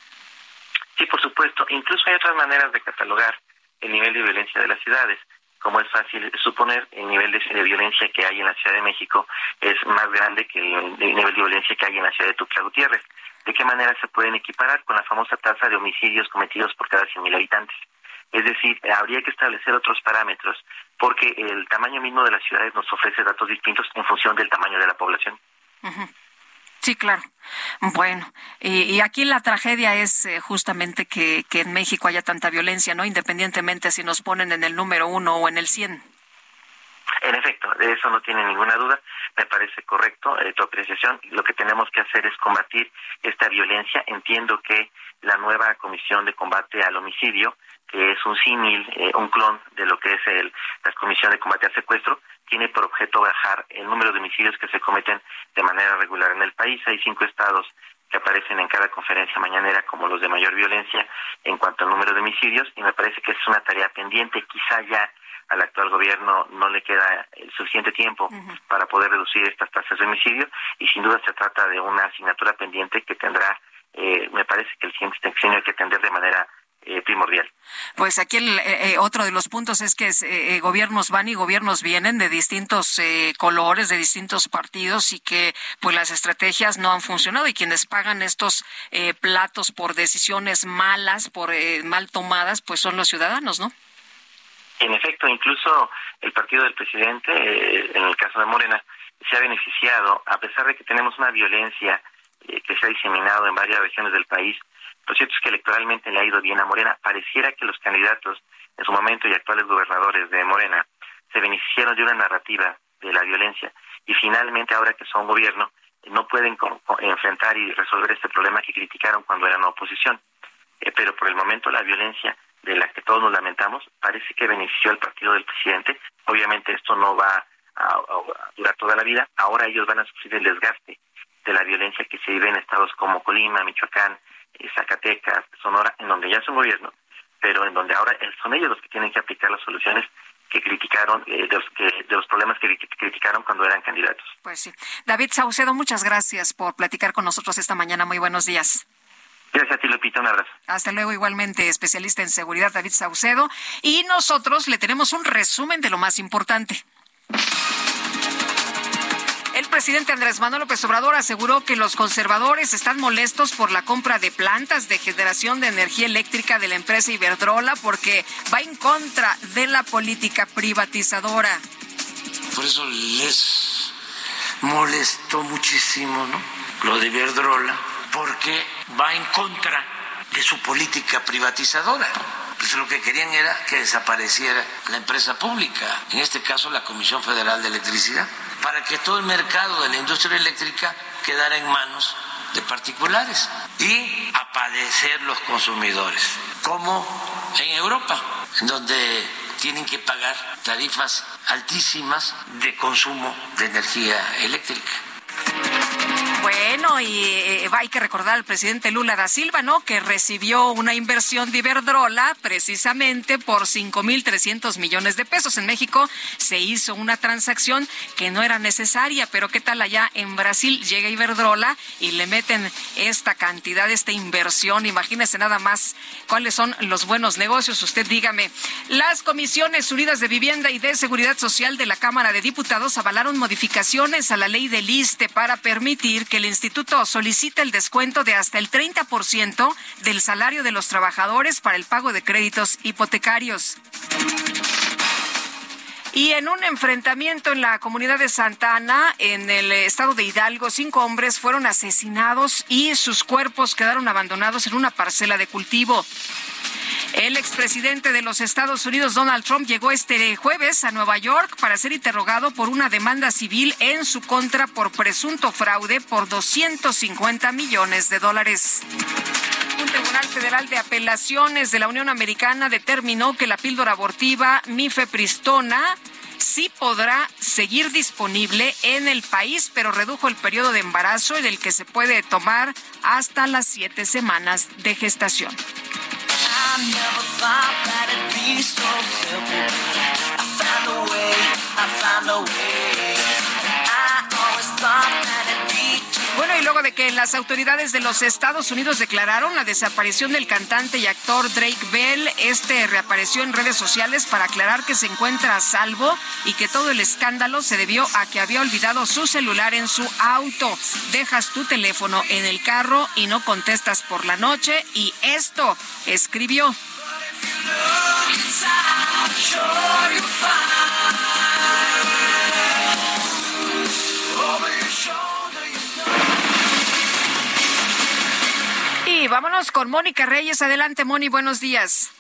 Sí, por supuesto. Incluso hay otras maneras de catalogar el nivel de violencia de las ciudades como es fácil suponer, el nivel de, violencia que hay en la Ciudad de México es más grande que el, el, nivel de violencia que hay en la ciudad de Tuxtla Gutiérrez. ¿De qué manera se pueden equiparar con la famosa tasa de homicidios cometidos por cada 100.000 habitantes? Es decir, habría que establecer otros parámetros porque el tamaño mismo de las ciudades nos ofrece datos distintos en función del tamaño de la población. Sí, claro. Bueno, y, aquí la tragedia es eh, justamente que, que, en México haya tanta violencia, ¿no? Independientemente si nos ponen en el número uno o en el cien. En efecto, de eso no tiene ninguna duda. Me parece correcto eh, tu apreciación. Lo que tenemos que hacer es combatir esta violencia. Entiendo que la nueva Comisión de Combate al Homicidio, que es un símil, eh, un clon de lo que es el, la Comisión de Combate al Secuestro, tiene por objeto bajar el número de homicidios que se cometen de manera regular en el país. Hay cinco estados que aparecen en cada conferencia mañanera como los de mayor violencia en cuanto al número de homicidios y me parece que es una tarea pendiente. Quizá ya al actual gobierno no le queda el suficiente tiempo uh -huh. para poder reducir estas tasas de homicidio y sin duda se trata de una asignatura pendiente que tendrá, eh, me parece que el siguiente sexenio que atender de manera eh, primordial. Pues aquí el, eh, otro de los puntos es que eh, gobiernos van y gobiernos vienen de distintos eh, colores, de distintos partidos y que pues las estrategias no han funcionado y quienes pagan estos eh, platos por decisiones malas, por eh, mal tomadas, pues son los ciudadanos, ¿no? En efecto, incluso el partido del presidente, eh, en el caso de Morena, se ha beneficiado, a pesar de que tenemos una violencia eh, que se ha diseminado en varias regiones del país, lo cierto es que electoralmente le ha ido bien a Morena. Pareciera que los candidatos en su momento y actuales gobernadores de Morena se beneficiaron de una narrativa de la violencia y finalmente ahora que son gobierno no pueden enfrentar y resolver este problema que criticaron cuando eran oposición. Eh, pero por el momento la violencia de la que todos nos lamentamos parece que benefició al partido del presidente. Obviamente esto no va a, durar toda la vida. Ahora ellos van a sufrir el desgaste de la violencia que se vive en estados como Colima, Michoacán, Zacatecas, Sonora, en donde ya es un gobierno, pero en donde ahora son ellos los que tienen que aplicar las soluciones que criticaron, eh, de, los, que, de los problemas que criticaron cuando eran candidatos. Pues sí. David Saucedo, muchas gracias por platicar con nosotros esta mañana. Muy buenos días. Gracias a ti, Lupita. Un abrazo. Hasta luego, igualmente, especialista en seguridad, David Saucedo. Y nosotros le tenemos un resumen de lo más importante. Presidente Andrés Manuel López Obrador aseguró que los conservadores están molestos por la compra de plantas de generación de energía eléctrica de la empresa Iberdrola porque va en contra de la política privatizadora. Por eso les molestó muchísimo, ¿no? Lo de Iberdrola, porque va en contra de su política privatizadora. Pues lo que querían era que desapareciera la empresa pública, en este caso la Comisión Federal de Electricidad para que todo el mercado de la industria eléctrica quedara en manos de particulares y a padecer los consumidores, como en Europa, donde tienen que pagar tarifas altísimas de consumo de energía eléctrica. Bueno, y eh, hay que recordar al presidente Lula da Silva, ¿no? Que recibió una inversión de Iberdrola precisamente por 5.300 millones de pesos. En México se hizo una transacción que no era necesaria, pero ¿qué tal allá en Brasil? Llega Iberdrola y le meten esta cantidad, esta inversión. Imagínese nada más cuáles son los buenos negocios. Usted dígame. Las Comisiones Unidas de Vivienda y de Seguridad Social de la Cámara de Diputados avalaron modificaciones a la ley del ISTE para permitir que el instituto solicite el descuento de hasta el 30% del salario de los trabajadores para el pago de créditos hipotecarios. Y en un enfrentamiento en la comunidad de Santa Ana, en el estado de Hidalgo, cinco hombres fueron asesinados y sus cuerpos quedaron abandonados en una parcela de cultivo. El expresidente de los Estados Unidos, Donald Trump, llegó este jueves a Nueva York para ser interrogado por una demanda civil en su contra por presunto fraude por 250 millones de dólares. Un tribunal federal de apelaciones de la Unión Americana determinó que la píldora abortiva mifepristona sí podrá seguir disponible en el país, pero redujo el periodo de embarazo en el que se puede tomar hasta las siete semanas de gestación. Y luego de que las autoridades de los Estados Unidos declararon la desaparición del cantante y actor Drake Bell, este reapareció en redes sociales para aclarar que se encuentra a salvo y que todo el escándalo se debió a que había olvidado su celular en su auto. Dejas tu teléfono en el carro y no contestas por la noche y esto escribió. Vámonos con Mónica Reyes. Adelante, Moni, buenos días.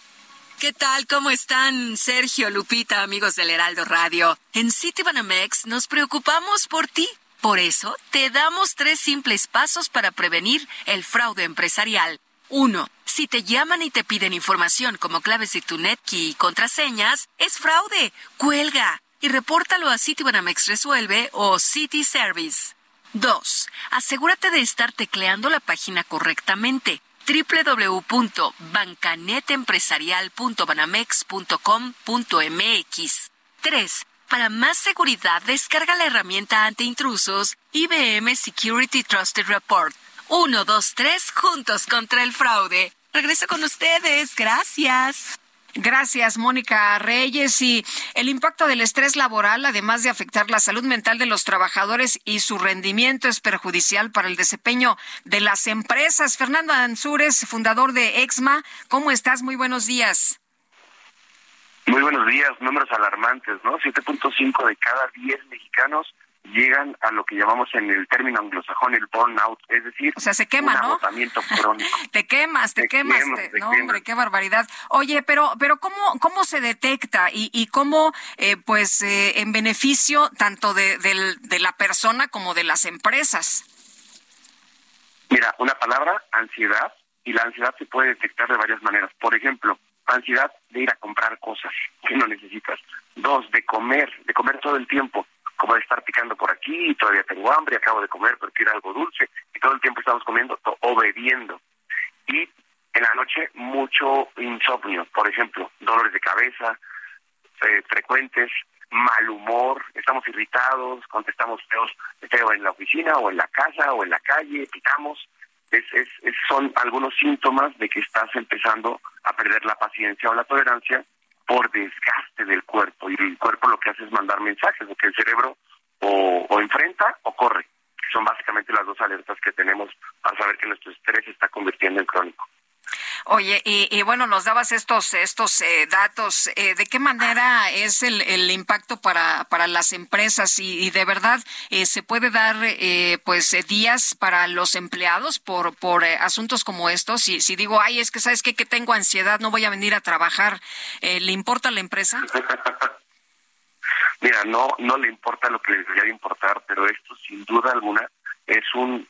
¿Qué tal? ¿Cómo están? Sergio, Lupita, amigos del Heraldo Radio. En Citibanamex nos preocupamos por ti. Por eso, te damos tres simples pasos para prevenir el fraude empresarial. Uno, si te llaman y te piden información como claves de tu NetKey y contraseñas, es fraude. Cuelga y repórtalo a Citibanamex Resuelve o City Service. 2. Asegúrate de estar tecleando la página correctamente www.bancanetempresarial.banamex.com.mx 3. Para más seguridad, descarga la herramienta antiintrusos IBM Security Trusted Report. 1, 2, 3, juntos contra el fraude. Regreso con ustedes. Gracias. Gracias, Mónica Reyes. Y el impacto del estrés laboral, además de afectar la salud mental de los trabajadores y su rendimiento, es perjudicial para el desempeño de las empresas. Fernando Ansúrez, fundador de EXMA, ¿cómo estás? Muy buenos días. Muy buenos días. Números alarmantes, ¿no? 7.5 de cada 10 mexicanos llegan a lo que llamamos en el término anglosajón el burnout, es decir, o sea, se quema, un ¿no? agotamiento crónico. te quemas, te, quemas, no, hombre, qué barbaridad. Oye, pero, pero cómo, cómo se detecta y, y cómo, eh, pues, eh, en beneficio tanto de, de la persona como de las empresas. Mira, una palabra, ansiedad, y la ansiedad se puede detectar de varias maneras. Por ejemplo, ansiedad de ir a comprar cosas que no necesitas. Dos, de comer, de comer todo el tiempo como de estar picando por aquí, todavía tengo hambre, acabo de comer, pero quiero algo dulce, y todo el tiempo estamos comiendo o bebiendo. Y en la noche mucho insomnio, por ejemplo, dolores de cabeza eh, frecuentes, mal humor, estamos irritados, contestamos feos, feo en la oficina o en la casa o en la calle, picamos. Es, es, son algunos síntomas de que estás empezando a perder la paciencia o la tolerancia por desgaste del cuerpo. Y el cuerpo lo que hace es mandar mensajes, porque el cerebro o, o enfrenta o corre. Son básicamente las dos alertas que tenemos para saber que nuestro estrés se está convirtiendo en crónico. Oye, y, bueno, nos dabas estos estos eh, datos. Eh, ¿De qué manera es el, el impacto para, para las empresas y, de verdad eh, se puede dar pues días para los empleados por por asuntos como estos? Si, si digo, ay, es que sabes qué? que tengo ansiedad, no voy a venir a trabajar, ¿le importa a la empresa? Mira, no no le importa lo que le debería importar, pero esto sin duda alguna es un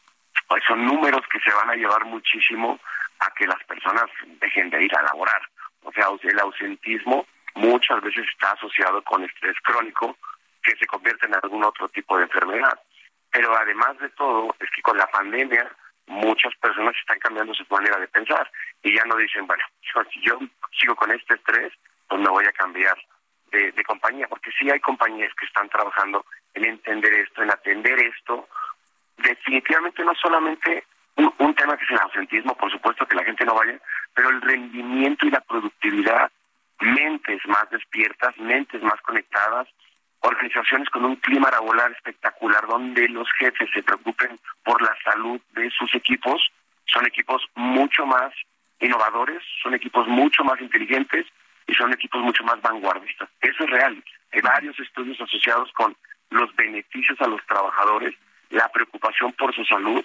son números que se van a llevar muchísimo a que las personas dejen de ir a laborar. O sea, el ausentismo muchas veces está asociado con estrés crónico que se convierte en algún otro tipo de enfermedad. Pero además de todo, es que con la pandemia muchas personas están cambiando su manera de pensar y ya no dicen, bueno, si yo sigo con este estrés, pues me voy a cambiar de, de compañía, porque sí hay compañías que están trabajando en entender esto, en atender esto. Definitivamente no solamente un, tema que es el ausentismo, por supuesto que la gente no vaya, pero el rendimiento y la productividad, mentes más despiertas, mentes más conectadas, organizaciones con un clima laboral espectacular donde los jefes se preocupen por la salud de sus equipos, son equipos mucho más innovadores, son equipos mucho más inteligentes y son equipos mucho más vanguardistas. Eso es real. Hay varios estudios asociados con los beneficios a los trabajadores, la preocupación por su salud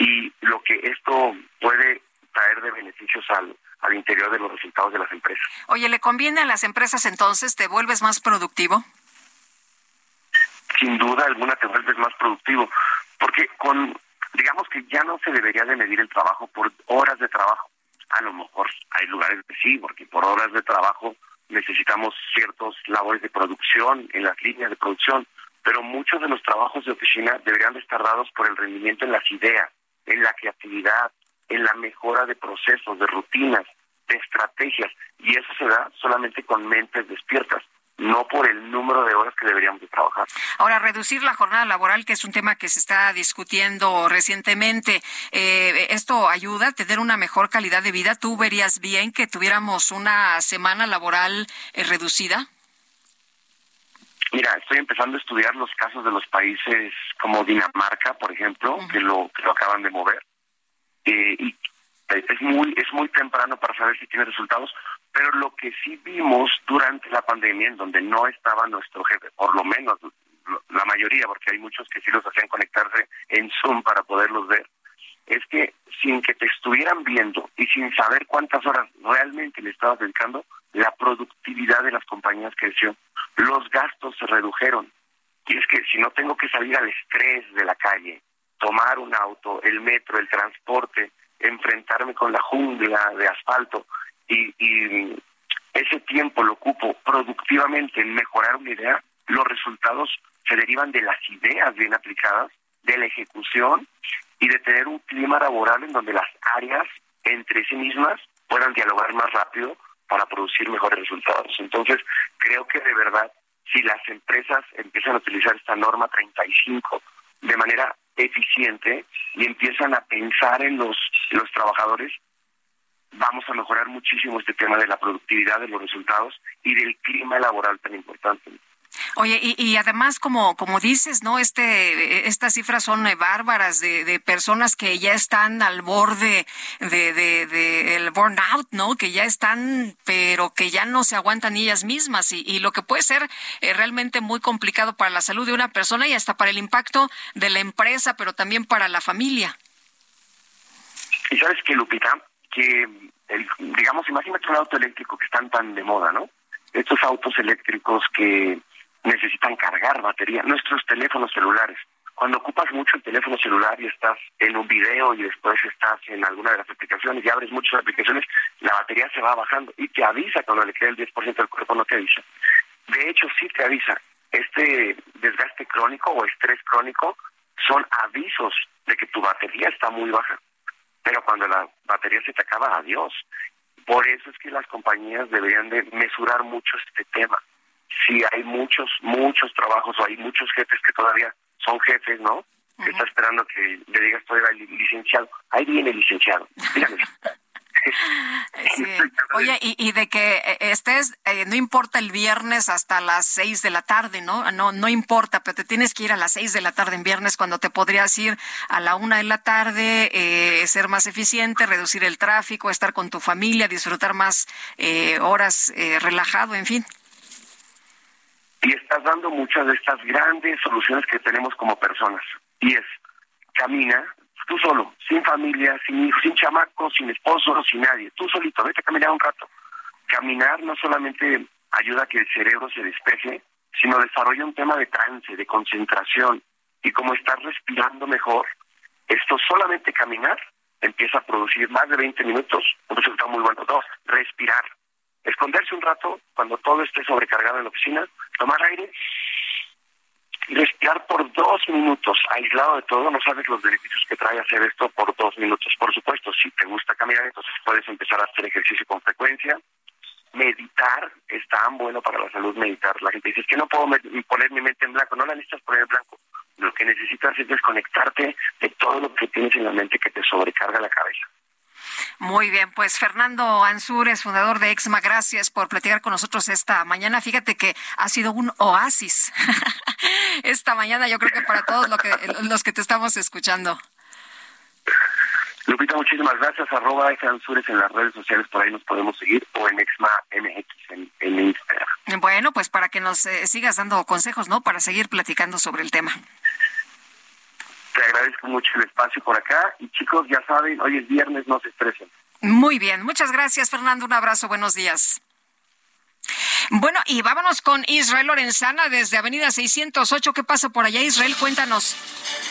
y lo que esto puede traer de beneficios al, al interior de los resultados de las empresas. Oye, ¿le conviene a las empresas entonces? ¿Te vuelves más productivo? Sin duda alguna te vuelves más productivo, porque con, digamos que ya no se debería de medir el trabajo por horas de trabajo. A lo mejor hay lugares que sí, porque por horas de trabajo necesitamos ciertos labores de producción en las líneas de producción, pero muchos de los trabajos de oficina deberían de estar dados por el rendimiento en las ideas, en la creatividad, en la mejora de procesos, de rutinas, de estrategias, y eso se da solamente con mentes despiertas no por el número de horas que deberíamos de trabajar. Ahora, reducir la jornada laboral, que es un tema que se está discutiendo recientemente, eh, ¿esto ayuda a tener una mejor calidad de vida? ¿Tú verías bien que tuviéramos una semana laboral eh, reducida? Mira, estoy empezando a estudiar los casos de los países como Dinamarca, por ejemplo, que lo que lo acaban de mover. Eh, y es muy es muy temprano para saber si tiene resultados, pero lo que sí vimos durante la pandemia, en donde no estaba nuestro jefe, por lo menos la mayoría, porque hay muchos que sí los hacían conectarse en Zoom para poderlos ver, es que sin que te estuvieran viendo y sin saber cuántas horas realmente le estabas dedicando, la productividad de las compañías creció, los gastos se redujeron. Y es que si no tengo que salir al estrés de la calle, tomar un auto, el metro, el transporte, enfrentarme con la jungla de asfalto y, ese tiempo lo ocupo productivamente en mejorar una idea, los resultados se derivan de las ideas bien aplicadas, de la ejecución y de tener un clima laboral en donde las áreas entre sí mismas puedan dialogar más rápido para producir mejores resultados. Entonces, creo que de verdad, si las empresas empiezan a utilizar esta norma 35 de manera eficiente y empiezan a pensar en los, los trabajadores, vamos a mejorar muchísimo este tema de la productividad de los resultados y del clima laboral tan importante. Oye, y, además, como, como dices, ¿no? Este, estas cifras son eh, bárbaras de, personas que ya están al borde de, de, el burnout, ¿no? Que ya están, pero que ya no se aguantan ellas mismas y, y lo que puede ser eh, realmente muy complicado para la salud de una persona y hasta para el impacto de la empresa, pero también para la familia. Y sabes que, Lupita, que, el, digamos, imagínate un auto eléctrico que están tan de moda, ¿no? Estos autos eléctricos que necesitan cargar batería. Nuestros teléfonos celulares. Cuando ocupas mucho el teléfono celular y estás en un video y después estás en alguna de las aplicaciones y abres muchas aplicaciones, la batería se va bajando y te avisa cuando le queda el 10% del cuerpo, no te avisa. De hecho, sí te avisa. este desgaste crónico o estrés crónico son avisos de que tu batería está muy baja. Pero cuando la batería se te acaba, adiós. Por eso es que las compañías deberían de mesurar mucho este tema. Si hay muchos, muchos trabajos o hay muchos jefes que todavía son jefes, ¿no? Que está esperando que le digas el licenciado. Ahí viene el licenciado. Dígame. Oye, y, de que eh, estés, eh, no importa el viernes hasta las seis de la tarde, ¿no? No, no importa, pero te tienes que ir a las seis de la tarde en viernes cuando te podrías ir a la una de la tarde, eh, ser más eficiente, reducir el tráfico, estar con tu familia, disfrutar más horas relajado, en fin. Y estás dando muchas de estas grandes soluciones que tenemos como personas. Y es, camina, tú solo, sin familia, sin hijos, sin chamacos, sin esposo, sin nadie, tú solito, vete a caminar un rato. Caminar no solamente ayuda a que el cerebro se despeje, sino desarrolla un tema de trance, de concentración. Y como estás respirando mejor, esto solamente caminar empieza a producir más de 20 minutos, un resultado muy bueno. Dos, respirar. Esconderse un rato cuando todo esté sobrecargado en la oficina, tomar aire respirar por dos minutos, aislado de todo, no sabes los beneficios que trae hacer esto por dos minutos. Por supuesto, si te gusta caminar, entonces puedes empezar a hacer ejercicio con frecuencia. Meditar es tan bueno para la salud meditar. La gente dice, que no puedo poner mi mente en blanco. No la necesitas poner en blanco. Lo que necesitas es desconectarte de todo lo que tienes en la mente que te sobrecarga la cabeza. Muy bien, pues Fernando Ansúrez, fundador de Exma, gracias por platicar con nosotros esta mañana. Fíjate que ha sido un oasis esta mañana, yo creo que para todos los que te estamos escuchando. Lupita, muchísimas gracias. Arroba Ansúrez en las redes sociales, por ahí nos podemos seguir, o en Exma MX en, Instagram. Bueno, pues para que nos eh, sigas dando consejos, ¿no? Para seguir platicando sobre el tema. Te agradezco mucho el espacio por acá y chicos, ya saben, hoy es viernes, no se estresen. Muy bien, muchas gracias Fernando, un abrazo, buenos días. Bueno, y vámonos con Israel Lorenzana desde Avenida 608. ¿Qué pasa por allá, Israel? Cuéntanos.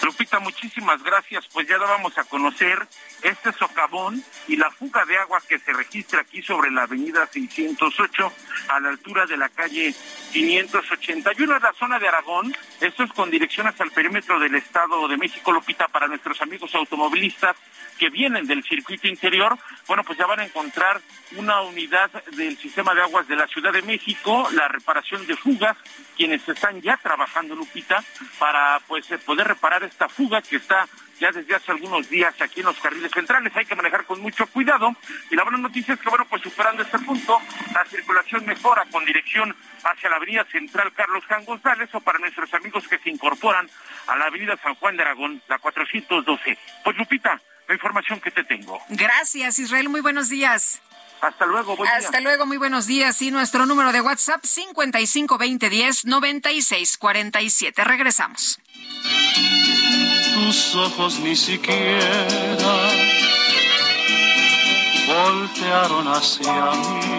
Lupita, muchísimas gracias. Pues ya dábamos a conocer este socavón y la fuga de agua que se registra aquí sobre la Avenida 608 a la altura de la calle 581 en la zona de Aragón. Esto es con dirección hasta el perímetro del Estado de México, Lupita, para nuestros amigos automovilistas que vienen del circuito interior, bueno, pues ya van a encontrar una unidad del sistema de aguas de la Ciudad de México, la reparación de fugas, quienes están ya trabajando, Lupita, para pues eh, poder reparar esta fuga que está ya desde hace algunos días aquí en los carriles centrales. Hay que manejar con mucho cuidado. Y la buena noticia es que, bueno, pues superando este punto, la circulación mejora con dirección hacia la avenida central Carlos Jan González o para nuestros amigos que se incorporan a la avenida San Juan de Aragón, la 412. Pues Lupita, la información que te tengo. Gracias, Israel. Muy buenos días. Hasta luego. Buen Hasta luego, muy buenos días. Y nuestro número de WhatsApp 5520109647. Regresamos. Tus ojos ni siquiera voltearon hacia mí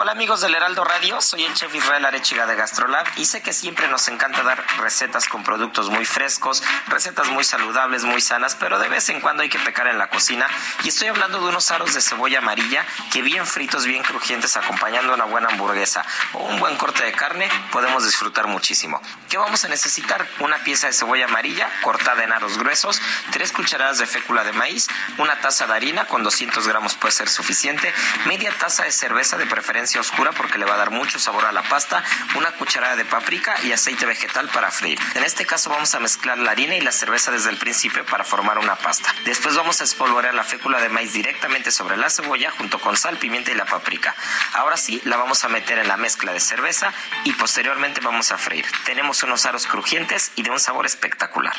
Hola amigos del Heraldo Radio, soy el chef Israel Arechiga de Gastrolab y sé que siempre nos encanta dar recetas con productos muy frescos, recetas muy saludables, muy sanas, pero de vez en cuando hay que pecar en la cocina y estoy hablando de unos aros de cebolla amarilla que bien fritos, bien crujientes acompañando una buena hamburguesa o un buen corte de carne podemos disfrutar muchísimo. ¿Qué vamos a necesitar? Una pieza de cebolla amarilla cortada en aros gruesos, tres cucharadas de fécula de maíz, una taza de harina con 200 gramos puede ser suficiente, media taza de cerveza de preferencia oscura porque le va a dar mucho sabor a la pasta, una cucharada de paprika y aceite vegetal para freír. En este caso vamos a mezclar la harina y la cerveza desde el principio para formar una pasta. Después vamos a espolvorear la fécula de maíz directamente sobre la cebolla junto con sal, pimienta y la paprika. Ahora sí, la vamos a meter en la mezcla de cerveza y posteriormente vamos a freír. Tenemos unos aros crujientes y de un sabor espectacular.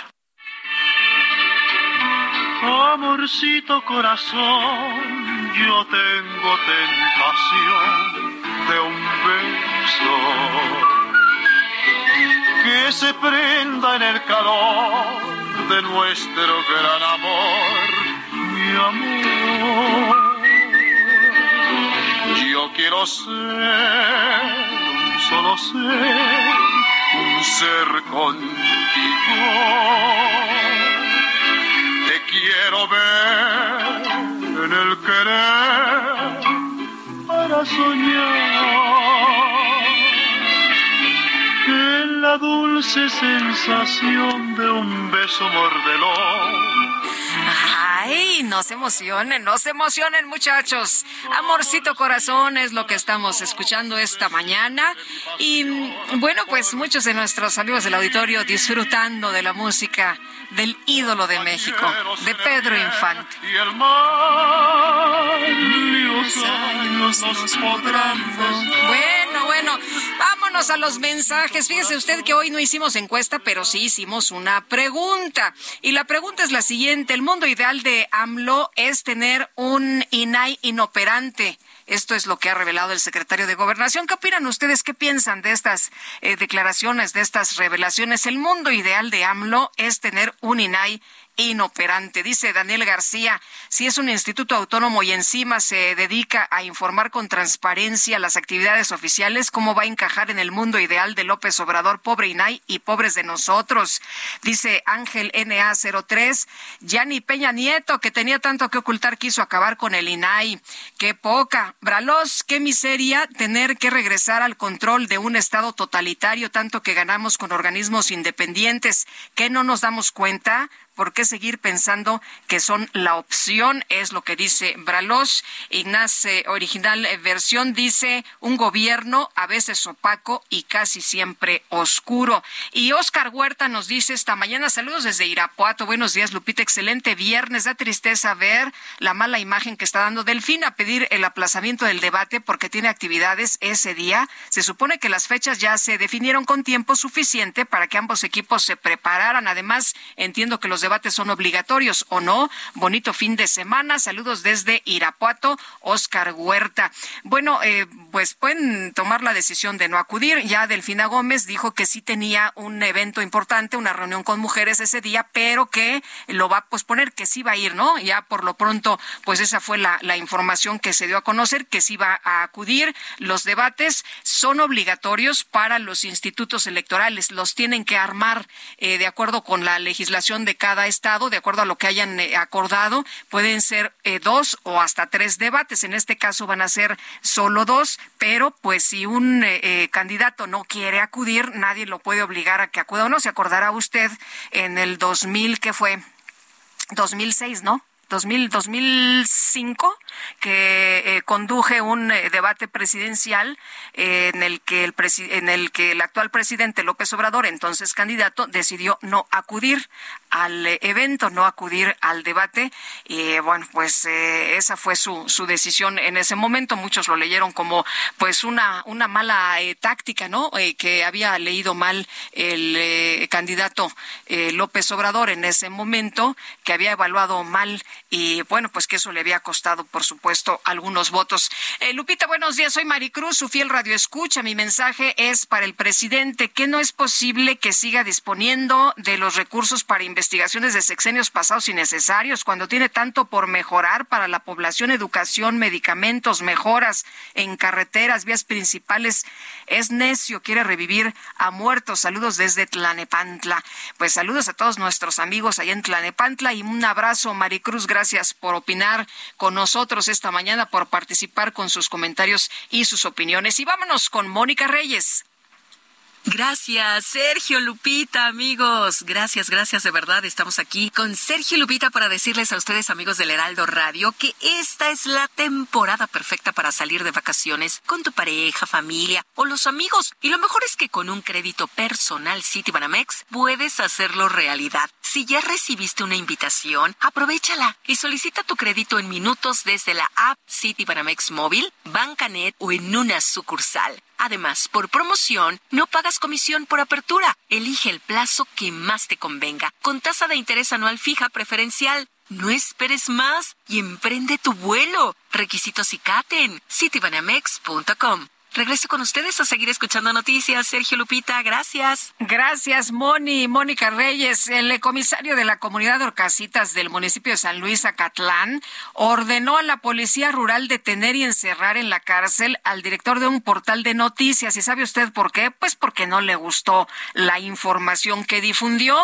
Amorcito corazón, yo tengo tentación de un beso que se prenda en el calor de nuestro gran amor, mi amor. Yo quiero ser un solo ser, un ser contigo quiero ver para soñar en la dulce sensación de un beso mordelón Ay, no se emocionen, no se emocionen muchachos. Amorcito corazón es lo que estamos escuchando esta mañana. Y mm, bueno, pues muchos de nuestros amigos del auditorio disfrutando de la música del ídolo de México, de Pedro Infante. Y el mar, años nos podrán Bueno, bueno, a los mensajes. Fíjese usted que hoy no hicimos encuesta, pero sí hicimos una pregunta. Y la pregunta es la siguiente. El mundo ideal de AMLO es tener un INAI inoperante. Esto es lo que ha revelado el secretario de Gobernación. ¿Qué opinan ustedes? ¿Qué piensan de estas eh, declaraciones, de estas revelaciones? El mundo ideal de AMLO es tener un INAI inoperante. Dice Daniel García, si es un instituto autónomo y encima se dedica a informar con transparencia las actividades oficiales, ¿cómo va a encajar en el mundo ideal de López Obrador, pobre INAI y pobres de nosotros? Dice Ángel NA03, ni Peña Nieto, que tenía tanto que ocultar, quiso acabar con el INAI. Qué poca. Bralos, qué miseria tener que regresar al control de un Estado totalitario, tanto que ganamos con organismos independientes. ¿Qué no nos damos cuenta? ¿Por qué seguir pensando que son la opción? Es lo que dice Bralos. Ignace, original versión, dice un gobierno a veces opaco y casi siempre oscuro. Y Oscar Huerta nos dice esta mañana, saludos desde Irapuato. Buenos días, Lupita. Excelente viernes. Da tristeza ver la mala imagen que está dando Delfín a pedir el aplazamiento del debate porque tiene actividades ese día. Se supone que las fechas ya se definieron con tiempo suficiente para que ambos equipos se prepararan. Además, entiendo que los debates son obligatorios o no. Bonito fin de semana. Saludos desde Irapuato, Oscar Huerta. Bueno, eh, pues pueden tomar la decisión de no acudir. Ya Delfina Gómez dijo que sí tenía un evento importante, una reunión con mujeres ese día, pero que lo va a posponer, que sí va a ir, ¿no? Ya por lo pronto, pues esa fue la, información que se dio a conocer, que sí va a acudir. Los debates son obligatorios para los institutos electorales. Los tienen que armar eh, de acuerdo con la legislación de cada estado, de acuerdo a lo que hayan eh, acordado, pueden ser eh, dos o hasta tres debates. En este caso van a ser solo dos, pero pues si un eh, candidato no quiere acudir, nadie lo puede obligar a que acuda o no. Se acordará usted en el 2000, que fue 2006, ¿no? 2000, 2005 que eh, conduje un eh, debate presidencial eh, en el que el en el que el actual presidente López Obrador, entonces candidato, decidió no acudir al evento, no acudir al debate. Y bueno, pues esa fue su, su decisión en ese momento. Muchos lo leyeron como pues una, una mala táctica, ¿no? que había leído mal el candidato López Obrador en ese momento, que había evaluado mal y bueno, pues que eso le había costado, por supuesto, algunos votos. Eh, Lupita, buenos días, soy Maricruz, su fiel radio escucha. Mi mensaje es para el presidente que no es posible que siga disponiendo de los recursos para investigaciones de sexenios pasados y necesarios cuando tiene tanto por mejorar para la población, educación, medicamentos, mejoras en carreteras, vías principales. Es necio, quiere revivir a muertos. Saludos desde Tlanepantla. Pues saludos a todos nuestros amigos allá en Tlanepantla y un abrazo, Maricruz. Gracias por opinar con nosotros esta mañana, por participar con sus comentarios y sus opiniones. Y vámonos con Mónica Reyes. Gracias, Sergio Lupita, amigos. Gracias, gracias de verdad. Estamos aquí con Sergio Lupita para decirles a ustedes, amigos del Heraldo Radio, que esta es la temporada perfecta para salir de vacaciones con tu pareja, familia o los amigos. Y lo mejor es que con un crédito personal Citibanamex puedes hacerlo realidad. Si ya recibiste una invitación, aprovechala y solicita tu crédito en minutos desde la app Citibanamex móvil, Bancanet o en una sucursal. Además, por promoción, no pagas comisión por apertura. Elige el plazo que más te convenga, con tasa de interés anual fija preferencial. No esperes más y emprende tu vuelo. Requisitos y caten. citibanamex.com. Regreso con ustedes a seguir escuchando noticias. Sergio Lupita, gracias. Gracias, Moni. Mónica Reyes, el comisario de la comunidad de Orcasitas del municipio de San Luis, Acatlán, ordenó a la policía rural detener y encerrar en la cárcel al director de un portal de noticias. ¿Y sabe usted por qué? Pues porque no le gustó la información que difundió.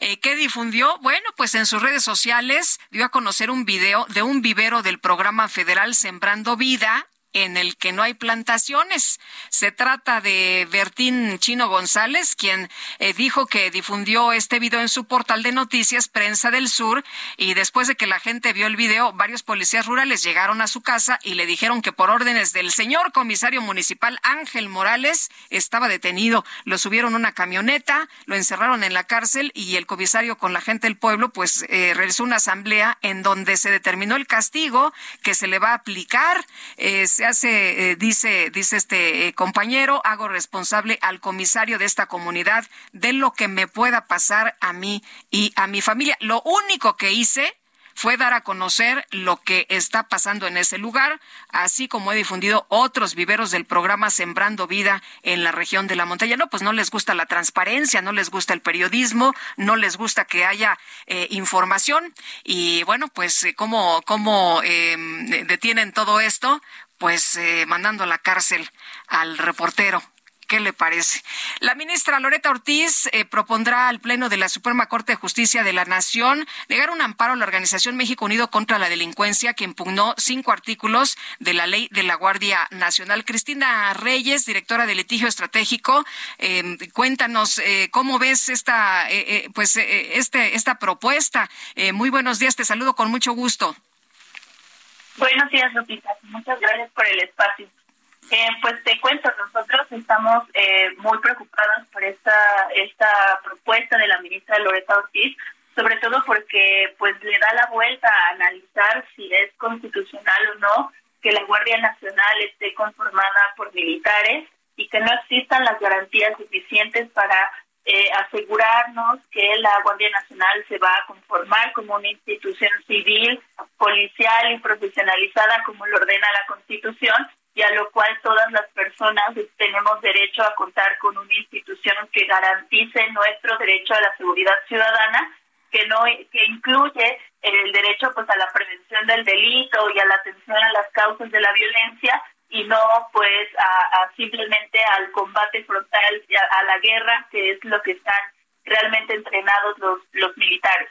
Eh, ¿Qué difundió? Bueno, pues en sus redes sociales dio a conocer un video de un vivero del programa federal Sembrando Vida en el que no hay plantaciones. Se trata de Bertín Chino González, quien eh, dijo que difundió este video en su portal de noticias Prensa del Sur y después de que la gente vio el video, varios policías rurales llegaron a su casa y le dijeron que por órdenes del señor comisario municipal Ángel Morales estaba detenido. Lo subieron a una camioneta, lo encerraron en la cárcel y el comisario con la gente del pueblo pues eh, realizó una asamblea en donde se determinó el castigo que se le va a aplicar. Se hace, eh, dice, dice este eh, compañero, hago responsable al comisario de esta comunidad de lo que me pueda pasar a mí y a mi familia. Lo único que hice fue dar a conocer lo que está pasando en ese lugar, así como he difundido otros viveros del programa Sembrando Vida en la región de la montaña. No, pues no les gusta la transparencia, no les gusta el periodismo, no les gusta que haya eh, información. Y bueno, pues cómo, cómo detienen todo esto, pues eh, mandando a la cárcel al reportero. ¿Qué le parece? La ministra Loreta Ortiz eh, propondrá al Pleno de la Suprema Corte de Justicia de la Nación negar un amparo a la Organización México Unido contra la Delincuencia que impugnó cinco artículos de la ley de la Guardia Nacional. Cristina Reyes, directora de litigio estratégico, eh, cuéntanos cómo ves esta, pues, este, esta propuesta. muy buenos días, te saludo con mucho gusto. Buenos días, Lupita. Muchas gracias por el espacio. Eh, pues te cuento, nosotros estamos eh, muy preocupados por esta esta propuesta de la ministra Loreta Ortiz, sobre todo porque pues le da la vuelta a analizar si es constitucional o no que la Guardia Nacional esté conformada por militares y que no existan las garantías suficientes para eh, asegurarnos que la Guardia Nacional se va a conformar como una institución civil, policial y profesionalizada como lo ordena la Constitución y a lo cual todas las personas tenemos derecho a contar con una institución que garantice nuestro derecho a la seguridad ciudadana, que no que incluye el derecho pues a la prevención del delito y a la atención a las causas de la violencia y no pues a, simplemente al combate frontal, a, a la guerra, que es lo que están realmente entrenados los, los militares.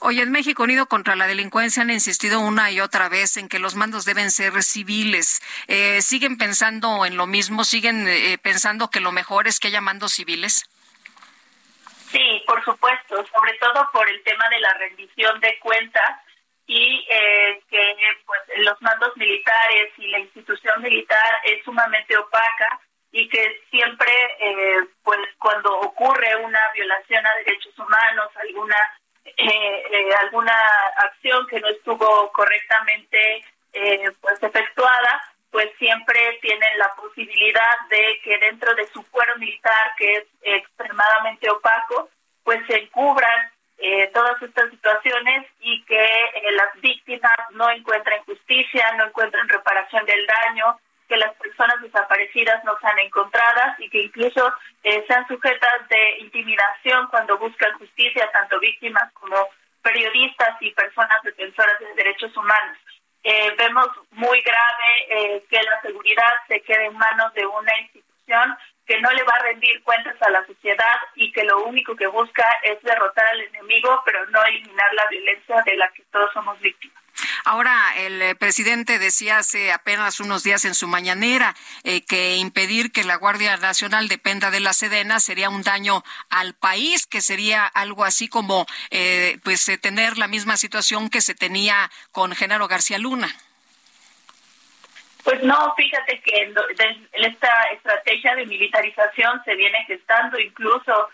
Oye, en México Unido contra la Delincuencia han insistido una y otra vez en que los mandos deben ser civiles. Eh, ¿Siguen pensando en lo mismo? ¿Siguen eh, pensando que lo mejor es que haya mandos civiles? Sí, por supuesto, sobre todo por el tema de la rendición de cuentas y eh, que pues los mandos militares y la institución militar es sumamente opaca y que siempre eh, pues cuando ocurre una violación a derechos humanos alguna eh, alguna acción que no estuvo correctamente pues efectuada pues siempre tienen la posibilidad de que dentro de su cuero militar que es extremadamente opaco pues se encubran eh, todas estas situaciones y que eh, las víctimas no encuentren justicia, no encuentren reparación del daño, que las personas desaparecidas no sean encontradas y que incluso eh, sean sujetas de intimidación cuando buscan justicia, tanto víctimas como periodistas y personas defensoras de derechos humanos. vemos muy grave que la seguridad se quede en manos de una institución que no le va a rendir cuentas a la sociedad y que lo único que busca es derrotar al enemigo, pero no eliminar la violencia de la que todos somos víctimas. Ahora, el eh, presidente decía hace apenas unos días en su mañanera eh, que impedir que la Guardia Nacional dependa de la Sedena sería un daño al país, que sería algo así como eh, pues tener la misma situación que se tenía con Genaro García Luna. Pues no, fíjate que esta estrategia de militarización se viene gestando incluso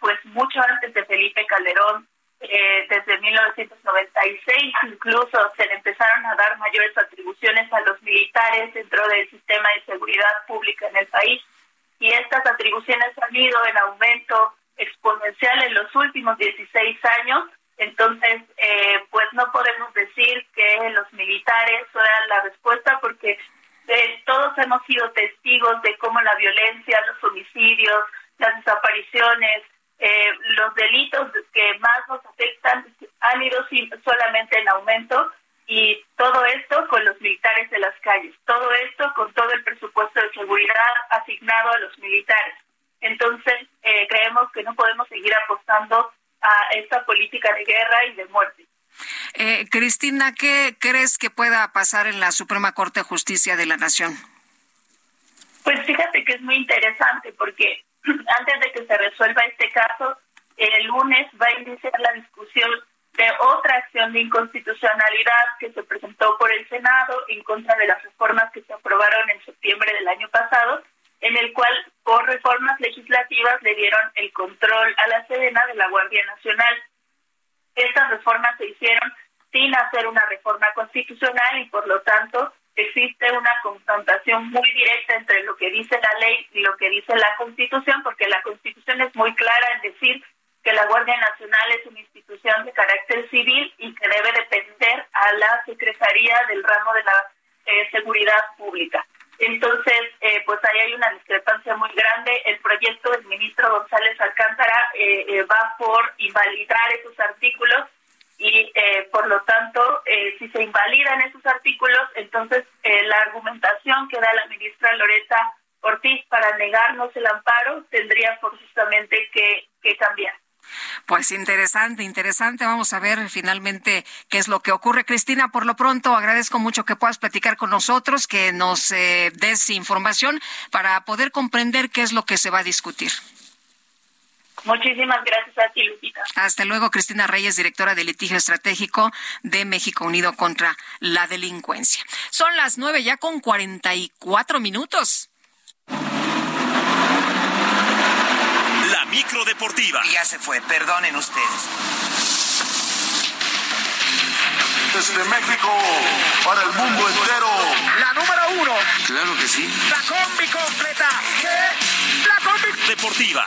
pues mucho antes de Felipe Calderón eh, desde 1996 incluso se le empezaron a dar mayores atribuciones a los militares dentro del sistema de seguridad pública en el país y estas atribuciones han ido en aumento exponencial en los últimos 16 años. Entonces, eh, pues no podemos decir que los militares sean la respuesta porque eh, todos hemos sido testigos de cómo la violencia, los homicidios, las desapariciones, eh, los delitos que más nos afectan han ido solamente en aumento y todo esto con los militares de las calles, todo esto con todo el presupuesto de seguridad asignado a los militares. Entonces, eh, creemos que no podemos seguir apostando a esta política de guerra y de muerte. Eh, Cristina, ¿qué crees que pueda pasar en la Suprema Corte de Justicia de la Nación? Pues fíjate que es muy interesante porque antes de que se resuelva este caso, el lunes va a iniciar la discusión de otra acción de inconstitucionalidad que se presentó por el Senado en contra de las reformas que se aprobaron en septiembre del año pasado, en el cual por reformas legislativas le dieron el control a la Sedena de la Guardia Nacional. Estas reformas se hicieron sin hacer una reforma constitucional y por lo tanto existe una confrontación muy directa entre lo que dice la ley y lo que dice la Constitución, porque la Constitución es muy clara en decir que la Guardia Nacional es una institución de carácter civil y que debe depender a la Secretaría del ramo de la eh, seguridad pública. Entonces, eh, pues ahí hay una discrepancia muy grande. El proyecto del ministro González Alcántara eh, va por invalidar esos artículos y eh, por lo tanto, eh, si se invalidan esos artículos, entonces eh, la argumentación que da la ministra Loreta Ortiz para negarnos el amparo tendría forzosamente que, que cambiar. Pues interesante, interesante. Vamos a ver finalmente qué es lo que ocurre. Cristina, por lo pronto agradezco mucho que puedas platicar con nosotros, que nos des información para poder comprender qué es lo que se va a discutir. Muchísimas gracias a ti, Lupita. Hasta luego, Cristina Reyes, directora de litigio estratégico de México Unido contra la Delincuencia. Son las nueve ya con cuarenta y cuatro minutos. Micro deportiva. Ya se fue, perdonen ustedes. Desde México, para el mundo entero. La número uno. Claro que sí. La combi completa. ¿Qué? La combi deportiva.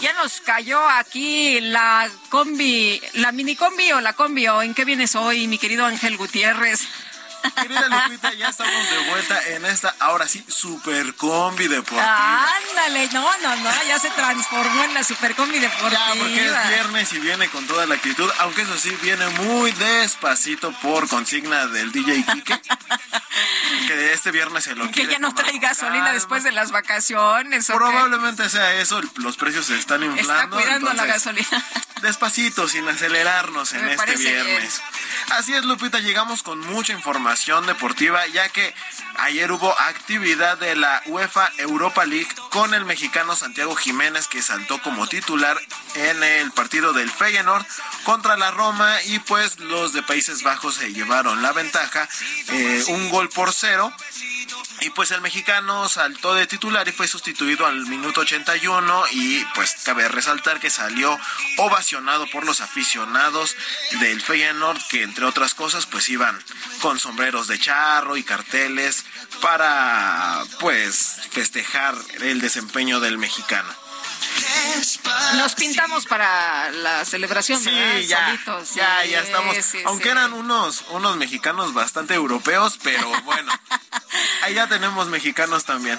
ya nos cayó aquí la combi, la mini combi o la combi, o en qué vienes hoy, mi querido Ángel Gutiérrez. Querida Lupita, ya estamos de vuelta en esta, ahora sí, super combi deportiva. Ándale, no, no, no, ya se transformó en la super combi deportiva. Ya, porque es viernes y viene con toda la actitud, aunque eso sí, viene muy despacito por consigna del DJ Kike. que este viernes se lo Que ya no trae gasolina después de las vacaciones. Probablemente sea eso, los precios se están inflando. Está cuidando la gasolina. Despacito, sin acelerarnos en Me este viernes. Así es, Lupita, llegamos con mucha información deportiva, ya que ayer hubo actividad de la UEFA Europa League con el mexicano Santiago Jiménez, que saltó como titular en el partido del Feyenoord contra la Roma, y pues los de Países Bajos se llevaron la ventaja, eh, un gol por cero. Y pues el mexicano saltó de titular y fue sustituido al minuto 81 y pues cabe resaltar que salió ovacionado por los aficionados del Feyenoord que entre otras cosas pues iban con sombreros de charro y carteles para pues festejar el desempeño del mexicano. Nos pintamos para la celebración, Sí, ¿verdad? ya, Solitos, ya, sí, ya estamos. sí, aunque sí. eran unos, unos mexicanos bastante europeos, pero bueno. allá tenemos mexicanos también.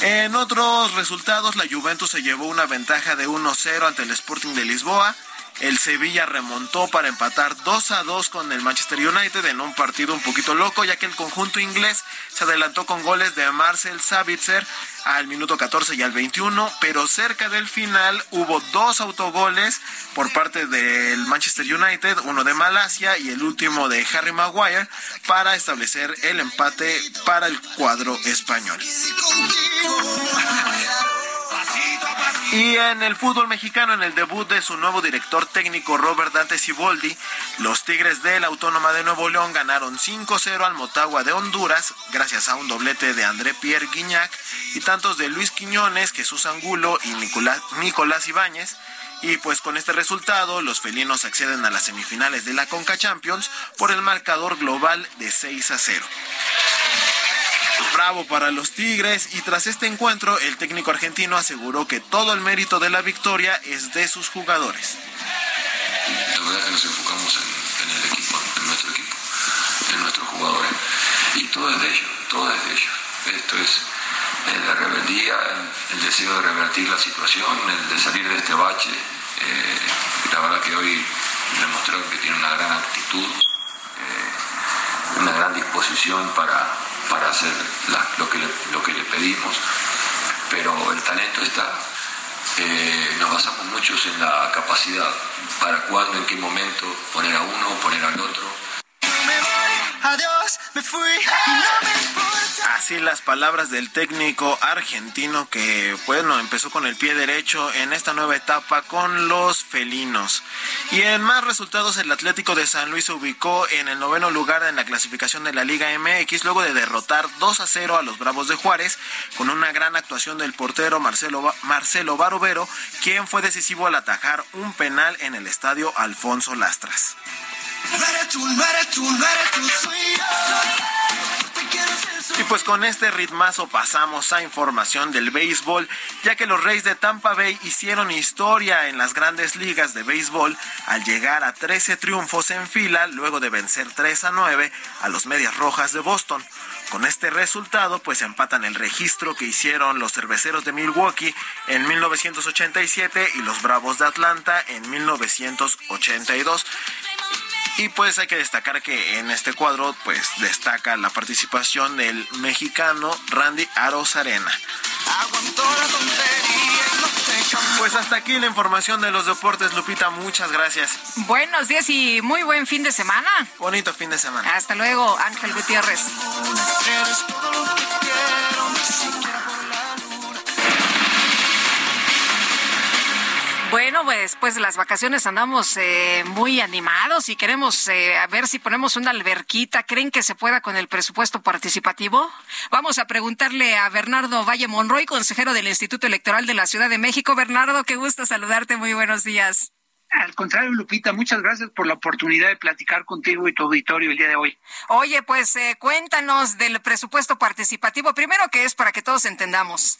En otros resultados, la Juventus se llevó una ventaja de 1-0 ante el Sporting de Lisboa. El Sevilla remontó para empatar 2 a 2 con el Manchester United en un partido un poquito loco, ya que el conjunto inglés se adelantó con goles de Marcel Savitzer al minuto 14 y al 21, pero cerca del final hubo dos autogoles por parte del Manchester United, uno de Malasia y el último de Harry Maguire, para establecer el empate para el cuadro español. Y en el fútbol mexicano, en el debut de su nuevo director técnico Robert Dante Siboldi, los Tigres de la Autónoma de Nuevo León ganaron 5-0 al Motagua de Honduras, gracias a un doblete de André Pierre Guignac y tantos de Luis Quiñones, Jesús Angulo y Nicolás, Ibáñez. Y pues con este resultado, los felinos acceden a las semifinales de la Conca Champions por el marcador global de 6 a 0. Bravo para los Tigres y tras este encuentro el técnico argentino aseguró que todo el mérito de la victoria es de sus jugadores. La verdad que nos enfocamos en, el equipo, en nuestro equipo, en nuestros jugadores. Y todo es de ellos, todo es de ellos. Esto es la rebeldía, el, deseo de revertir la situación, el de salir de este bache. Eh, la verdad que hoy demostraron que tiene una gran actitud, eh, una gran disposición para, para hacer lo, que le, lo que le pedimos, pero el talento está. Eh, nos basamos muchos en la capacidad, para cuándo, en qué momento poner a uno, poner al otro. Adiós, me fui Así las palabras del técnico argentino que, bueno, empezó con el pie derecho en esta nueva etapa con los felinos. Y en más resultados, el Atlético de San Luis se ubicó en el noveno lugar en la clasificación de la Liga MX luego de derrotar 2 a 0 a los Bravos de Juárez con una gran actuación del portero Marcelo, Marcelo Barovero, quien fue decisivo al atajar un penal en el estadio Alfonso Lastras. Y pues con este ritmazo pasamos a información del béisbol, ya que los Reyes de Tampa Bay hicieron historia en las grandes ligas de béisbol al llegar a 13 triunfos en fila luego de vencer 3 a 9 a los Medias Rojas de Boston. Con este resultado, pues empatan el registro que hicieron los cerveceros de Milwaukee en 1987 y los Bravos de Atlanta en 1982. Y pues hay que destacar que en este cuadro pues destaca la participación del mexicano Randy Arozarena. Pues hasta aquí la información de los deportes, Lupita, muchas gracias. Buenos días y muy buen fin de semana. Bonito fin de semana. Hasta luego, Ángel Gutiérrez. Bueno, pues después de las vacaciones andamos eh, muy animados y queremos eh, ver si ponemos una alberquita. ¿Creen que se pueda con el presupuesto participativo? Vamos a preguntarle a Bernardo Valle Monroy, consejero del Instituto Electoral de la Ciudad de México. Bernardo, qué gusto saludarte. Muy buenos días. Al contrario, Lupita, muchas gracias por la oportunidad de platicar contigo y tu auditorio el día de hoy. Oye, pues eh, cuéntanos del presupuesto participativo. Primero, ¿qué es para que todos entendamos?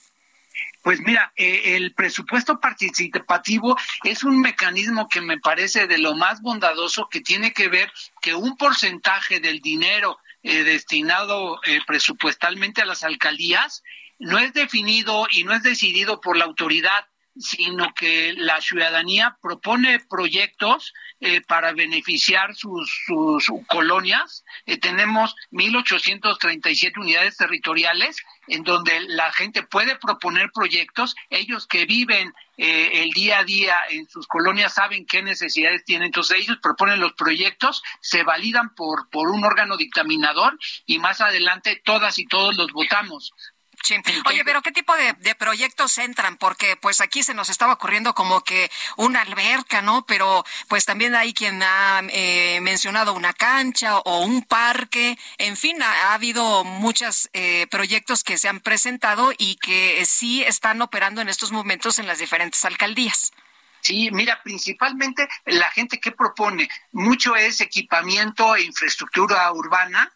Pues mira, eh, el presupuesto participativo es un mecanismo que me parece de lo más bondadoso que tiene que ver que un porcentaje del dinero eh, destinado eh, presupuestalmente a las alcaldías no es definido y no es decidido por la autoridad, sino que la ciudadanía propone proyectos eh, para beneficiar sus, sus colonias. Eh, tenemos 1.837 unidades territoriales en donde la gente puede proponer proyectos. Ellos que viven eh, el día a día en sus colonias saben qué necesidades tienen. Entonces ellos proponen los proyectos, se validan por, por un órgano dictaminador y más adelante todas y todos los votamos. Oye, pero ¿qué tipo de, proyectos entran? Porque pues aquí se nos estaba ocurriendo como que una alberca, ¿no? Pero pues también hay quien ha eh, mencionado una cancha o un parque. En fin, ha, habido muchos eh, proyectos que se han presentado y que sí están operando en estos momentos en las diferentes alcaldías. Sí, mira, principalmente la gente que propone mucho es equipamiento e infraestructura urbana,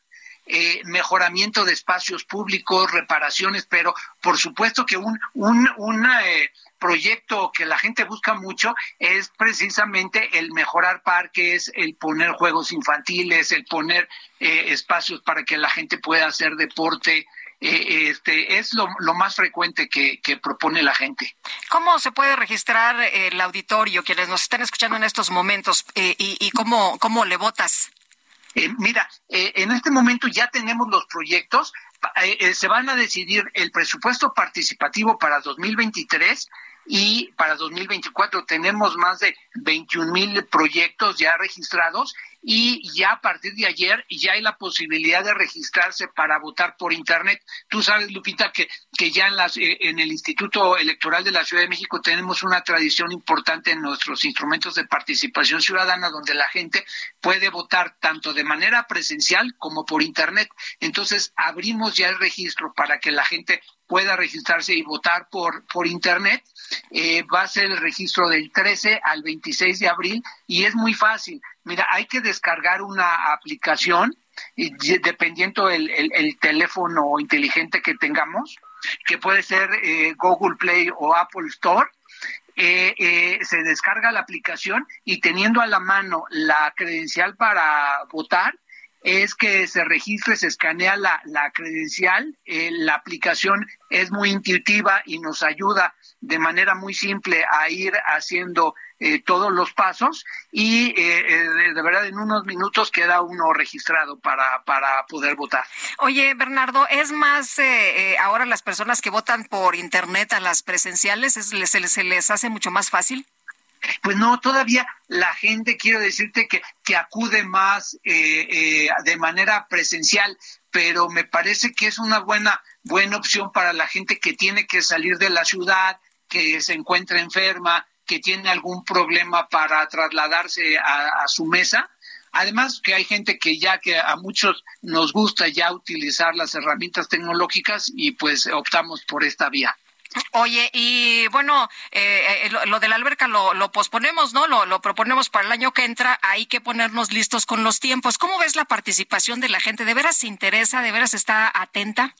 eh, mejoramiento de espacios públicos, reparaciones, pero por supuesto que un, un, eh, proyecto que la gente busca mucho es precisamente el mejorar parques, el poner juegos infantiles, el poner eh, espacios para que la gente pueda hacer deporte, eh, este, es lo, más frecuente que, propone la gente. ¿Cómo se puede registrar el auditorio, quienes nos están escuchando en estos momentos, y, y cómo, cómo le votas? Mira, en este momento ya tenemos los proyectos, se van a decidir el presupuesto participativo para 2023 y para 2024 tenemos más de 21 mil proyectos ya registrados y ya a partir de ayer ya hay la posibilidad de registrarse para votar por internet. Tú sabes, Lupita, que, que ya en, las, eh, en el Instituto Electoral de la Ciudad de México tenemos una tradición importante en nuestros instrumentos de participación ciudadana donde la gente puede votar tanto de manera presencial como por internet. Entonces, abrimos ya el registro para que la gente pueda registrarse y votar por, por internet. Eh, va a ser el registro del 13 al 26 de abril y es muy fácil. Mira, hay que descargar una aplicación y dependiendo el, el, teléfono inteligente que tengamos, que puede ser eh, Google Play o Apple Store. Eh, se descarga la aplicación y teniendo a la mano la credencial para votar, es que se registre, se escanea la, la credencial, eh, la aplicación es muy intuitiva y nos ayuda de manera muy simple a ir haciendo eh, todos los pasos y eh, de, verdad en unos minutos queda uno registrado para, para poder votar. Oye, Bernardo, ¿es más ahora las personas que votan por Internet a las presenciales, se, se les hace mucho más fácil? Pues no, todavía la gente, quiero decirte que, que acude más eh, eh, de manera presencial, pero me parece que es una buena, buena opción para la gente que tiene que salir de la ciudad, que se encuentra enferma, que tiene algún problema para trasladarse a, a su mesa. Además que hay gente que ya que a muchos nos gusta ya utilizar las herramientas tecnológicas y pues optamos por esta vía. Oye, y bueno, eh, eh, lo, de la alberca lo, lo posponemos, ¿no? Lo, lo, proponemos para el año que entra. Hay que ponernos listos con los tiempos. ¿Cómo ves la participación de la gente? ¿De veras se interesa? ¿De veras está atenta?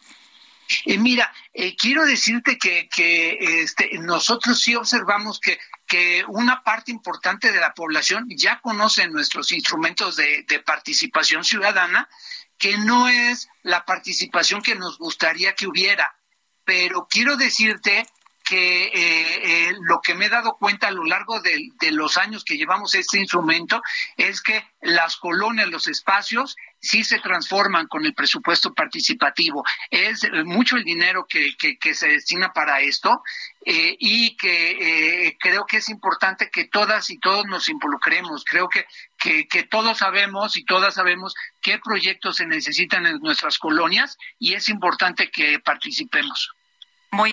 Eh, mira, quiero decirte que, que este, nosotros sí observamos que, que una parte importante de la población ya conoce nuestros instrumentos de participación ciudadana, que no es la participación que nos gustaría que hubiera pero quiero decirte que eh, eh, lo que me he dado cuenta a lo largo de, los años que llevamos este instrumento es que las colonias, los espacios, sí se transforman con el presupuesto participativo. Es mucho el dinero que, se destina para esto eh, y que creo que es importante que todas y todos nos involucremos. Creo que, que todos sabemos y todas sabemos qué proyectos se necesitan en nuestras colonias y es importante que participemos. Muy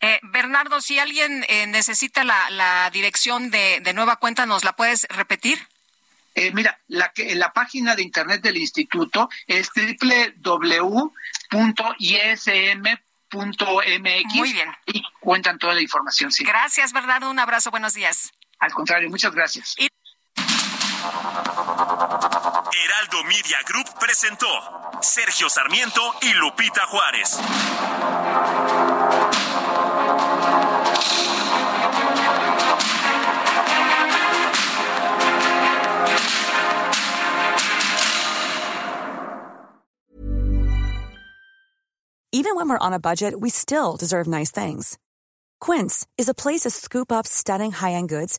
eh, Bernardo, si alguien eh, necesita la, dirección de, nueva cuenta, ¿nos la puedes repetir? Eh, mira, la, la página de internet del instituto es www.ism.mx. Muy bien. Y cuentan toda la información, sí. Gracias, Bernardo. Un abrazo, buenos días. Al contrario, muchas gracias. Heraldo Media Group presentó Sergio Sarmiento y Lupita Juárez. Even when we're on a budget, we still deserve nice things. Quince is a place to scoop up stunning high-end goods